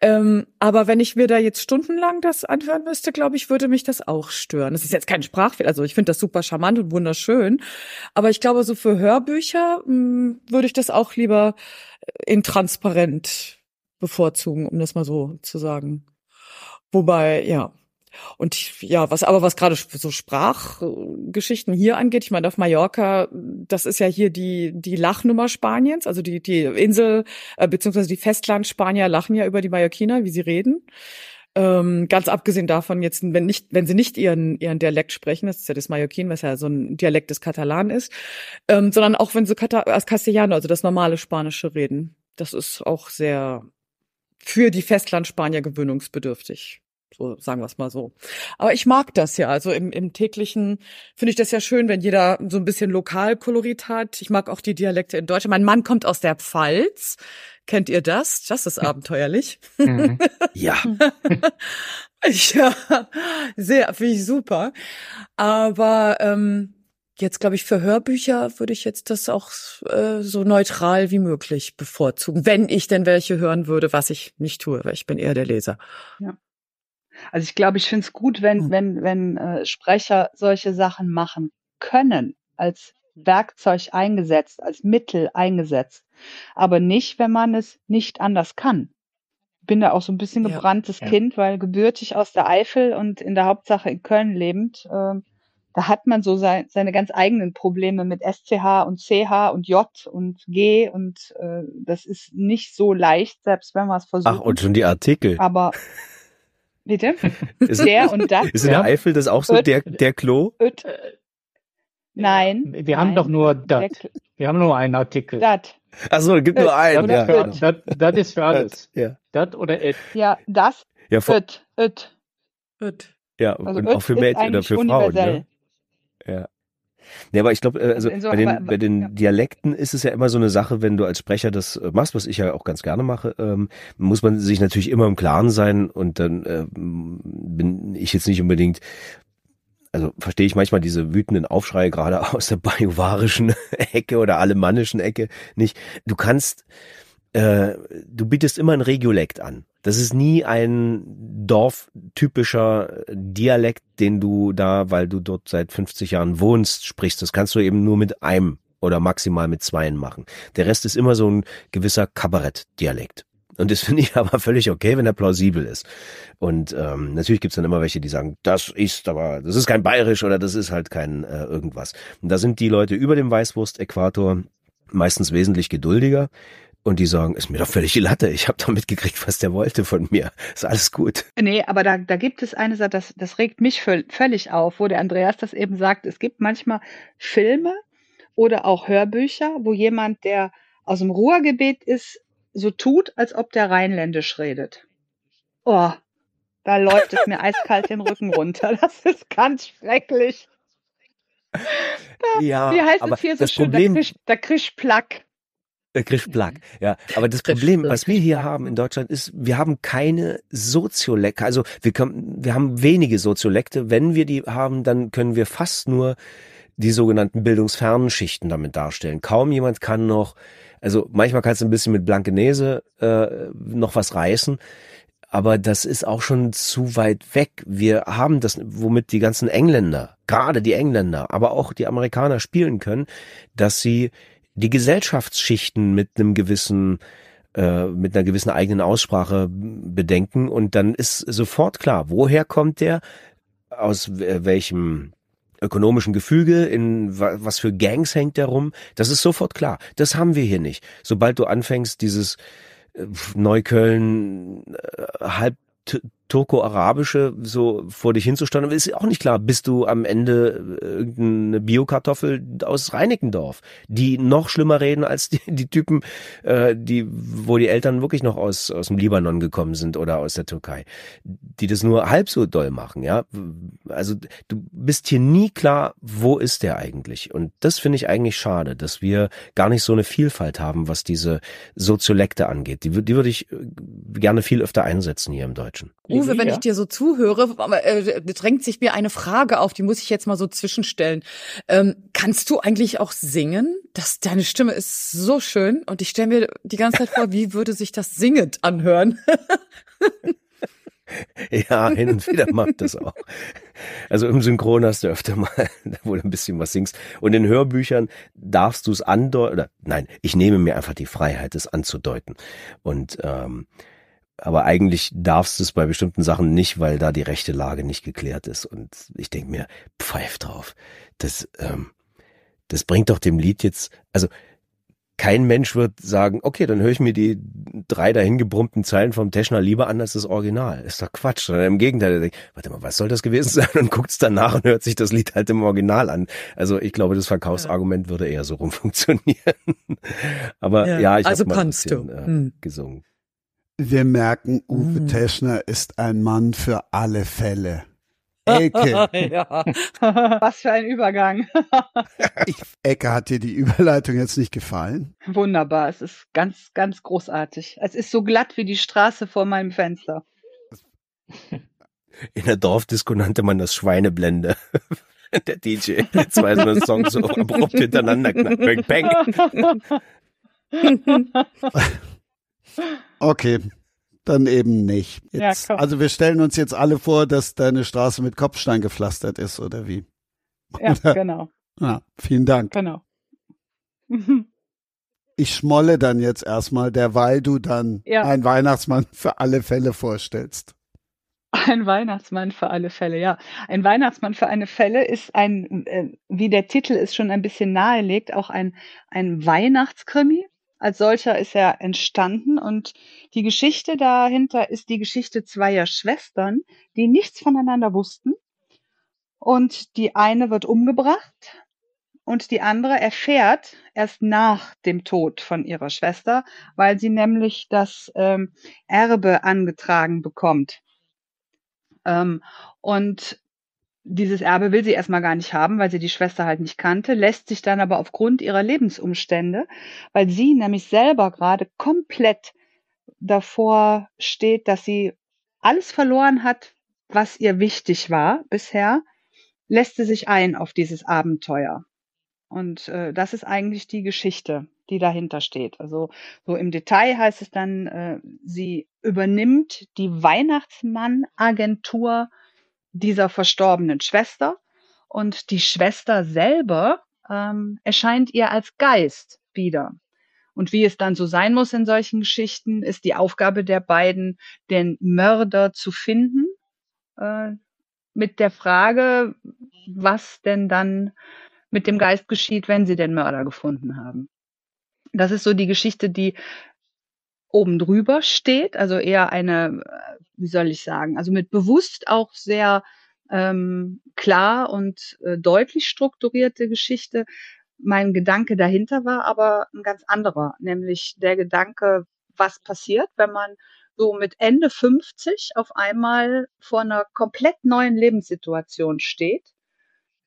Ähm, aber wenn ich mir da jetzt stundenlang das anhören müsste, glaube ich, würde mich das auch stören. Das ist jetzt kein Sprachfehler, also ich finde das super charmant und wunderschön. Aber ich glaube, so für Hörbücher mh, würde ich das auch lieber in transparent bevorzugen, um das mal so zu sagen. Wobei, ja. Und ja, was aber was gerade so Sprachgeschichten hier angeht, ich meine auf Mallorca, das ist ja hier die die Lachnummer Spaniens, also die die Insel äh, beziehungsweise die Festland-Spanier lachen ja über die Mallorquiner, wie sie reden. Ähm, ganz abgesehen davon jetzt, wenn nicht, wenn sie nicht ihren ihren Dialekt sprechen, das ist ja das Mallorquin, was ja so ein Dialekt des Katalan ist, ähm, sondern auch wenn sie Kata als Castellano, also das normale Spanische reden, das ist auch sehr für die Festland-Spanier gewöhnungsbedürftig. So sagen wir es mal so. Aber ich mag das ja. Also im, im täglichen finde ich das ja schön, wenn jeder so ein bisschen Lokalkolorit hat. Ich mag auch die Dialekte in Deutschland. Mein Mann kommt aus der Pfalz. Kennt ihr das? Das ist abenteuerlich. Mhm. Ja. ja, sehr, finde ich super. Aber ähm, jetzt, glaube ich, für Hörbücher würde ich jetzt das auch äh, so neutral wie möglich bevorzugen, wenn ich denn welche hören würde, was ich nicht tue, weil ich bin eher der Leser. Ja. Also ich glaube, ich finde es gut, wenn, Hm. wenn, wenn äh, Sprecher solche Sachen machen können, als Werkzeug eingesetzt, als Mittel eingesetzt, aber nicht, wenn man es nicht anders kann. Bin da auch so ein bisschen Ja. gebranntes Ja. Kind, weil gebürtig aus der Eifel und in der Hauptsache in Köln lebend, ähm, da hat man so sein, seine ganz eigenen Probleme mit SCH und CH und J und G und äh, das ist nicht so leicht, selbst wenn man es versucht. Ach, und schon die Artikel. Aber bitte? Ist, Der und das. ist in der Ja. Eifel das auch so der, der Klo? Öt. Nein. Wir haben nein. doch nur das. Wir haben nur einen Artikel. Dat. Ach so, gibt nur einen. Oder Ja. Das, das ist für alles. Ja, Das oder et. Ja, das. ja, Öt. Öt. Gut. ja Also und Öt auch für ist Mädchen oder für Frauen. Ne? Ja. Ja, aber ich glaube, äh, also Also bei den, bei den ja. Dialekten ist es ja immer so eine Sache, wenn du als Sprecher das äh, machst, was ich ja auch ganz gerne mache, ähm, muss man sich natürlich immer im Klaren sein und dann äh, bin ich jetzt nicht unbedingt, also verstehe ich manchmal diese wütenden Aufschreie gerade aus der bajuwarischen Ecke oder alemannischen Ecke nicht. Du kannst, äh, du bietest immer ein Regiolekt an. Das ist nie ein dorftypischer Dialekt, den du da, weil du dort seit 50 Jahren wohnst, sprichst. Das kannst du eben nur mit einem oder maximal mit zweien machen. Der Rest ist immer so ein gewisser Kabarettdialekt. Und das finde ich aber völlig okay, wenn er plausibel ist. Und ähm, natürlich gibt's dann immer welche, die sagen, das ist aber, das ist kein Bayerisch oder das ist halt kein äh, irgendwas. Und da sind die Leute über dem Weißwurst-Äquator meistens wesentlich geduldiger. Und die sagen, ist mir doch völlig die Latte. Ich habe doch mitgekriegt, was der wollte von mir. Ist alles gut. Nee, aber da, da gibt es eine Sache, das, das regt mich völ völlig auf, wo der Andreas das eben sagt. Es gibt manchmal Filme oder auch Hörbücher, wo jemand, der aus dem Ruhrgebiet ist, so tut, als ob der rheinländisch redet. Oh, da läuft es mir eiskalt den Rücken runter. Das ist ganz schrecklich. Ja, Wie heißt aber es hier so das schön? Problem, Da kriegst da kriegst Plack. Äh, Krischplack, ja. Aber das Problem, was wir hier haben in Deutschland, ist, wir haben keine Soziolekte. Also wir, können, wir haben wenige Soziolekte. Wenn wir die haben, dann können wir fast nur die sogenannten bildungsfernen Schichten damit darstellen. Kaum jemand kann noch, also manchmal kannst du ein bisschen mit Blankenese äh, noch was reißen, aber das ist auch schon zu weit weg. Wir haben das, womit die ganzen Engländer, gerade die Engländer, aber auch die Amerikaner spielen können, dass sie die Gesellschaftsschichten mit einem gewissen äh, mit einer gewissen eigenen Aussprache bedenken und dann ist sofort klar, woher kommt der, aus äh, welchem ökonomischen Gefüge, in wa- was für Gangs hängt der rum, das ist sofort klar. Das haben wir hier nicht. Sobald du anfängst, dieses äh, Neukölln halb turko-arabische so vor dich hinzustellen, ist auch nicht klar, bist du am Ende äh, irgendeine Biokartoffel aus Reinickendorf, die noch schlimmer reden als die, die Typen, äh, die, wo die Eltern wirklich noch aus, aus dem Libanon gekommen sind oder aus der Türkei, die das nur halb so doll machen, ja. Also du bist hier nie klar, wo ist der eigentlich? Und das finde ich eigentlich schade, dass wir gar nicht so eine Vielfalt haben, was diese Soziolekte angeht. Die, die würde ich äh, gerne viel öfter einsetzen hier im Deutschen. Uwe, wenn ich dir so zuhöre, äh, drängt sich mir eine Frage auf, die muss ich jetzt mal so zwischenstellen. Ähm, kannst du eigentlich auch singen? Das, deine Stimme ist so schön und ich stelle mir die ganze Zeit vor, wie würde sich das singend anhören? Ja, hin und wieder macht das auch. Also im Synchron hast du öfter mal, wo du ein bisschen was singst. Und in Hörbüchern darfst du es andeuten, oder nein, ich nehme mir einfach die Freiheit, es anzudeuten. Und ähm, aber eigentlich darfst du es bei bestimmten Sachen nicht, weil da die rechte Lage nicht geklärt ist. Und ich denke mir, pfeif drauf. Das, ähm, das bringt doch dem Lied jetzt, also kein Mensch wird sagen, okay, dann höre ich mir die drei dahingebrummten Zeilen vom Teschner lieber an als das Original. Ist doch Quatsch. Sondern Im Gegenteil, der denkt, warte mal, was soll das gewesen sein? Und guckt's danach und hört sich das Lied halt im Original an. Also ich glaube, das Verkaufsargument würde eher so rum funktionieren. Aber Ja, ja, ich also habe mal ein bisschen du. äh, Hm. gesungen. Wir merken, Uwe mm. Teschner ist ein Mann für alle Fälle. Elke. ja. Was für ein Übergang. ich, Ecke, hat dir die Überleitung jetzt nicht gefallen? Wunderbar. Es ist ganz, ganz großartig. Es ist so glatt wie die Straße vor meinem Fenster. In der Dorfdisco nannte man das Schweineblende. Der DJ, zwei so einen Song so abrupt hintereinander knallt. Bang, bang. Okay, dann eben nicht. Jetzt, ja, also wir stellen uns jetzt alle vor, dass deine Straße mit Kopfstein gepflastert ist, oder wie? Ja, oder? genau. Ja, vielen Dank. Genau. ich schmolle dann jetzt erstmal, derweil du dann ja. einen Weihnachtsmann für alle Fälle vorstellst. Ein Weihnachtsmann für alle Fälle, ja. Ein Weihnachtsmann für alle Fälle ist ein, äh, wie der Titel es schon ein bisschen nahelegt, auch ein, ein Weihnachtskrimi. Als solcher ist er entstanden und die Geschichte dahinter ist die Geschichte zweier Schwestern, die nichts voneinander wussten. Und die eine wird umgebracht und die andere erfährt erst nach dem Tod von ihrer Schwester, weil sie nämlich das ähm, Erbe angetragen bekommt. Ähm, und dieses Erbe will sie erstmal gar nicht haben, weil sie die Schwester halt nicht kannte, lässt sich dann aber aufgrund ihrer Lebensumstände, weil sie nämlich selber gerade komplett davor steht, dass sie alles verloren hat, was ihr wichtig war bisher, lässt sie sich ein auf dieses Abenteuer. Und äh, das ist eigentlich die Geschichte, die dahinter steht. Also so im Detail heißt es dann, äh, sie übernimmt die Weihnachtsmann-Agentur dieser verstorbenen Schwester und die Schwester selber ähm, erscheint ihr als Geist wieder. Und wie es dann so sein muss in solchen Geschichten, ist die Aufgabe der beiden, den Mörder zu finden, äh, mit der Frage, was denn dann mit dem Geist geschieht, wenn sie den Mörder gefunden haben. Das ist so die Geschichte, die oben drüber steht, also eher eine, wie soll ich sagen, also mit bewusst auch sehr ähm, klar und äh, deutlich strukturierte Geschichte. Mein Gedanke dahinter war aber ein ganz anderer, nämlich der Gedanke, was passiert, wenn man so mit Ende 50 auf einmal vor einer komplett neuen Lebenssituation steht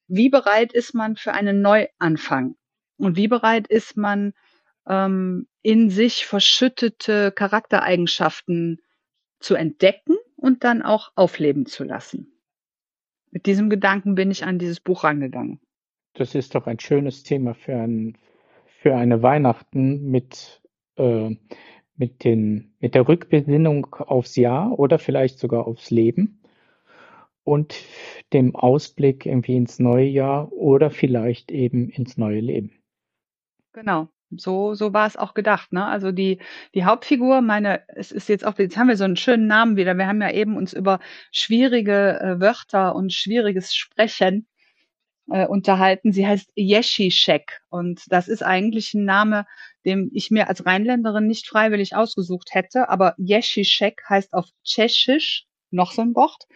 wie bereit ist man für einen Neuanfang? Und wie bereit ist man, ähm, in sich verschüttete Charaktereigenschaften zu entdecken und dann auch aufleben zu lassen? Mit diesem Gedanken bin ich an dieses Buch rangegangen. Das ist doch ein schönes Thema für, ein, für eine Weihnachten mit, äh, mit, den, mit der Rückbesinnung aufs Jahr oder vielleicht sogar aufs Leben und dem Ausblick irgendwie ins neue Jahr oder vielleicht eben ins neue Leben. Genau. So, so war es auch gedacht, ne? Also die, die Hauptfigur, meine, es ist jetzt auch, jetzt haben wir so einen schönen Namen wieder. Wir haben ja eben uns über schwierige äh, Wörter und schwieriges Sprechen äh, unterhalten. Sie heißt Yeshishek und das ist eigentlich ein Name, den ich mir als Rheinländerin nicht freiwillig ausgesucht hätte. Aber Yeshishek heißt auf Tschechisch, noch so ein Wort,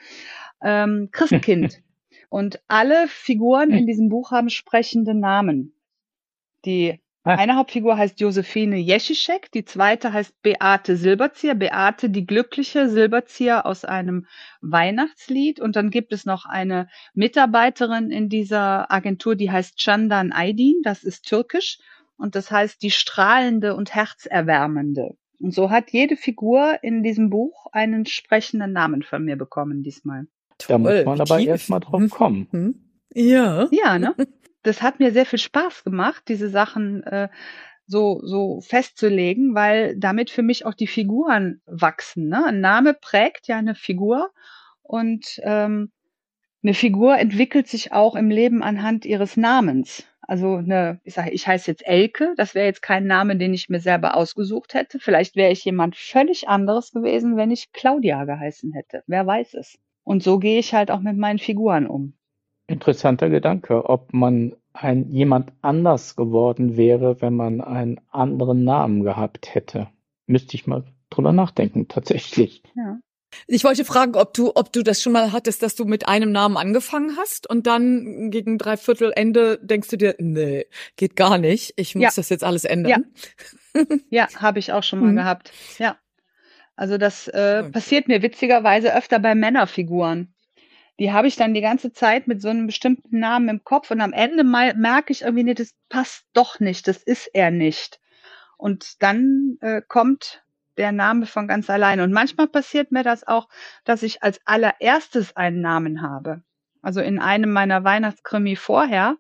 ähm, Christkind. Und alle Figuren in diesem Buch haben sprechende Namen. Die. Eine Hauptfigur heißt Josephine Jeschischek, die zweite heißt Beate Silberzieher, Beate die glückliche Silberzieher aus einem Weihnachtslied. Und dann gibt es noch eine Mitarbeiterin in dieser Agentur, die heißt Chandan Aydin, das ist türkisch. Und das heißt die strahlende und herzerwärmende. Und so hat jede Figur in diesem Buch einen sprechenden Namen von mir bekommen diesmal. Toll, da muss man aber erstmal drauf kommen. Hm. Ja. Ja, ne? Das hat mir sehr viel Spaß gemacht, diese Sachen äh, so, so festzulegen, weil damit für mich auch die Figuren wachsen. Ne? Ein Name prägt ja eine Figur und ähm, eine Figur entwickelt sich auch im Leben anhand ihres Namens. Also eine, ich sage, ich heiße jetzt Elke, das wäre jetzt kein Name, den ich mir selber ausgesucht hätte. Vielleicht wäre ich jemand völlig anderes gewesen, wenn ich Claudia geheißen hätte. Wer weiß es. Und so gehe ich halt auch mit meinen Figuren um. Interessanter Gedanke, ob man ein jemand anders geworden wäre, wenn man einen anderen Namen gehabt hätte. Müsste ich mal drüber nachdenken, tatsächlich. Ja. Ich wollte fragen, ob du, ob du das schon mal hattest, dass du mit einem Namen angefangen hast und dann gegen dreiviertel Ende denkst du dir, nee, geht gar nicht. Ich muss ja. das jetzt alles ändern. Ja, ja habe ich auch schon mal mhm. gehabt. Ja. Also das äh, passiert mir witzigerweise öfter bei Männerfiguren. Die habe ich dann die ganze Zeit mit so einem bestimmten Namen im Kopf und am Ende mal merke ich irgendwie, nee, das passt doch nicht, das ist er nicht. Und dann äh, kommt der Name von ganz alleine. Und manchmal passiert mir das auch, dass ich als allererstes einen Namen habe. Also in einem meiner Weihnachtskrimi vorher,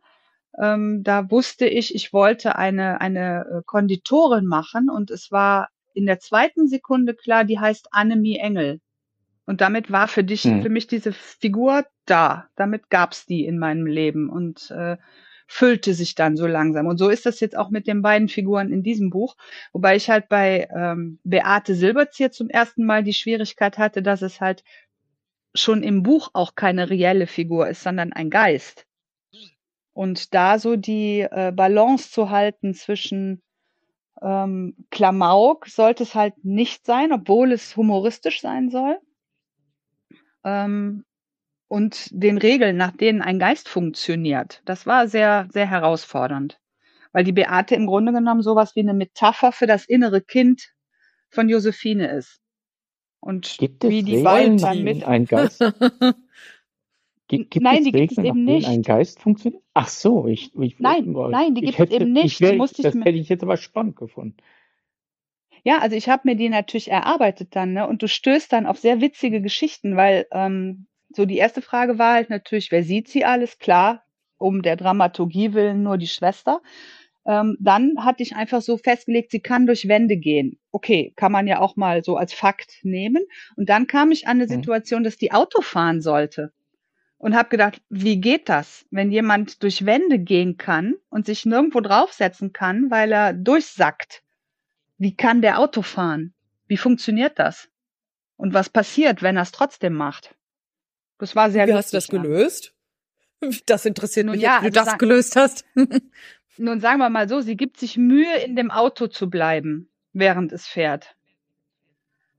ähm, da wusste ich, ich wollte eine, eine äh, Konditorin machen und es war in der zweiten Sekunde klar, die heißt Annemie Engel. Und damit war für dich, hm. für mich diese Figur da. Damit gab's die in meinem Leben und äh, füllte sich dann so langsam. Und so ist das jetzt auch mit den beiden Figuren in diesem Buch. Wobei ich halt bei ähm, Beate Silberzieher zum ersten Mal die Schwierigkeit hatte, dass es halt schon im Buch auch keine reelle Figur ist, sondern ein Geist. Und da so die äh, Balance zu halten zwischen ähm, Klamauk sollte es halt nicht sein, obwohl es humoristisch sein soll. Ähm, und den Regeln, nach denen ein Geist funktioniert. Das war sehr, sehr herausfordernd. Weil die Beate im Grunde genommen sowas wie eine Metapher für das innere Kind von Josephine ist. Und gibt es wie die beiden dann mit ein Geist? Gibt, gibt nein, es die gibt es eben nicht. Ein Geist funktioniert? Ach so, ich, ich nein, nein, die gibt es eben nicht. Wär, das hätte ich jetzt aber spannend gefunden. Ja, also ich habe mir die natürlich erarbeitet dann, ne? Und du stößt dann auf sehr witzige Geschichten, weil ähm, so die erste Frage war halt natürlich, wer sieht sie alles? Klar, um der Dramaturgie willen nur die Schwester. Ähm, dann hatte ich einfach so festgelegt, sie kann durch Wände gehen. Okay, kann man ja auch mal so als Fakt nehmen. Und dann kam ich an eine mhm. Situation, dass die Auto fahren sollte. Und habe gedacht, wie geht das, wenn jemand durch Wände gehen kann und sich nirgendwo draufsetzen kann, weil er durchsackt? Wie kann der Auto fahren? Wie funktioniert das? Und was passiert, wenn er es trotzdem macht? Das war sehr Wie lustig, hast du das gelöst? Das interessiert Nun, mich, ja, wie du also das gelöst hast. Nun sagen wir mal so, sie gibt sich Mühe, in dem Auto zu bleiben, während es fährt.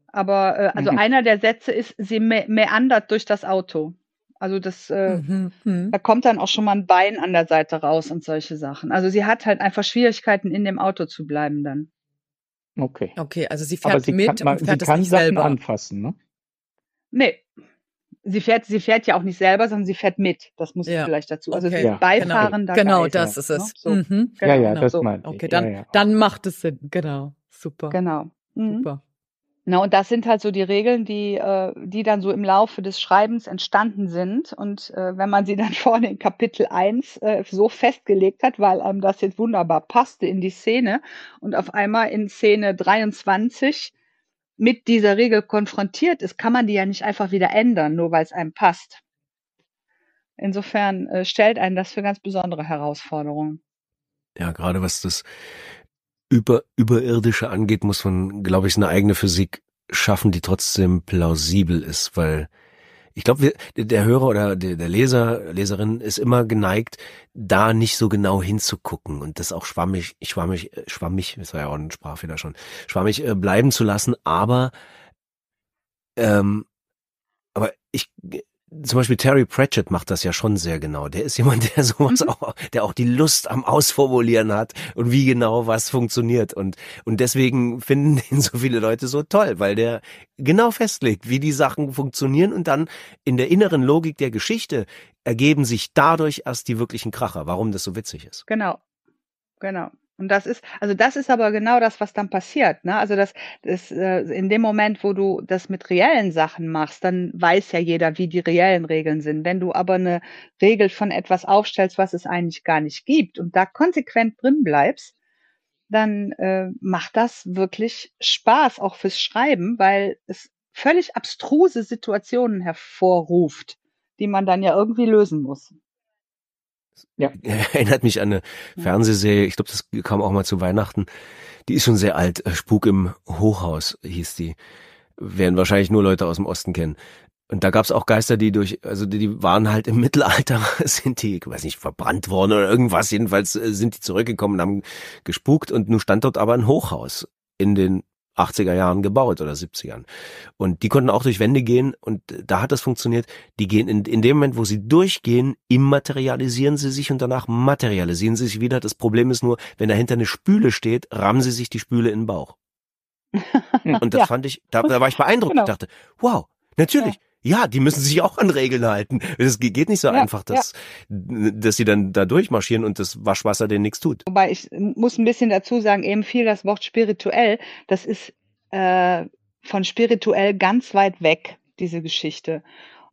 Aber äh, also mhm. einer der Sätze ist, sie me meandert durch das Auto. Also das, äh, mhm, mhm. da kommt dann auch schon mal ein Bein an der Seite raus und solche Sachen. Also sie hat halt einfach Schwierigkeiten, in dem Auto zu bleiben dann. Okay. Okay, also sie fährt sie mit kann, man, und fährt sie kann es nicht Sachen selber. anfassen, ne? Nee. Sie fährt, sie fährt ja auch nicht selber, sondern sie fährt mit. Das muss Ja. ich vielleicht dazu. Also Okay. sie ist Ja. Beifahrender Genau, Geist, das ist es. ne? So. Mhm. Ja, ja, Genau. das so. meinte ich. Okay, dann, ja, ja. dann macht es Sinn. Genau. Super. Genau. Mhm. Super. Na, und das sind halt so die Regeln, die, äh, die dann so im Laufe des Schreibens entstanden sind. Und äh, wenn man sie dann vorne in Kapitel 1 äh, so festgelegt hat, weil einem das jetzt wunderbar passte in die Szene und auf einmal in Szene 23 mit dieser Regel konfrontiert ist, kann man die ja nicht einfach wieder ändern, nur weil es einem passt. Insofern äh, stellt einen das für ganz besondere Herausforderungen. Ja, gerade was das über, Überirdische angeht, muss man, glaube ich, eine eigene Physik schaffen, die trotzdem plausibel ist, weil ich glaube, der Hörer oder der, Leser, Leserin ist immer geneigt, da nicht so genau hinzugucken und das auch schwammig, schwammig, äh, schwammig, das war ja auch ein Sprachfehler schon, schwammig äh, bleiben zu lassen, aber ähm, aber ich zum Beispiel Terry Pratchett macht das ja schon sehr genau. Der ist jemand, der sowas Mhm. auch, der auch die Lust am Ausformulieren hat und wie genau was funktioniert. Und, und deswegen finden ihn so viele Leute so toll, weil der genau festlegt, wie die Sachen funktionieren und dann in der inneren Logik der Geschichte ergeben sich dadurch erst die wirklichen Kracher, warum das so witzig ist. Genau. Genau. Und das ist, also das ist aber genau das, was dann passiert. Ne? Also das, das äh, in dem Moment, wo du das mit reellen Sachen machst, dann weiß ja jeder, wie die reellen Regeln sind. Wenn du aber eine Regel von etwas aufstellst, was es eigentlich gar nicht gibt und da konsequent drin bleibst, dann äh, macht das wirklich Spaß auch fürs Schreiben, weil es völlig abstruse Situationen hervorruft, die man dann ja irgendwie lösen muss. Ja. Erinnert mich an eine Fernsehserie, ich glaube, das kam auch mal zu Weihnachten. Die ist schon sehr alt. Äh, Spuk im Hochhaus hieß die. Werden wahrscheinlich nur Leute aus dem Osten kennen. Und da gab's auch Geister, die durch, also die, die waren halt im Mittelalter, sind die, ich weiß nicht, verbrannt worden oder irgendwas. Jedenfalls äh, sind die zurückgekommen und haben gespukt und nun stand dort aber ein Hochhaus in den 80er Jahren gebaut oder 70ern. Und die konnten auch durch Wände gehen und da hat das funktioniert. Die gehen in, in dem Moment, wo sie durchgehen, immaterialisieren sie sich und danach materialisieren sie sich wieder. Das Problem ist nur, wenn dahinter eine Spüle steht, rammen sie sich die Spüle in den Bauch. Und das ja. fand ich, da, da war ich beeindruckt. Genau. Ich dachte, wow, natürlich. Ja. Ja, die müssen sich auch an Regeln halten. Es geht nicht so ja, einfach, dass, ja. dass sie dann da durchmarschieren und das Waschwasser denen nichts tut. Wobei ich muss ein bisschen dazu sagen, eben viel das Wort spirituell, das ist äh, von spirituell ganz weit weg, diese Geschichte.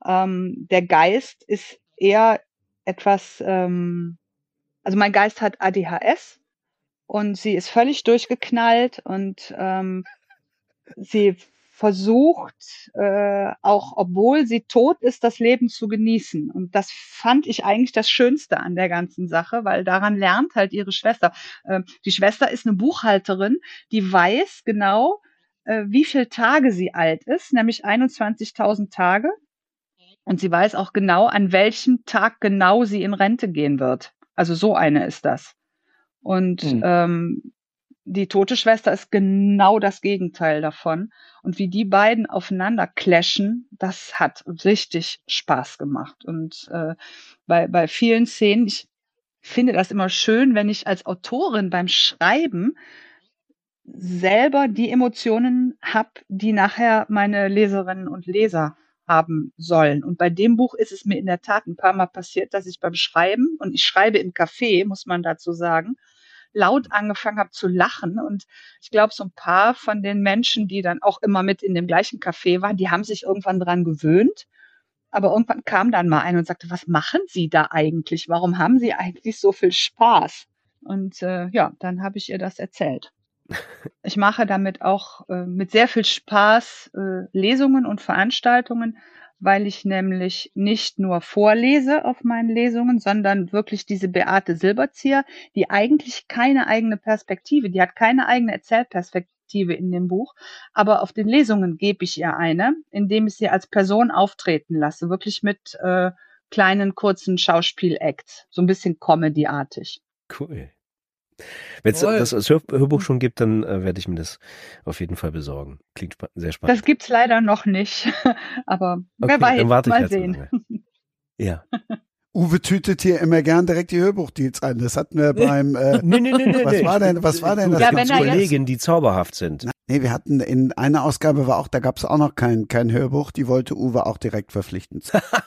Ähm, der Geist ist eher etwas, ähm, also mein Geist hat ADHS und sie ist völlig durchgeknallt und ähm, sie versucht, äh, auch obwohl sie tot ist, das Leben zu genießen. Und das fand ich eigentlich das Schönste an der ganzen Sache, weil daran lernt halt ihre Schwester. Äh, die Schwester ist eine Buchhalterin, die weiß genau, äh, wie viele Tage sie alt ist, nämlich 21.000 Tage. Und sie weiß auch genau, an welchem Tag genau sie in Rente gehen wird. Also so eine ist das. Und mhm. ähm, die tote Schwester ist genau das Gegenteil davon. Und wie die beiden aufeinander clashen, das hat richtig Spaß gemacht. Und äh, bei, bei vielen Szenen, ich finde das immer schön, wenn ich als Autorin beim Schreiben selber die Emotionen habe, die nachher meine Leserinnen und Leser haben sollen. Und bei dem Buch ist es mir in der Tat ein paar Mal passiert, dass ich beim Schreiben, und ich schreibe im Café, muss man dazu sagen, laut angefangen habe zu lachen. Und ich glaube, so ein paar von den Menschen, die dann auch immer mit in dem gleichen Café waren, die haben sich irgendwann dran gewöhnt. Aber irgendwann kam dann mal einer und sagte, was machen Sie da eigentlich? Warum haben Sie eigentlich so viel Spaß? Und äh, ja, dann habe ich ihr das erzählt. Ich mache damit auch äh, mit sehr viel Spaß äh, Lesungen und Veranstaltungen, weil ich nämlich nicht nur vorlese auf meinen Lesungen, sondern wirklich diese Beate Silberzieher, die eigentlich keine eigene Perspektive, die hat keine eigene Erzählperspektive in dem Buch, aber auf den Lesungen gebe ich ihr eine, indem ich sie als Person auftreten lasse, wirklich mit äh, kleinen kurzen Schauspielacts, so ein bisschen Comedy-artig. Cool. Wenn es das als Hörbuch schon gibt, dann äh, werde ich mir das auf jeden Fall besorgen. Klingt spa sehr spannend. Das gibt's leider noch nicht, aber okay, wer weiß, dann warte mal sehen. Ja. Uwe tütet hier immer gern direkt die Hörbuchdeals an. Das hatten wir beim. Äh, nee, nee, nee, nee, was war denn? Was war denn? Das ja, wenn Kollegen, die zauberhaft sind. Nee, wir hatten in einer Ausgabe war auch, da gab es auch noch kein, kein Hörbuch, die wollte Uwe auch direkt verpflichten.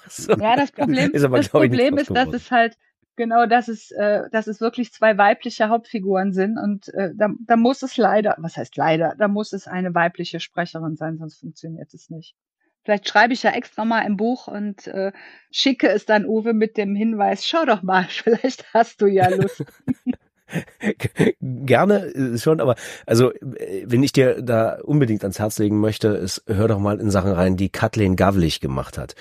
so. Ja, das Problem ist, aber, das Problem ist dass es halt Genau, dass es, äh, dass es wirklich zwei weibliche Hauptfiguren sind und äh, da, da muss es leider, was heißt leider, da muss es eine weibliche Sprecherin sein, sonst funktioniert es nicht. Vielleicht schreibe ich ja extra mal ein Buch und äh, schicke es dann Uwe mit dem Hinweis, schau doch mal, vielleicht hast du ja Lust. Gerne äh, schon, aber also äh, wenn ich dir da unbedingt ans Herz legen möchte, ist hör doch mal in Sachen rein, die Kathleen Gavlich gemacht hat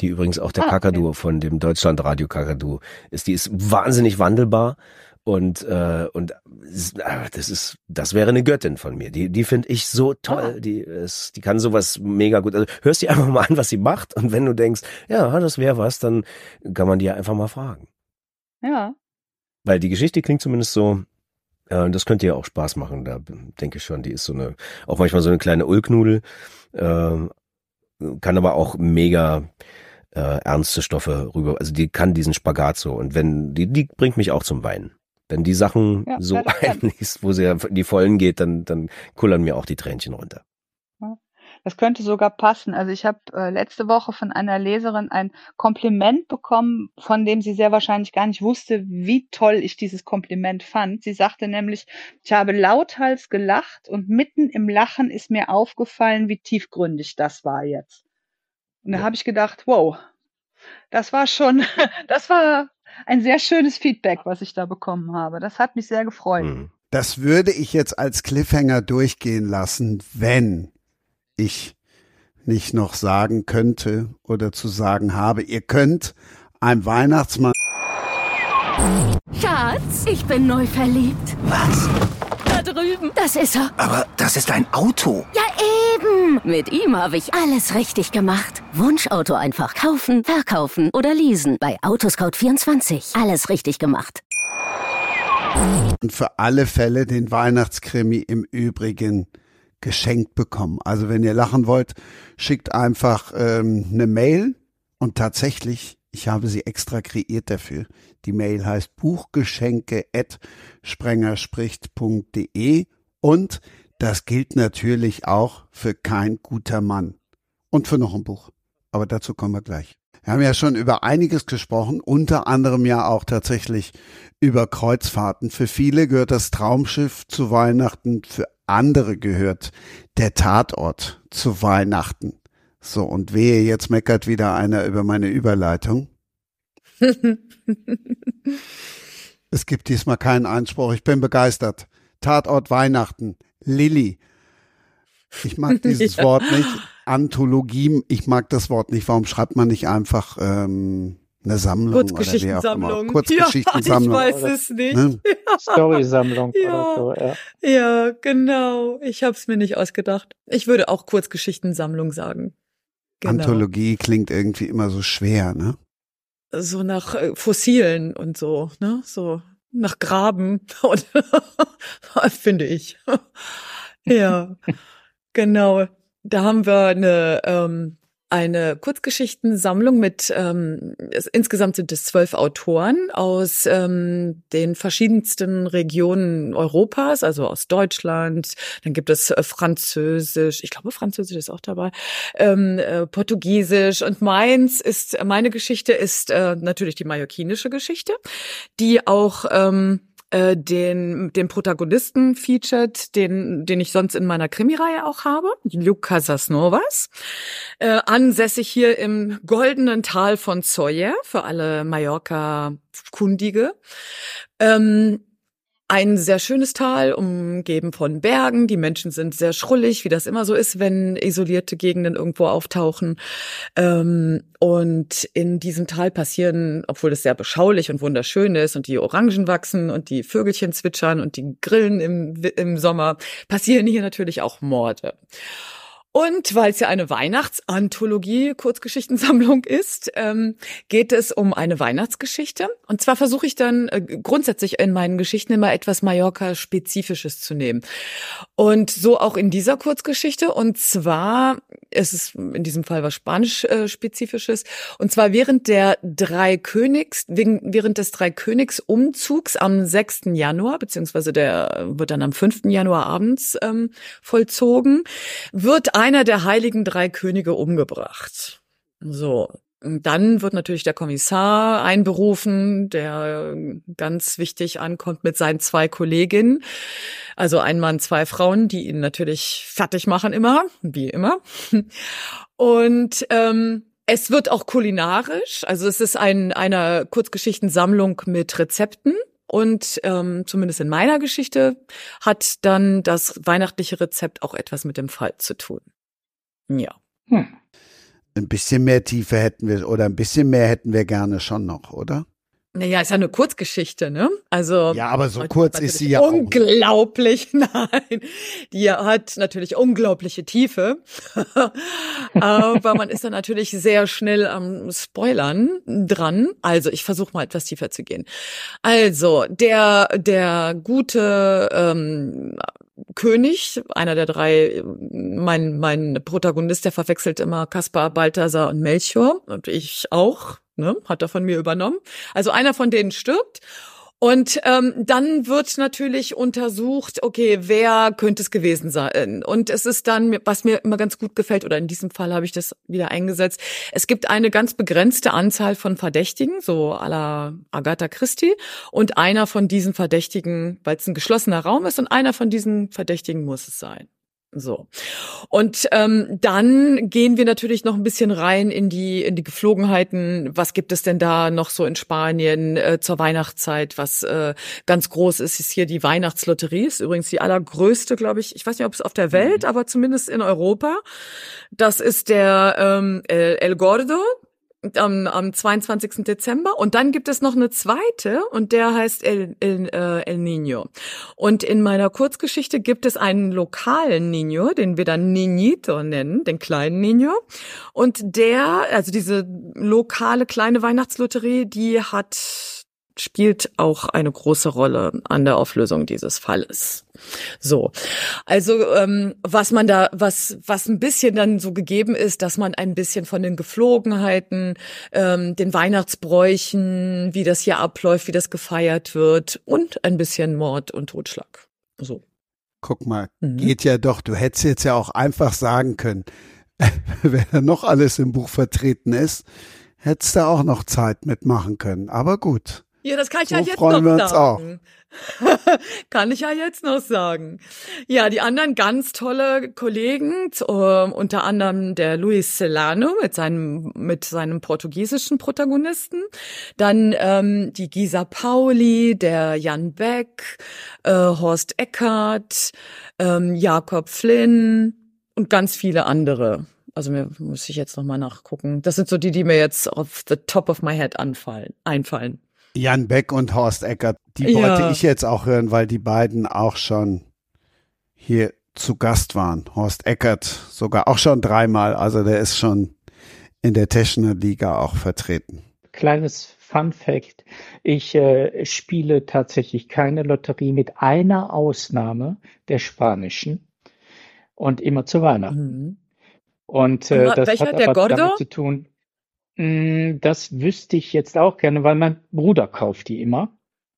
die übrigens auch der ah, Kakadu okay. von dem Deutschlandradio Kakadu ist. Die ist wahnsinnig wandelbar und äh, und äh, das ist das wäre eine Göttin von mir. Die die finde ich so toll. Ah. Die ist die kann sowas mega gut. Also hörst dir einfach mal an, was sie macht und wenn du denkst, ja, das wäre was, dann kann man die ja einfach mal fragen. Ja. Weil die Geschichte klingt zumindest so äh, das könnte ja auch Spaß machen, da denke ich schon. Die ist so eine, auch manchmal so eine kleine Ulknudel, äh, kann aber auch mega äh, ernste Stoffe rüber. Also die kann diesen Spagat so. Und wenn, die, die bringt mich auch zum Weinen. Wenn die Sachen ja, so einliest, wo sie in die Vollen geht, dann, dann kullern mir auch die Tränchen runter. Das könnte sogar passen. Also ich habe äh, letzte Woche von einer Leserin ein Kompliment bekommen, von dem sie sehr wahrscheinlich gar nicht wusste, wie toll ich dieses Kompliment fand. Sie sagte nämlich, ich habe lauthals gelacht und mitten im Lachen ist mir aufgefallen, wie tiefgründig das war jetzt. Und da ja. habe ich gedacht, wow, das war schon, das war ein sehr schönes Feedback, was ich da bekommen habe. Das hat mich sehr gefreut. Hm. Das würde ich jetzt als Cliffhanger durchgehen lassen, wenn ich nicht noch sagen könnte oder zu sagen habe, ihr könnt einem Weihnachtsmann. Schatz, ich bin neu verliebt. Was? Das ist er. Aber das ist ein Auto. Ja, eben. Mit ihm habe ich alles richtig gemacht. Wunschauto einfach kaufen, verkaufen oder leasen. Bei Autoscout24. Alles richtig gemacht. Und für alle Fälle den Weihnachtskrimi im Übrigen geschenkt bekommen. Also wenn ihr lachen wollt, schickt einfach ähm, eine Mail und tatsächlich, ich habe sie extra kreiert dafür. Die Mail heißt buchgeschenke at sprengerspricht.de und das gilt natürlich auch für kein guter Mann. Und für noch ein Buch. Aber dazu kommen wir gleich. Wir haben ja schon über einiges gesprochen, unter anderem ja auch tatsächlich über Kreuzfahrten. Für viele gehört das Traumschiff zu Weihnachten, für andere gehört der Tatort zu Weihnachten. So, und wehe, jetzt meckert wieder einer über meine Überleitung. es gibt diesmal keinen Einspruch, ich bin begeistert. Tatort Weihnachten, Lilly. Ich mag dieses ja. Wort nicht. Anthologie, ich mag das Wort nicht. Warum schreibt man nicht einfach ähm, eine Sammlung Kurzgeschichtensammlung. Kurzgeschichtensammlung. Ja, ich weiß es nicht. Ne? Storysammlung ja. So, ja. ja, genau. Ich habe es mir nicht ausgedacht. Ich würde auch Kurzgeschichtensammlung sagen. Genau. Anthologie klingt irgendwie immer so schwer, ne? So nach äh, Fossilen und so, ne? So nach Graben finde ich. ja, genau. Da haben wir eine ähm, eine Kurzgeschichtensammlung mit ähm, insgesamt sind es zwölf Autoren aus ähm, den verschiedensten Regionen Europas, also aus Deutschland. Dann gibt es äh, Französisch, ich glaube Französisch ist auch dabei, ähm, äh, Portugiesisch und meins ist meine Geschichte ist äh, natürlich die mallorquinische Geschichte, die auch ähm, äh, den, den Protagonisten featured, den, den ich sonst in meiner Krimireihe auch habe, Luke Casasnovas, äh, ansässig hier im goldenen Tal von Zoya, für alle Mallorca-Kundige. Ähm, ein sehr schönes Tal, umgeben von Bergen. Die Menschen sind sehr schrullig, wie das immer so ist, wenn isolierte Gegenden irgendwo auftauchen. Ähm, und in diesem Tal passieren, obwohl es sehr beschaulich und wunderschön ist und die Orangen wachsen und die Vögelchen zwitschern und die Grillen im, im Sommer, passieren hier natürlich auch Morde. Und weil es ja eine Weihnachtsanthologie, Kurzgeschichtensammlung ist, ähm, geht es um eine Weihnachtsgeschichte. Und zwar versuche ich dann äh, grundsätzlich in meinen Geschichten immer etwas Mallorca-Spezifisches zu nehmen. Und so auch in dieser Kurzgeschichte. Und zwar ist es in diesem Fall was Spanisch-Spezifisches. Und zwar während der drei Königs, während des drei Königs-Umzugs am 6. Januar, beziehungsweise der wird dann am 5. Januar abends ähm, vollzogen, wird einer der heiligen drei Könige umgebracht. So. Dann wird natürlich der Kommissar einberufen, der ganz wichtig ankommt mit seinen zwei Kolleginnen. Also ein Mann, zwei Frauen, die ihn natürlich fertig machen immer, wie immer. Und ähm, es wird auch kulinarisch. Also es ist ein, eine Kurzgeschichtensammlung mit Rezepten. Und ähm, zumindest in meiner Geschichte hat dann das weihnachtliche Rezept auch etwas mit dem Fall zu tun. Ja. Hm. Ein bisschen mehr Tiefe hätten wir oder ein bisschen mehr hätten wir gerne schon noch, oder? Naja, ist ja eine Kurzgeschichte, ne? Also. Ja, aber so kurz ist sie ja unglaublich. Auch. Nein. Die hat natürlich unglaubliche Tiefe. aber man ist da natürlich sehr schnell am Spoilern dran. Also, ich versuche mal etwas tiefer zu gehen. Also, der, der gute, ähm, König, einer der drei, mein, mein Protagonist, der verwechselt immer Kaspar, Balthasar und Melchior und ich auch, ne, hat er von mir übernommen. Also einer von denen stirbt und ähm, dann wird natürlich untersucht, okay, wer könnte es gewesen sein? Und es ist dann, was mir immer ganz gut gefällt, oder in diesem Fall habe ich das wieder eingesetzt, es gibt eine ganz begrenzte Anzahl von Verdächtigen, so à la Agatha Christie, und einer von diesen Verdächtigen, weil es ein geschlossener Raum ist, und einer von diesen Verdächtigen muss es sein. So. Und ähm, dann gehen wir natürlich noch ein bisschen rein in die in die Geflogenheiten. Was gibt es denn da noch so in Spanien äh, zur Weihnachtszeit? Was äh, ganz groß ist, ist hier die Weihnachtslotterie. Ist übrigens die allergrößte, glaube ich. Ich weiß nicht, ob es auf der Welt, mhm. aber zumindest in Europa. Das ist der ähm, El Gordo am, am 22. Dezember. Und dann gibt es noch eine zweite und der heißt El, El, äh, El Niño. Und in meiner Kurzgeschichte gibt es einen lokalen Niño, den wir dann Niñito nennen, den kleinen Niño. Und der, also diese lokale kleine Weihnachtslotterie, die hat spielt auch eine große Rolle an der Auflösung dieses Falles. So, also ähm, was man da, was was ein bisschen dann so gegeben ist, dass man ein bisschen von den Geflogenheiten, ähm, den Weihnachtsbräuchen, wie das hier abläuft, wie das gefeiert wird und ein bisschen Mord und Totschlag. So. Guck mal, mhm. geht ja doch. Du hättest jetzt ja auch einfach sagen können, wer da noch alles im Buch vertreten ist, hättest du auch noch Zeit mitmachen können. Aber gut. Ja, das kann ich so ja jetzt freuen noch wir uns sagen. kann ich ja jetzt noch sagen. Ja, die anderen ganz tolle Kollegen, uh, unter anderem der Luis Celano mit seinem mit seinem portugiesischen Protagonisten, dann ähm, die Gisa Pauli, der Jan Beck, äh, Horst Eckert, ähm, Jakob Flynn und ganz viele andere. Also mir muss ich jetzt noch mal nachgucken. Das sind so die, die mir jetzt auf the top of my head anfallen, einfallen. Jan Beck und Horst Eckert, die ja. wollte ich jetzt auch hören, weil die beiden auch schon hier zu Gast waren. Horst Eckert sogar auch schon dreimal, also der ist schon in der Teschner Liga auch vertreten. Kleines Fun Fact. Ich äh, spiele tatsächlich keine Lotterie mit einer Ausnahme der spanischen und immer zu Weihnachten. Mhm. Und äh, das Welcher, hat aber damit zu tun, das wüsste ich jetzt auch gerne, weil mein Bruder kauft die immer.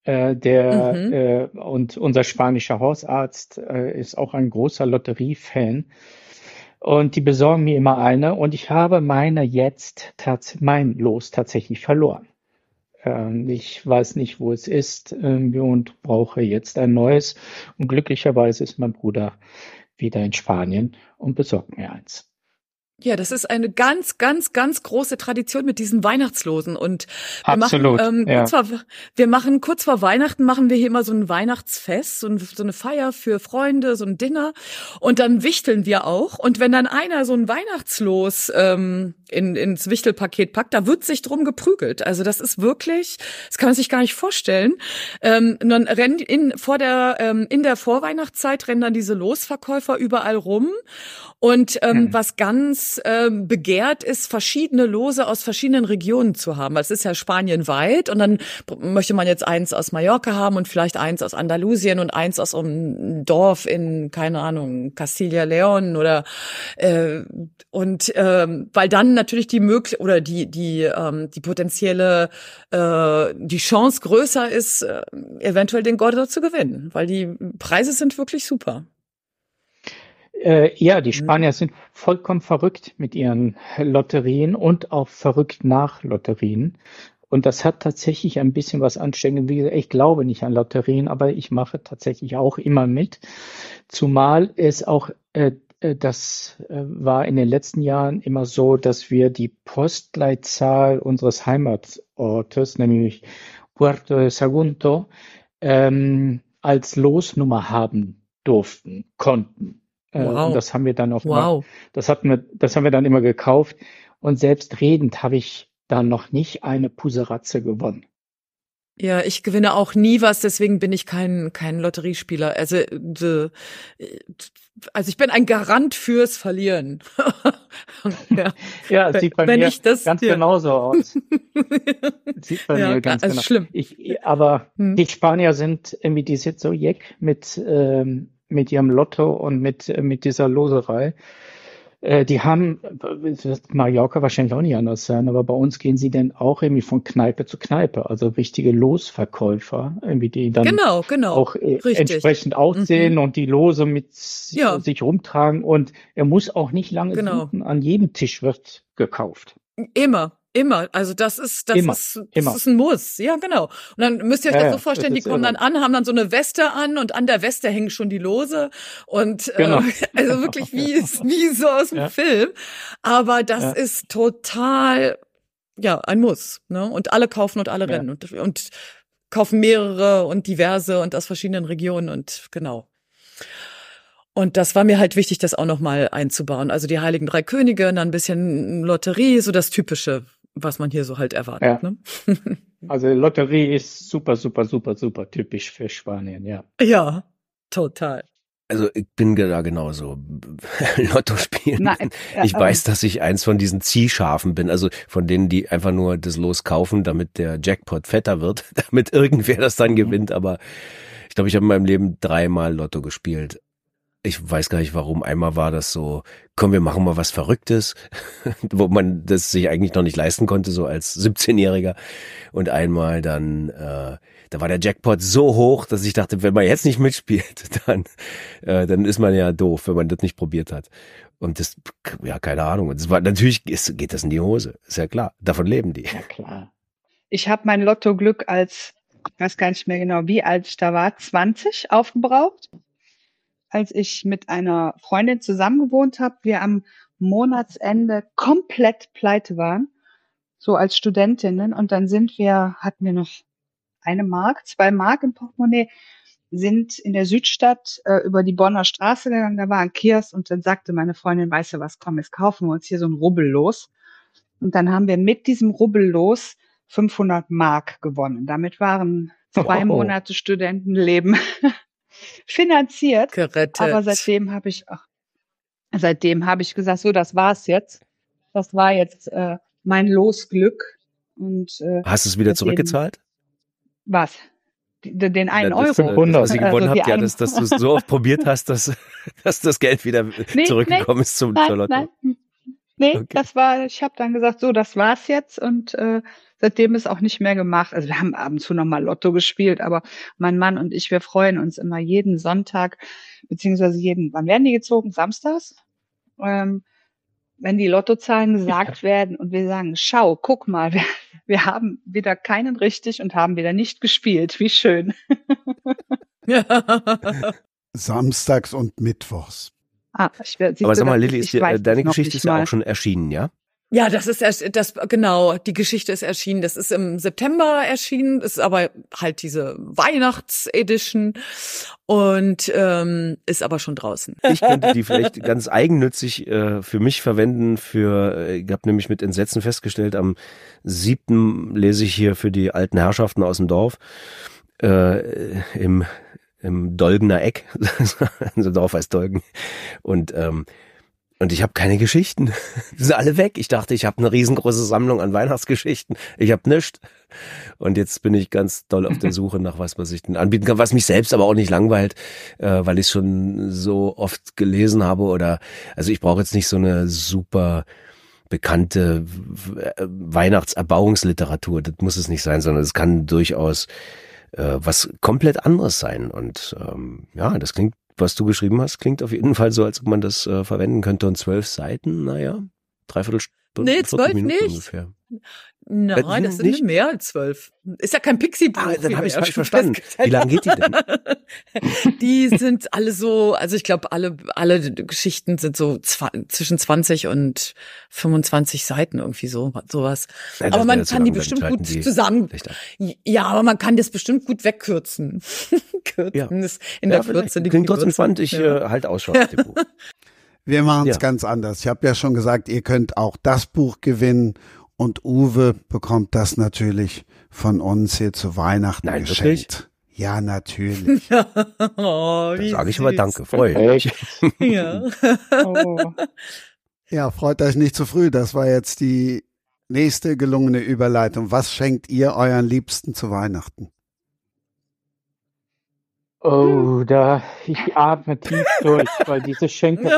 Äh, der mhm. äh, und unser spanischer Hausarzt äh, ist auch ein großer Lotteriefan. Und die besorgen mir immer eine und ich habe meine jetzt mein Los tatsächlich verloren. Ähm, ich weiß nicht, wo es ist und brauche jetzt ein neues. Und glücklicherweise ist mein Bruder wieder in Spanien und besorgt mir eins. Ja, das ist eine ganz, ganz, ganz große Tradition mit diesen Weihnachtslosen. Und wir Absolut, machen, ähm, ja. kurz vor, wir machen kurz vor Weihnachten machen wir hier immer so ein Weihnachtsfest, so, ein, so eine Feier für Freunde, so ein Dinner. Und dann wichteln wir auch. Und wenn dann einer so ein Weihnachtslos ähm, in, ins Wichtelpaket packt, da wird sich drum geprügelt. Also das ist wirklich, das kann man sich gar nicht vorstellen. Ähm, dann rennen in vor der ähm, in der Vorweihnachtszeit rennen dann diese Losverkäufer überall rum. Und ähm, mhm. was ganz ähm, begehrt ist, verschiedene Lose aus verschiedenen Regionen zu haben. Es ist ja Spanien weit und dann möchte man jetzt eins aus Mallorca haben und vielleicht eins aus Andalusien und eins aus einem Dorf in, keine Ahnung, Castilla-León oder äh, und ähm, weil dann natürlich die möglich oder die die ähm, die potenzielle äh, die Chance größer ist, äh, eventuell den Gordo zu gewinnen, weil die Preise sind wirklich super. Äh, ja, die mhm. Spanier sind vollkommen verrückt mit ihren Lotterien und auch verrückt nach Lotterien. Und das hat tatsächlich ein bisschen was ansteckend. Wie gesagt, ich glaube nicht an Lotterien, aber ich mache tatsächlich auch immer mit. Zumal es auch, äh, äh das äh, war in den letzten Jahren immer so, dass wir die Postleitzahl unseres Heimatortes, nämlich Puerto de Sagunto, ähm, als Losnummer haben durften, konnten. Äh, wow. Das haben wir dann auch wow. mal, das hatten wir, das haben wir dann immer gekauft. Und selbst redend habe ich da noch nicht eine Puseratze gewonnen. Ja, ich gewinne auch nie was, deswegen bin ich kein kein Lotteriespieler. Also de, also ich bin ein Garant fürs Verlieren. ja, ja sieht bei Wenn mir das, ganz ja. genauso aus. sieht bei ja, mir ganz also genau. Schlimm. Ich, aber hm. die Spanier sind irgendwie, die sind so jeck mit ähm, mit ihrem Lotto und mit, äh, mit dieser Loserei. Äh, die haben, wird Mallorca wahrscheinlich auch nicht anders sein, aber bei uns gehen sie dann auch irgendwie von Kneipe zu Kneipe, also richtige Losverkäufer, irgendwie die dann genau, genau, auch äh, entsprechend aussehen mhm. und die Lose mit ja. sich rumtragen und er muss auch nicht lange genau. suchen, an jedem Tisch wird gekauft. Immer, Immer, also das ist, das immer, ist, das immer. ist ein Muss. Ja, genau. Und dann müsst ihr euch ja, das so vorstellen, das die kommen irre. dann an, haben dann so eine Weste an und an der Weste hängen schon die Lose und genau. äh, also wirklich wie wie so aus dem ja. Film. Aber das ja. ist total, ja, ein Muss. Ne? Und alle kaufen und alle rennen und, und kaufen mehrere und diverse und aus verschiedenen Regionen und genau. Und das war mir halt wichtig, das auch nochmal einzubauen. Also die Heiligen Drei Könige, dann ein bisschen Lotterie, so das Typische, was man hier so halt erwartet. Ja. Ne? also Lotterie ist super, super, super, super typisch für Spanien, ja. Ja, total. Also ich bin da genauso. Lotto spielen. Nein, ich weiß, dass ich eins von diesen Ziehschafen bin, also von denen, die einfach nur das Los kaufen, damit der Jackpot fetter wird, damit irgendwer das dann mhm. gewinnt. Aber ich glaube, ich habe in meinem Leben dreimal Lotto gespielt. Ich weiß gar nicht warum, einmal war das so, komm, wir machen mal was Verrücktes, wo man das sich eigentlich noch nicht leisten konnte, so als 17-Jähriger. Und einmal dann, äh, da war der Jackpot so hoch, dass ich dachte, wenn man jetzt nicht mitspielt, dann, äh, dann ist man ja doof, wenn man das nicht probiert hat. Und das, ja, keine Ahnung. Und das war natürlich ist, geht das in die Hose, ist ja klar. Davon leben die. Ja klar. Ich habe mein Lottoglück als, ich weiß gar nicht mehr genau, wie alt ich da war, 20 aufgebraucht als ich mit einer Freundin zusammengewohnt habe, wir am Monatsende komplett pleite waren, so als Studentinnen. Und dann sind wir, hatten wir noch eine Mark, zwei Mark im Portemonnaie, sind in der Südstadt äh, über die Bonner Straße gegangen, da war ein Kiosk und dann sagte meine Freundin, weißt du was, komm, jetzt kaufen wir uns hier so ein Rubbel los. Und dann haben wir mit diesem Rubbel los 500 Mark gewonnen. Damit waren zwei oh. Monate Studentenleben finanziert. Gerettet. Aber seitdem habe ich, ach, seitdem habe ich gesagt, so, das war's jetzt. Das war jetzt äh, mein Losglück. Und, äh, Hast du es wieder zurückgezahlt? Was? Den, einen ja, das, Euro. Was ich gewonnen also habe, ja, dass, dass du es so oft probiert hast, dass, dass das Geld wieder nee, zurückgekommen nee, ist zum nein, Charlotte. Nein, nee, okay. das war, ich habe dann gesagt, so, das war's jetzt und äh, seitdem ist auch nicht mehr gemacht. Also wir haben ab und zu noch mal Lotto gespielt, aber mein Mann und ich, wir freuen uns immer jeden Sonntag, beziehungsweise jeden, wann werden die gezogen? Samstags? Ähm, wenn die Lottozahlen gesagt werden und wir sagen, schau, guck mal, wir, wir haben wieder keinen richtig und haben wieder nicht gespielt. Wie schön. Samstags und Mittwochs. Ah, ich, Aber sag mal, Lilly, ist dir, deine Geschichte ist ja auch schon erschienen, ja? Ja, das ist das genau. Die Geschichte ist erschienen. Das ist im September erschienen. Ist aber halt diese Weihnachtsedition und ähm, ist aber schon draußen. Ich könnte die vielleicht ganz eigennützig äh, für mich verwenden. Für äh, ich habe nämlich mit Entsetzen festgestellt. Am siebten lese ich hier für die alten Herrschaften aus dem Dorf äh, im im Dolgener Eck, also Dorf heißt Dolgen und ähm, und ich habe keine Geschichten. Die sind alle weg. Ich dachte, ich habe eine riesengroße Sammlung an Weihnachtsgeschichten. Ich habe nichts. Und jetzt bin ich ganz doll auf der Suche nach was, was ich denn anbieten kann, was mich selbst aber auch nicht langweilt, äh, weil ich schon so oft gelesen habe oder also ich brauche jetzt nicht so eine super bekannte Weihnachtserbauungsliteratur. Das muss es nicht sein, sondern es kann durchaus äh, was komplett anderes sein. Und ähm, ja, das klingt was du geschrieben hast, klingt auf jeden Fall so, als ob man das äh, verwenden könnte. Und zwölf Seiten, naja, dreiviertel Stunde. Nee, zwölf nicht. Ungefähr. Nein, das sind nicht? mehr als zwölf. Ist ja kein Pixie-Buch. Ah, dann habe ich falsch verstanden. Wie lange geht die denn? die sind alle so, also ich glaube, alle alle Geschichten sind so zwischen 20 und 25 Seiten irgendwie so sowas. Ja, aber man kann die bestimmt gut die zusammen. Ja, aber man kann das bestimmt gut wegkürzen. Kürzen ja. ist in ja, der Kürze. Die Klingt trotzdem spannend. Ich ja. äh, halt Ausschau auf dem Buch. Wir machen es ja. ganz anders. Ich habe ja schon gesagt, ihr könnt auch das Buch gewinnen und Uwe bekommt das natürlich von uns hier zu Weihnachten Nein, geschenkt. Wirklich? Ja, natürlich. oh, da sage ich aber danke, freue mich. ja. oh. ja, freut euch nicht zu früh. Das war jetzt die nächste gelungene Überleitung. Was schenkt ihr euren Liebsten zu Weihnachten? Oh, da ich atme tief durch, weil diese Schenke,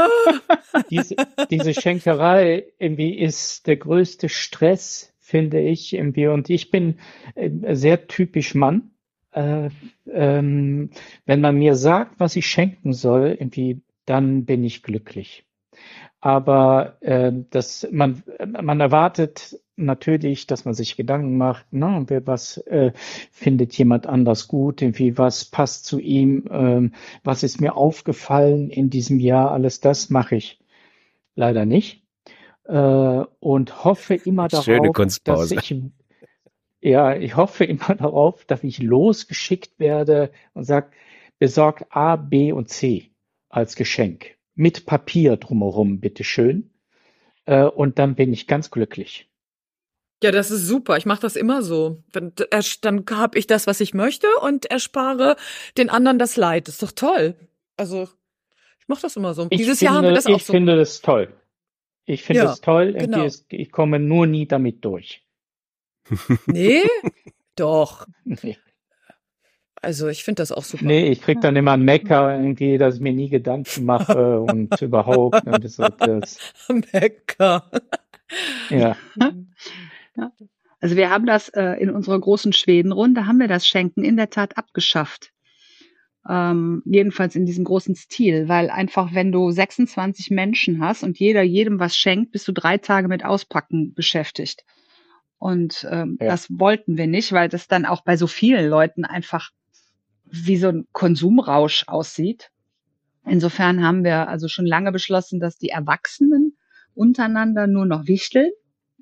diese, diese Schenkerei irgendwie ist der größte Stress, finde ich irgendwie. Und ich bin äh, sehr typisch Mann. Äh, ähm, wenn man mir sagt, was ich schenken soll, irgendwie, dann bin ich glücklich. Aber äh, das, man, man erwartet natürlich, dass man sich Gedanken macht, ne, was äh, findet jemand anders gut, irgendwie was passt zu ihm, ähm, was ist mir aufgefallen in diesem Jahr, alles das mache ich leider nicht. Äh, und hoffe immer darauf, dass ich ja, ich hoffe immer darauf, dass ich losgeschickt werde und sag, besorgt A, B und C als Geschenk mit Papier drumherum, bitteschön. Äh, und dann bin ich ganz glücklich. Ja, das ist super. Ich mache das immer so. Dann, dann habe ich das, was ich möchte und erspare den anderen das Leid. Das ist doch toll. Also ich mache das immer so. Ich Dieses finde, Jahr haben wir das auch ich so. Ich finde das toll. Ich finde ja, das toll. Genau. Ich komme nur nie damit durch. Nee? doch. Nee. Also ich finde das auch super. Nee, ich krieg dann immer ein Mecker irgendwie, dass ich mir nie Gedanken mache und überhaupt. Und das, das. Mecker. Ja. ja. Also wir haben das äh, in unserer großen Schwedenrunde, haben wir das Schenken in der Tat abgeschafft. Ähm, jedenfalls in diesem großen Stil, weil einfach, wenn du 26 Menschen hast und jeder jedem was schenkt, bist du drei Tage mit Auspacken beschäftigt. Und ähm, ja. das wollten wir nicht, weil das dann auch bei so vielen Leuten einfach wie so ein Konsumrausch aussieht. Insofern haben wir also schon lange beschlossen, dass die Erwachsenen untereinander nur noch wichteln.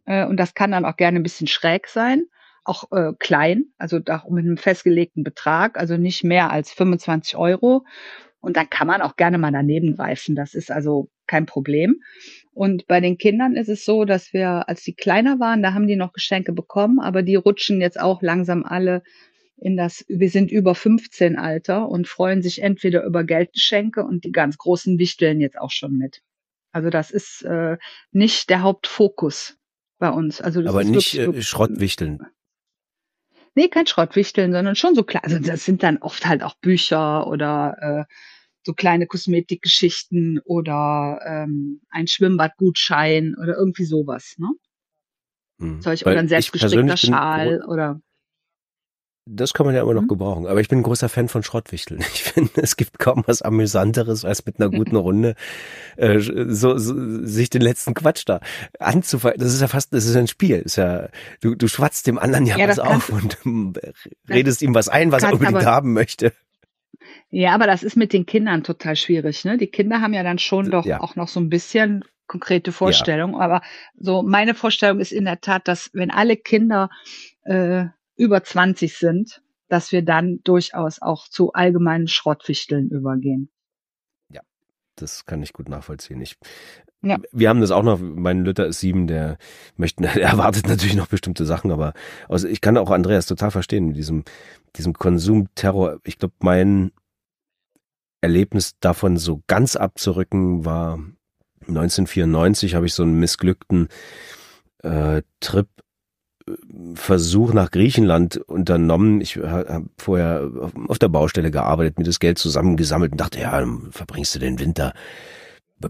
Äh, und das kann dann auch gerne ein bisschen schräg sein, auch äh, klein, also auch mit einem festgelegten Betrag, also nicht mehr als 25 Euro. Und dann kann man auch gerne mal daneben greifen. Das ist also kein Problem. Und bei den Kindern ist es so, dass wir, als die kleiner waren, da haben die noch Geschenke bekommen, aber die rutschen jetzt auch langsam alle in das, wir sind über 15 Alter und freuen sich entweder über Geldgeschenke und die ganz großen wichteln jetzt auch schon mit. Also das ist äh, nicht der Hauptfokus bei uns. Also das aber ist nicht wirklich, äh, Schrottwichteln. Nee, kein Schrottwichteln, sondern schon so klar. Also das sind dann oft halt auch Bücher oder äh, so kleine Kosmetikgeschichten oder ähm, ein Schwimmbadgutschein oder irgendwie sowas, ne? Hm. Solch, oder ein selbstgestrickter Schal oder das kann man ja immer noch mhm. gebrauchen. Aber ich bin ein großer Fan von Schrottwichteln. Ich finde, es gibt kaum was Amüsanteres, als mit einer guten Runde äh, so, so sich den letzten Quatsch da anzufangen. Das ist ja fast, das ist ein Spiel. ist ja, du, du schwatzt dem anderen ja, ja was auf und redest ihm was ein, was er unbedingt haben möchte. Ja, aber das ist mit den Kindern total schwierig. Ne? Die Kinder haben ja dann schon doch ja. auch noch so ein bisschen konkrete Vorstellungen. Ja. Aber so meine Vorstellung ist in der Tat, dass wenn alle Kinder äh, über 20 sind, dass wir dann durchaus auch zu allgemeinen Schrottwichteln übergehen. Ja, das kann ich gut nachvollziehen. Ich, ja. Wir haben das auch noch, mein Lütter ist sieben, der möchte, der erwartet natürlich noch bestimmte Sachen, aber also ich kann auch Andreas total verstehen mit diesem, diesem Konsumterror. Ich glaube, mein Erlebnis davon so ganz abzurücken war 1994 habe ich so einen missglückten äh, Trip Versuch nach Griechenland unternommen. Ich habe vorher auf der Baustelle gearbeitet, mir das Geld zusammengesammelt und dachte, ja, verbringst du den Winter,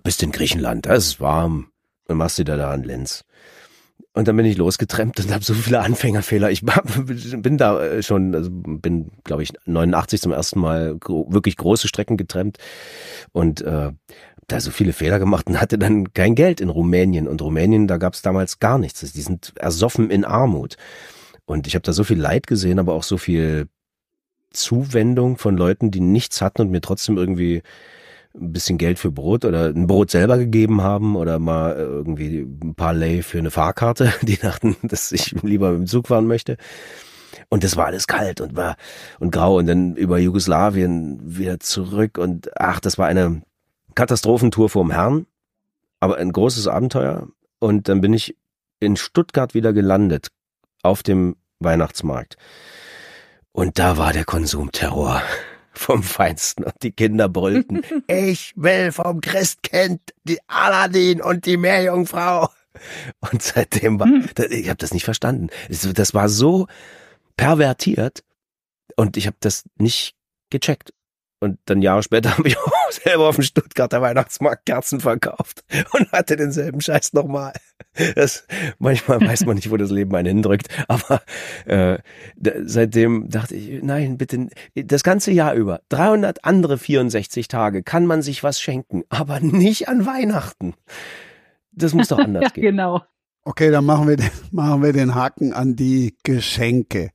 bist in Griechenland, da ist warm, dann machst du da da einen Lenz. Und dann bin ich losgetrennt und habe so viele Anfängerfehler. Ich bin da äh, schon, also bin, glaube ich, 89 zum ersten Mal wirklich große Strecken getrennt und äh, da so viele Fehler gemacht und hatte dann kein Geld in Rumänien. Und Rumänien, da gab es damals gar nichts. Die sind ersoffen in Armut. Und ich habe da so viel Leid gesehen, aber auch so viel Zuwendung von Leuten, die nichts hatten und mir trotzdem irgendwie ein bisschen Geld für Brot oder ein Brot selber gegeben haben oder mal irgendwie ein paar Lay für eine Fahrkarte. Die dachten, dass ich lieber mit dem Zug fahren möchte. Und das war alles kalt und war und grau und dann über Jugoslawien wieder zurück und ach, das war eine Katastrophentour vorm Herrn, aber ein großes Abenteuer. Und dann bin ich in Stuttgart wieder gelandet auf dem Weihnachtsmarkt. Und da war der Konsumterror vom Feinsten und die Kinder brüllten, ich will vom Christkind die Aladdin und die Meerjungfrau. Und seitdem war, hm. ich habe das nicht verstanden. Das war so pervertiert und ich habe das nicht gecheckt. Und dann Jahre später habe ich auch selber auf dem Stuttgarter Weihnachtsmarkt Kerzen verkauft und hatte denselben Scheiß nochmal. Das, manchmal weiß man nicht, wo das Leben einen hindrückt. Aber äh, seitdem dachte ich, nein, bitte, das ganze Jahr über, 300 andere 64 Tage kann man sich was schenken, aber nicht an Weihnachten. Das muss doch anders ja, gehen. Genau. Okay, dann machen wir, den, machen wir den Haken an die Geschenke.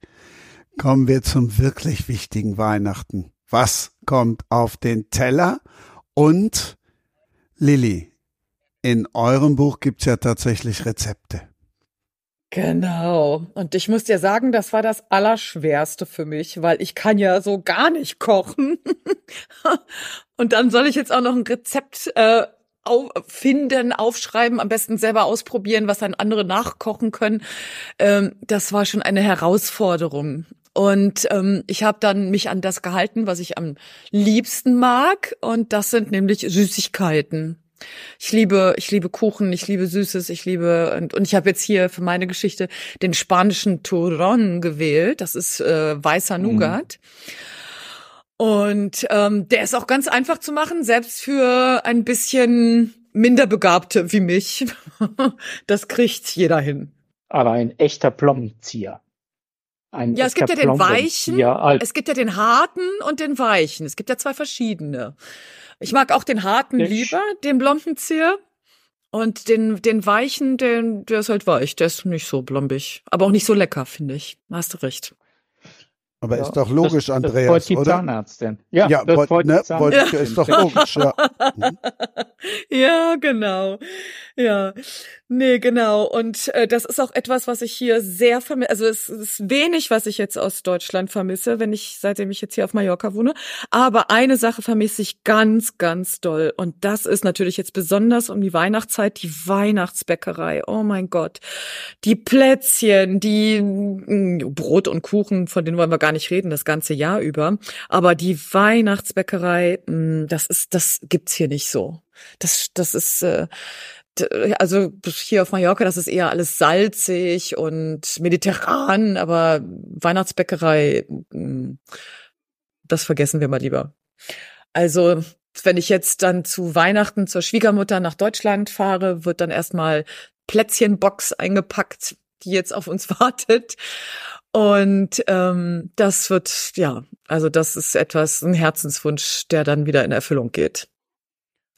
Kommen wir zum wirklich wichtigen Weihnachten was kommt auf den Teller. Und Lilly, in eurem Buch gibt's ja tatsächlich Rezepte. Genau. Und ich muss dir sagen, das war das Allerschwerste für mich, weil ich kann ja so gar nicht kochen. Und dann soll ich jetzt auch noch ein Rezept äh, finden, aufschreiben, am besten selber ausprobieren, was dann andere nachkochen können. Ähm, das war schon eine Herausforderung. Und ähm, ich habe dann mich an das gehalten, was ich am liebsten mag. Und das sind nämlich Süßigkeiten. Ich liebe, ich liebe Kuchen, ich liebe Süßes, ich liebe und, und ich habe jetzt hier für meine Geschichte den spanischen Turron gewählt. Das ist äh, weißer mhm. Nougat. Und ähm, der ist auch ganz einfach zu machen, selbst für ein bisschen minder Begabte wie mich. das kriegt jeder hin. Aber ein echter Plombenzieher. Ein ja, es gibt ja den weichen, es gibt ja den harten und den weichen. Es gibt ja zwei verschiedene. Ich mag auch den harten ich lieber, den Blombenzieher. Und den, den weichen, den, der ist halt weich. Der ist nicht so blombig. Aber auch nicht so lecker, finde ich. Hast du recht. Aber ja, ist doch logisch, das, Andreas, das die oder? Zahnärztin. Ja, ja das wollt, ne, wollt, ja. ist doch logisch, ja. ja, genau. Ja, nee, genau. Und äh, das ist auch etwas, was ich hier sehr vermisse. Also es ist wenig, was ich jetzt aus Deutschland vermisse, wenn ich, seitdem ich jetzt hier auf Mallorca wohne. Aber eine Sache vermisse ich ganz, ganz doll. Und das ist natürlich jetzt besonders um die Weihnachtszeit, die Weihnachtsbäckerei. Oh mein Gott. Die Plätzchen, die mh, mm, Brot und Kuchen, von denen wollen wir gar nicht reden, das ganze Jahr über. Aber die Weihnachtsbäckerei, mh, mm, das ist, das gibt's hier nicht so. Das, das ist, äh, also hier auf Mallorca, das ist eher alles salzig und mediterran, aber Weihnachtsbäckerei, hm, das vergessen wir mal lieber. Also, wenn ich jetzt dann zu Weihnachten zur Schwiegermutter nach Deutschland fahre, wird dann erstmal Plätzchenbox eingepackt, die jetzt auf uns wartet. Und ähm, das wird, ja, also das ist etwas, ein Herzenswunsch, der dann wieder in Erfüllung geht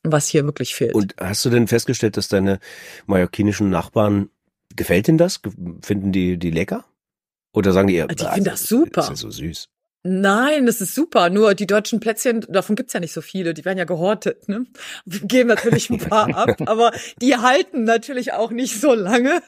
was hier wirklich fehlt. Und hast du denn festgestellt, dass deine mallorquinischen Nachbarn, gefällt ihnen das? Finden die die lecker? Oder sagen die eher, die finden das super. Das ist ja so süß. Nein, das ist super. Nur die deutschen Plätzchen, davon gibt's ja nicht so viele. Die werden ja gehortet. Ne? Wir geben natürlich ein paar ab, aber die halten natürlich auch nicht so lange.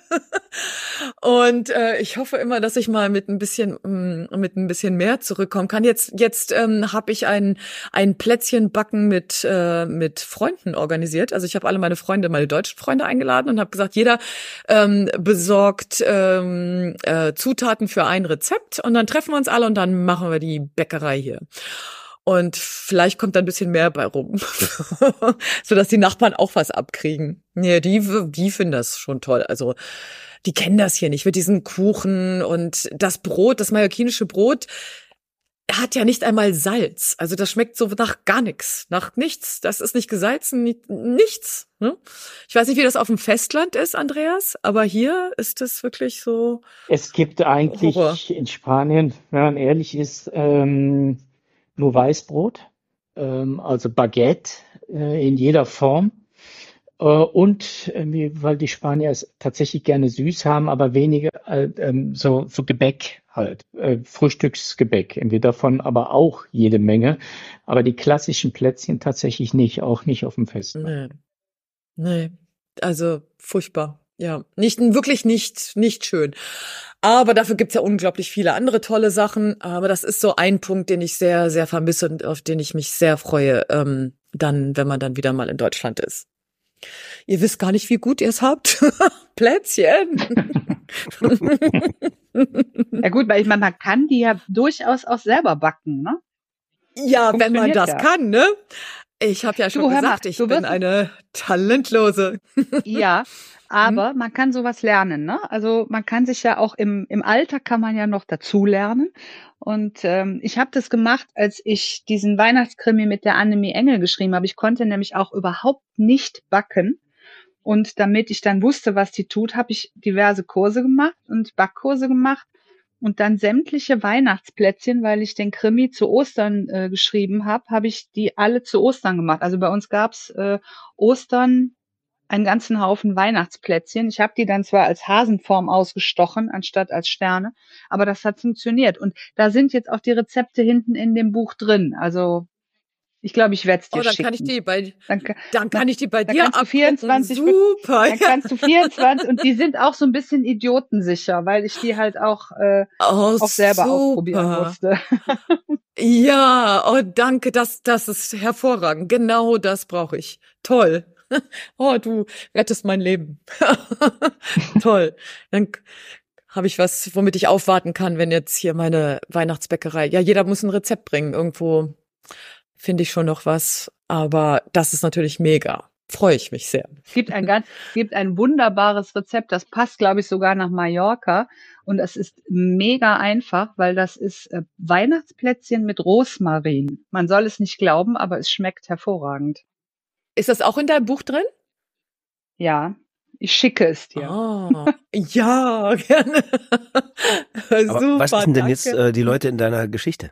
Und äh, ich hoffe immer, dass ich mal mit ein bisschen mm, mit ein bisschen mehr zurückkommen kann. Jetzt jetzt ähm, habe ich ein ein Plätzchenbacken mit äh, mit Freunden organisiert. Also ich habe alle meine Freunde, meine deutschen Freunde eingeladen und habe gesagt, jeder ähm, besorgt ähm, äh, Zutaten für ein Rezept und dann treffen wir uns alle und dann machen wir die Bäckerei hier. Und vielleicht kommt da ein bisschen mehr bei rum, so dass die Nachbarn auch was abkriegen. Nee, die, die finden das schon toll. Also, die kennen das hier nicht mit diesen Kuchen und das Brot, das mallorquinische Brot hat ja nicht einmal Salz. Also das schmeckt so nach gar nichts, nach nichts. Das ist nicht gesalzen, nichts. Ne? Ich weiß nicht, wie das auf dem Festland ist, Andreas, aber hier ist es wirklich so. Es gibt eigentlich Horror. in Spanien, wenn man ehrlich ist, ähm, nur Weißbrot, ähm, also Baguette äh, in jeder Form. Äh, und äh, weil die Spanier es tatsächlich gerne süß haben, aber weniger äh, ähm, so, so Gebäck halt, Frühstücksgebäck, entweder davon aber auch jede Menge, aber die klassischen Plätzchen tatsächlich nicht, auch nicht auf dem Fest. Nee. nee, also furchtbar. Ja, nicht wirklich nicht nicht schön. Aber dafür gibt's ja unglaublich viele andere tolle Sachen. Aber das ist so ein Punkt, den ich sehr, sehr vermisse und auf den ich mich sehr freue, ähm, dann, wenn man dann wieder mal in Deutschland ist. Ihr wisst gar nicht, wie gut ihr es habt. Plätzchen. ja gut, weil ich meine, man kann die ja durchaus auch selber backen, ne? Ja, wenn man das ja. kann, ne? Ich habe ja schon du, gesagt, mal, ich bin eine talentlose. ja, aber mhm. man kann sowas lernen, ne? Also man kann sich ja auch im, im Alter kann man ja noch dazu lernen. Und ähm, ich habe das gemacht, als ich diesen Weihnachtskrimi mit der Annemie Engel geschrieben habe. Ich konnte nämlich auch überhaupt nicht backen. Und damit ich dann wusste, was die tut, habe ich diverse Kurse gemacht und Backkurse gemacht und dann sämtliche Weihnachtsplätzchen, weil ich den Krimi zu Ostern äh, geschrieben habe, habe ich die alle zu Ostern gemacht. Also bei uns gab's äh, Ostern einen ganzen Haufen Weihnachtsplätzchen. Ich habe die dann zwar als Hasenform ausgestochen, anstatt als Sterne, aber das hat funktioniert. Und da sind jetzt auch die Rezepte hinten in dem Buch drin. Also ich glaube, ich werde es dir oh, dann schicken. Kann ich die bei, dann, dann kann ich die bei dann dir kannst du 24, Super. Dann kannst du 24 und die sind auch so ein bisschen idiotensicher, weil ich die halt auch, äh, oh, auch selber super. ausprobieren musste. ja, oh danke, das, das ist hervorragend. Genau das brauche ich. Toll. Oh, du rettest mein Leben. Toll. Dann habe ich was, womit ich aufwarten kann, wenn jetzt hier meine Weihnachtsbäckerei. Ja, jeder muss ein Rezept bringen. Irgendwo finde ich schon noch was. Aber das ist natürlich mega. freue ich mich sehr. Es gibt ein ganz, gibt ein wunderbares Rezept, das passt, glaube ich, sogar nach Mallorca. Und es ist mega einfach, weil das ist äh, Weihnachtsplätzchen mit Rosmarin. Man soll es nicht glauben, aber es schmeckt hervorragend. Ist das auch in deinem Buch drin? Ja, ich schicke es dir. Oh, ja, gerne. Super, was sind denn danke. jetzt äh, die Leute in deiner Geschichte?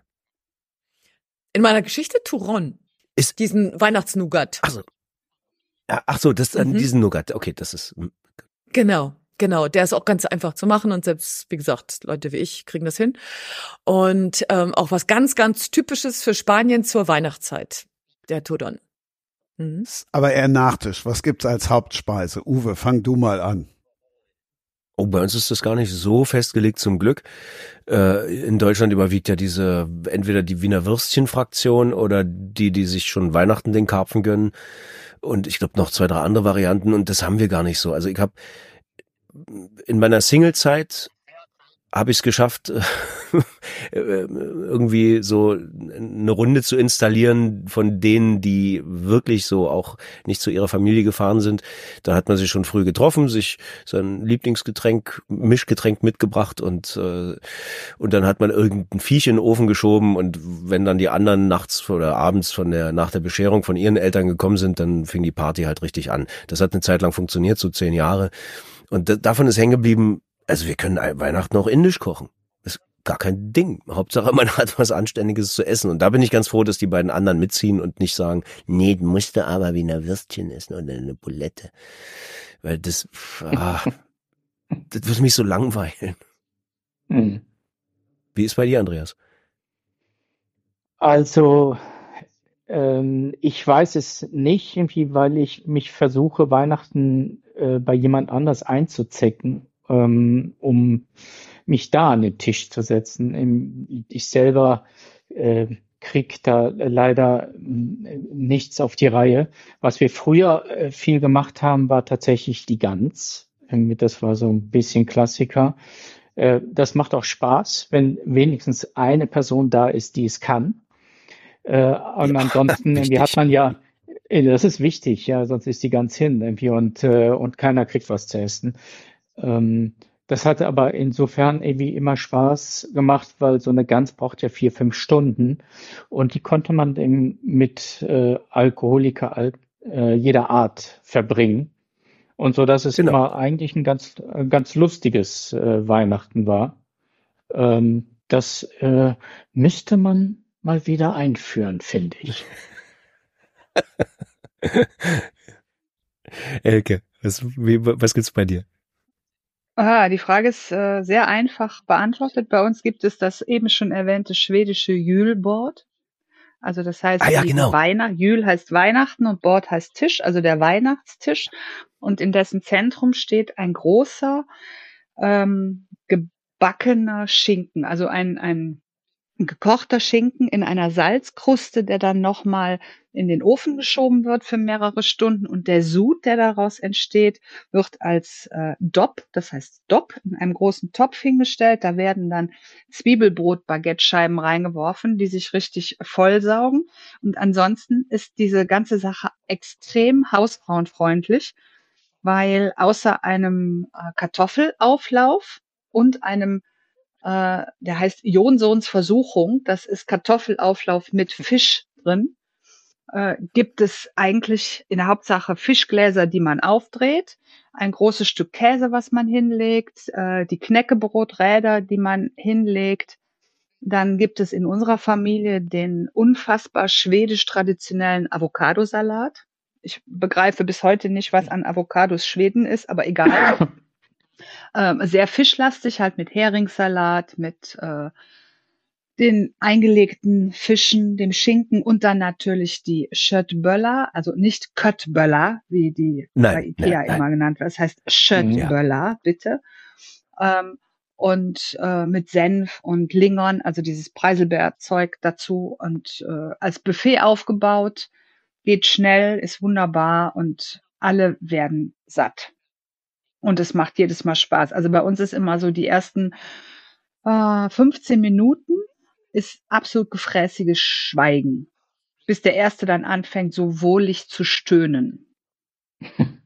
In meiner Geschichte Touron. Ist diesen Weihnachtsnougat. Also, ach so, das mhm. diesen Nougat. Okay, das ist hm. genau. Genau, der ist auch ganz einfach zu machen und selbst, wie gesagt, Leute wie ich kriegen das hin. Und ähm, auch was ganz, ganz Typisches für Spanien zur Weihnachtszeit, der Tudon. Mhm. Aber eher Nachtisch. Was gibt's als Hauptspeise? Uwe, fang du mal an. Oh, bei uns ist das gar nicht so festgelegt zum Glück. Äh, in Deutschland überwiegt ja diese entweder die Wiener Würstchen-Fraktion oder die, die sich schon Weihnachten den Karpfen gönnen. Und ich glaube noch zwei, drei andere Varianten und das haben wir gar nicht so. Also ich habe in meiner Single-Zeit habe ich es geschafft, äh, irgendwie so eine Runde zu installieren von denen, die wirklich so auch nicht zu ihrer Familie gefahren sind. Da hat man sich schon früh getroffen, sich sein Lieblingsgetränk, Mischgetränk mitgebracht und äh, und dann hat man irgendein Viech in den Ofen geschoben und wenn dann die anderen nachts oder abends von der nach der Bescherung von ihren Eltern gekommen sind, dann fing die Party halt richtig an. Das hat eine Zeit lang funktioniert, so zehn Jahre. Und davon ist hängen geblieben, also wir können Weihnachten auch indisch kochen. Das ist gar kein Ding. Hauptsache, man hat was Anständiges zu essen. Und da bin ich ganz froh, dass die beiden anderen mitziehen und nicht sagen, nee, du musst aber wie eine Würstchen essen oder eine Bulette. Weil das, ah, das wird mich so langweilen. Hm. Wie ist bei dir, Andreas? Also, ähm, ich weiß es nicht, irgendwie, weil ich mich versuche, Weihnachten äh, bei jemand anders einzuzecken ähm, um mich da an den Tisch zu setzen. Ich selber äh, krieg da leider äh, nichts auf die Reihe. Was wir früher äh, viel gemacht haben, war tatsächlich die Gans. Das war so ein bisschen Klassiker. Äh, das macht auch Spaß, wenn wenigstens eine Person da ist, die es kann. Und ansonsten irgendwie hat man ja, das ist wichtig, ja, sonst ist die ganz hin irgendwie und, und keiner kriegt was zu essen. Ähm, das hatte aber insofern irgendwie immer Spaß gemacht, weil so eine Gans braucht ja vier, fünf Stunden und die konnte man eben mit äh, Alkoholiker al äh, jeder Art verbringen. Und so dass es genau. immer eigentlich ein ganz, ganz lustiges äh, Weihnachten war. Ähm, das äh, müsste man mal wieder einführen, finde ich. Elke, was, wie, was gibt's bei dir? Ah, die Frage ist äh, sehr einfach beantwortet. Bei uns gibt es das eben schon erwähnte schwedische Jülbord. Also das heißt, ah, ja, genau. Weihnacht, Jül heißt Weihnachten und Bord heißt Tisch, also der Weihnachtstisch. Und in dessen Zentrum steht ein großer ähm, gebackener Schinken, also ein, ein gekochter Schinken in einer Salzkruste, der dann nochmal in den Ofen geschoben wird für mehrere Stunden und der Sud, der daraus entsteht, wird als äh, Dop, das heißt Dop, in einem großen Topf hingestellt. Da werden dann Zwiebelbrot-Baguette-Scheiben reingeworfen, die sich richtig vollsaugen. Und ansonsten ist diese ganze Sache extrem hausfrauenfreundlich, weil außer einem äh, Kartoffelauflauf und einem äh, der heißt Jonsons Versuchung. Das ist Kartoffelauflauf mit Fisch drin. Äh, gibt es eigentlich in der Hauptsache Fischgläser, die man aufdreht, ein großes Stück Käse, was man hinlegt, äh, die Knäckebroträder, die man hinlegt. Dann gibt es in unserer Familie den unfassbar schwedisch traditionellen Avocadosalat. Ich begreife bis heute nicht, was an Avocados Schweden ist, aber egal. ähm, sehr fischlastig, halt mit Heringssalat, mit äh, den eingelegten Fischen, dem Schinken und dann natürlich die Schöttböller, also nicht Köttböller, wie die nein, bei Ikea nein, immer nein. genannt wird. Das heißt Schöttböller, ja. bitte. Ähm, und äh, mit Senf und Lingern, also dieses Preiselbeerzeug dazu und äh, als Buffet aufgebaut, geht schnell, ist wunderbar und alle werden satt. Und es macht jedes Mal Spaß. Also bei uns ist immer so die ersten äh, 15 Minuten ist absolut gefräßiges Schweigen, bis der Erste dann anfängt, so wohlig zu stöhnen.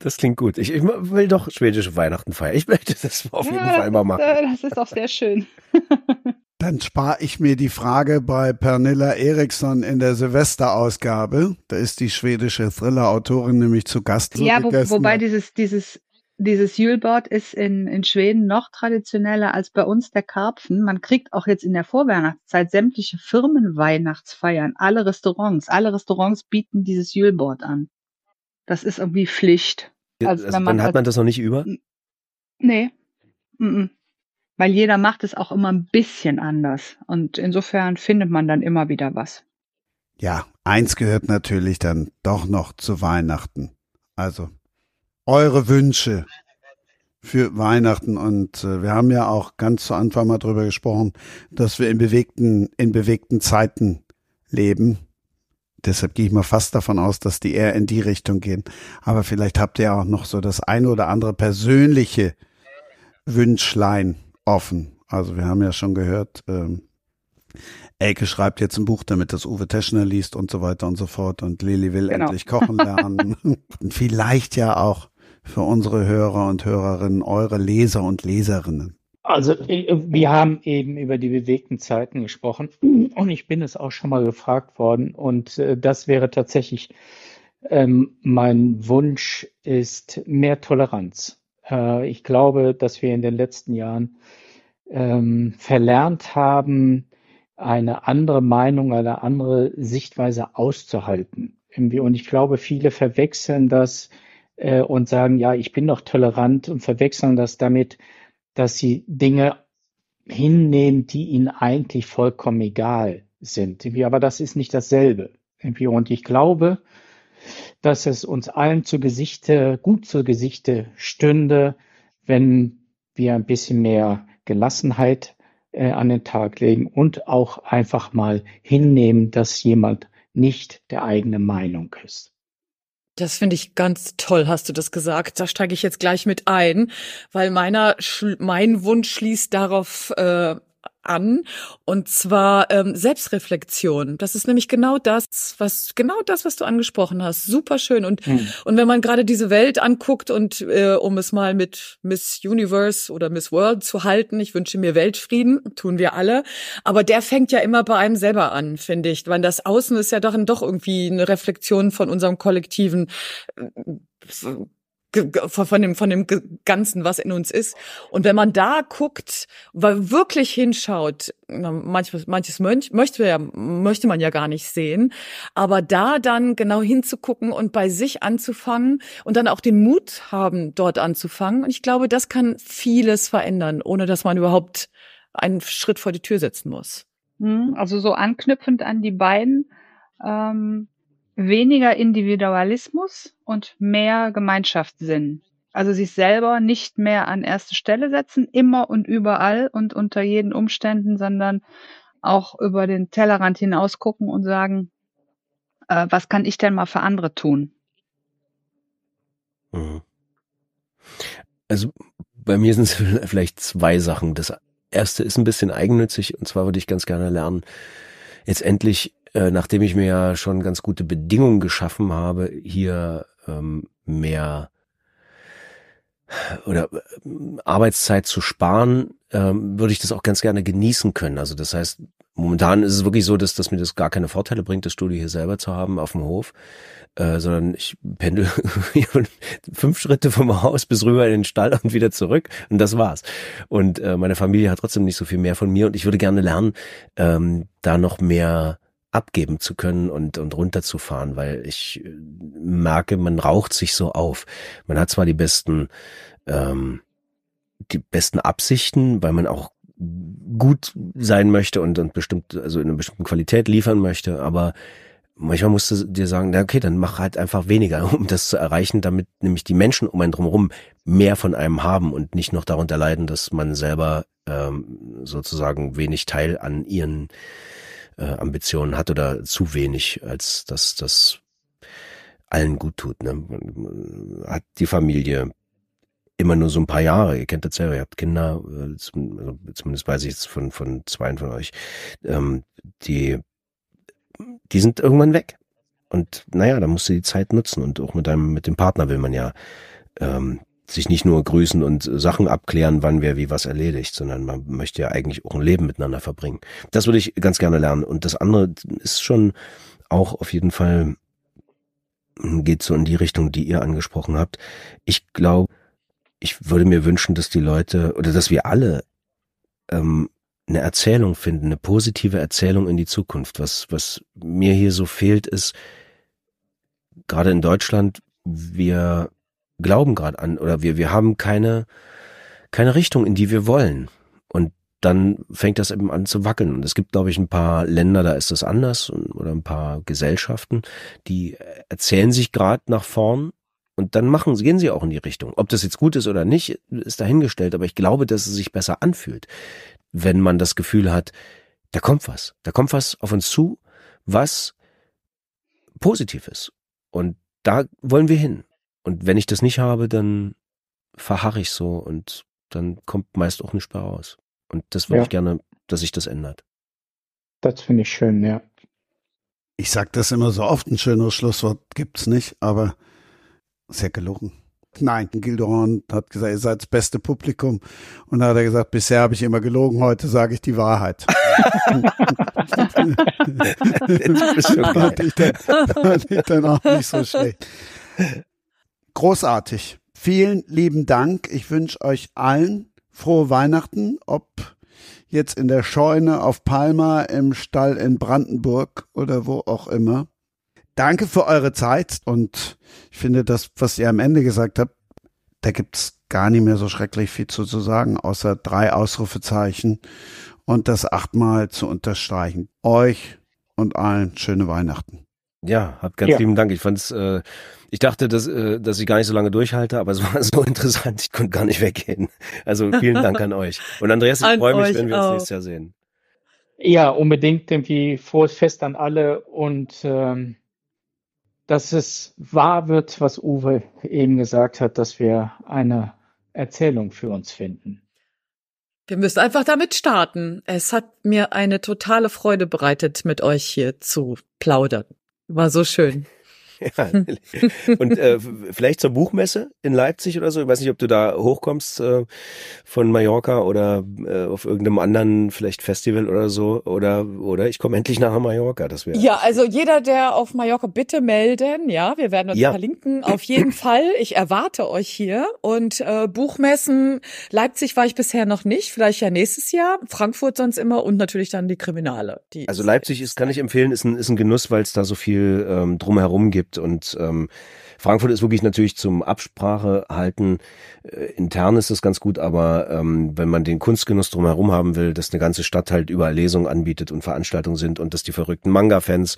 Das klingt gut. Ich, ich will doch schwedische Weihnachten feiern. Ich möchte das auf jeden Fall mal machen. Das ist auch sehr schön. Dann spare ich mir die Frage bei Pernilla Eriksson in der Silvesterausgabe. Da ist die schwedische Thriller-Autorin nämlich zu Gast. Ja, wo, wobei dieses, dieses, dieses Julbord ist in, in Schweden noch traditioneller als bei uns der Karpfen. Man kriegt auch jetzt in der Vorweihnachtszeit sämtliche Firmenweihnachtsfeiern, alle Restaurants, alle Restaurants bieten dieses Julbord an. Das ist irgendwie Pflicht. Also, also dann hat man das noch nicht über? Nee. Mm -mm weil jeder macht es auch immer ein bisschen anders. Und insofern findet man dann immer wieder was. Ja, eins gehört natürlich dann doch noch zu Weihnachten. Also eure Wünsche für Weihnachten und äh, wir haben ja auch ganz zu Anfang mal drüber gesprochen, dass wir in bewegten in bewegten Zeiten leben. Deshalb gehe ich mal fast davon aus, dass die eher in die Richtung gehen. Aber vielleicht habt ihr auch noch so das eine oder andere persönliche Wünschlein, offen. Also wir haben ja schon gehört, ähm, Elke schreibt jetzt ein Buch, damit das Uwe Teschner liest und so weiter und so fort. Und Lili will genau. endlich kochen lernen. und vielleicht ja auch für unsere Hörer und Hörerinnen, eure Leser und Leserinnen. Also äh, wir haben eben über die bewegten Zeiten gesprochen und ich bin es auch schon mal gefragt worden und äh, das wäre tatsächlich ähm, mein Wunsch ist mehr Toleranz. Äh, ich glaube, dass wir in den letzten Jahren ähm, verlernt haben, eine andere Meinung, eine andere Sichtweise auszuhalten. Und ich glaube, viele verwechseln das äh, und sagen, ja, ich bin doch tolerant und verwechseln das damit, dass sie Dinge hinnehmen, die ihnen eigentlich vollkommen egal sind. Aber das ist nicht dasselbe. Und ich glaube, dass es uns allen zu Gesichte, gut zu Gesichte stünde, wenn wir ein bisschen mehr Gelassenheit äh, an den Tag legen und auch einfach mal hinnehmen, dass jemand nicht der eigenen Meinung ist. Das finde ich ganz toll, hast du das gesagt. Da steige ich jetzt gleich mit ein, weil meiner mein Wunsch schließt darauf äh, an und zwar ähm, Selbstreflexion. Das ist nämlich genau das, was genau das, was du angesprochen hast. Super schön und mhm. und wenn man gerade diese Welt anguckt und äh, um es mal mit Miss Universe oder Miss World zu halten, ich wünsche mir Weltfrieden, tun wir alle, aber der fängt ja immer bei einem selber an, finde ich, weil das Außen ist ja doch, doch irgendwie eine Reflexion von unserem kollektiven äh, von dem, von dem Ganzen, was in uns ist. Und wenn man da guckt, weil wirklich hinschaut, manches, manches möchte, ja, möchte man ja gar nicht sehen, aber da dann genau hinzugucken und bei sich anzufangen und dann auch den Mut haben, dort anzufangen. Und ich glaube, das kann vieles verändern, ohne dass man überhaupt einen Schritt vor die Tür setzen muss. Hm, also so anknüpfend an die beiden, ähm weniger Individualismus und mehr Gemeinschaftssinn. Also sich selber nicht mehr an erste Stelle setzen, immer und überall und unter jeden Umständen, sondern auch über den Tellerrand hinaus gucken und sagen, äh, was kann ich denn mal für andere tun? Mhm. Also bei mir sind es vielleicht zwei Sachen. Das erste ist ein bisschen eigennützig und zwar würde ich ganz gerne lernen, jetzt endlich äh, nachdem ich mir ja schon ganz gute Bedingungen geschaffen habe, hier ähm, mehr oder äh, Arbeitszeit zu sparen, ähm, würde ich das auch ganz gerne genießen können. Also das heißt, momentan ist es wirklich so, dass, dass mir das gar keine Vorteile bringt, das Studio hier selber zu haben auf dem Hof, äh, sondern ich pendel fünf Schritte vom Haus bis rüber in den Stall und wieder zurück und das war's. Und äh, meine Familie hat trotzdem nicht so viel mehr von mir und ich würde gerne lernen, ähm, da noch mehr abgeben zu können und, und runterzufahren, weil ich äh, merke, man raucht sich so auf. Man hat zwar die besten, ähm, die besten Absichten, weil man auch gut sein möchte und, und bestimmt, also in einer bestimmten Qualität liefern möchte, aber manchmal musst du dir sagen, na okay, dann mach halt einfach weniger, um das zu erreichen, damit nämlich die Menschen um einen drumherum mehr von einem haben und nicht noch darunter leiden, dass man selber ähm, sozusagen wenig Teil an ihren äh, Ambitionen hat oder zu wenig, als dass das allen gut tut. Ne? Hat die Familie immer nur so ein paar Jahre. Ihr kennt das selber, ihr habt Kinder, äh, also zumindest weiß ich jetzt von, von zwei von euch, ähm, die, die sind irgendwann weg. Und naja, da musst du die Zeit nutzen und auch mit deinem, mit dem Partner will man ja ähm, sich nicht nur grüßen und Sachen abklären, wann wer wie was erledigt, sondern man möchte ja eigentlich auch ein Leben miteinander verbringen. Das würde ich ganz gerne lernen. Und das andere ist schon auch auf jeden Fall geht so in die Richtung, die ihr angesprochen habt. Ich glaube, ich würde mir wünschen, dass die Leute oder dass wir alle ähm, eine Erzählung finden, eine positive Erzählung in die Zukunft. Was, was mir hier so fehlt, ist, gerade in Deutschland, wir glauben gerade an oder wir, wir haben keine, keine Richtung, in die wir wollen. Und dann fängt das eben an zu wackeln. Und es gibt, glaube ich, ein paar Länder, da ist das anders oder ein paar Gesellschaften, die erzählen sich gerade nach vorn und dann machen, gehen sie auch in die Richtung. Ob das jetzt gut ist oder nicht, ist dahingestellt, aber ich glaube, dass es sich besser anfühlt, wenn man das Gefühl hat, da kommt was, da kommt was auf uns zu, was positiv ist. Und da wollen wir hin. Und wenn ich das nicht habe, dann verharre ich so und dann kommt meist auch nicht mehr raus. Und das würde ja. ich gerne, dass sich das ändert. Das finde ich schön, ja. Ich sage das immer so oft, ein schönes Schlusswort gibt's nicht, aber sehr gelogen. Nein, Gildoran hat gesagt, ihr seid das beste Publikum. Und da hat er gesagt, bisher habe ich immer gelogen, heute sage ich die Wahrheit. fand, ich dann, fand ich dann auch nicht so schlecht. Großartig. Vielen lieben Dank. Ich wünsche euch allen frohe Weihnachten, ob jetzt in der Scheune auf Palma, im Stall in Brandenburg oder wo auch immer. Danke für eure Zeit und ich finde das, was ihr am Ende gesagt habt, da gibt's gar nicht mehr so schrecklich viel zu, zu sagen, außer drei Ausrufezeichen und das achtmal zu unterstreichen. Euch und allen schöne Weihnachten. Ja, habt ganz ja. lieben Dank. Ich fand's, äh, ich dachte, dass, äh, dass ich gar nicht so lange durchhalte, aber es war so interessant, ich konnte gar nicht weggehen. Also vielen Dank an euch. Und Andreas, ich freue mich, wenn wir uns nächstes Jahr sehen. Ja, unbedingt irgendwie frohes Fest an alle und ähm, dass es wahr wird, was Uwe eben gesagt hat, dass wir eine Erzählung für uns finden. Wir müssen einfach damit starten. Es hat mir eine totale Freude bereitet, mit euch hier zu plaudern. War so schön. Ja, und äh, vielleicht zur Buchmesse in Leipzig oder so. Ich weiß nicht, ob du da hochkommst äh, von Mallorca oder äh, auf irgendeinem anderen vielleicht Festival oder so. Oder oder ich komme endlich nach Mallorca. Das wäre. Ja, also jeder, der auf Mallorca bitte melden. Ja, wir werden uns ja. verlinken. Auf jeden Fall. Ich erwarte euch hier. Und äh, Buchmessen Leipzig war ich bisher noch nicht. Vielleicht ja nächstes Jahr. Frankfurt sonst immer und natürlich dann die Kriminale. Die also Leipzig ist, kann ich empfehlen, ist ein, ist ein Genuss, weil es da so viel ähm, drumherum gibt gibt. Und ähm, Frankfurt ist wirklich natürlich zum Absprache halten. Äh, intern ist das ganz gut, aber ähm, wenn man den Kunstgenuss drumherum haben will, dass eine ganze Stadt halt überall Lesungen anbietet und Veranstaltungen sind und dass die verrückten Manga-Fans,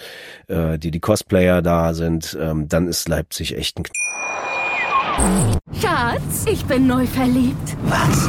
äh, die die Cosplayer da sind, ähm, dann ist Leipzig echt ein Schatz, ich bin neu verliebt. Was?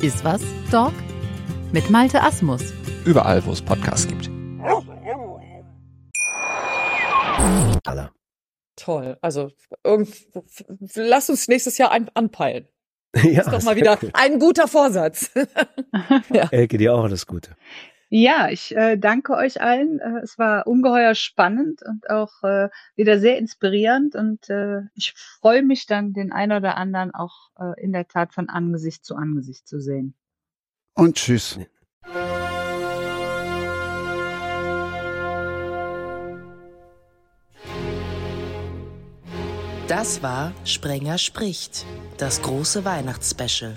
Iswas Dog mit Malte Asmus. Überall, wo es Podcasts gibt. Toll. Also irgend, lass uns nächstes Jahr ein, anpeilen. Ja, das ist doch mal wieder ein guter Vorsatz. ja. Elke, dir auch alles Gute. Ja, ich äh, danke euch allen. Äh, es war ungeheuer spannend und auch äh, wieder sehr inspirierend und äh, ich freue mich dann, den einen oder anderen auch äh, in der Tat von Angesicht zu Angesicht zu sehen. Und tschüss. Das war Sprenger spricht, das große Weihnachtsspecial.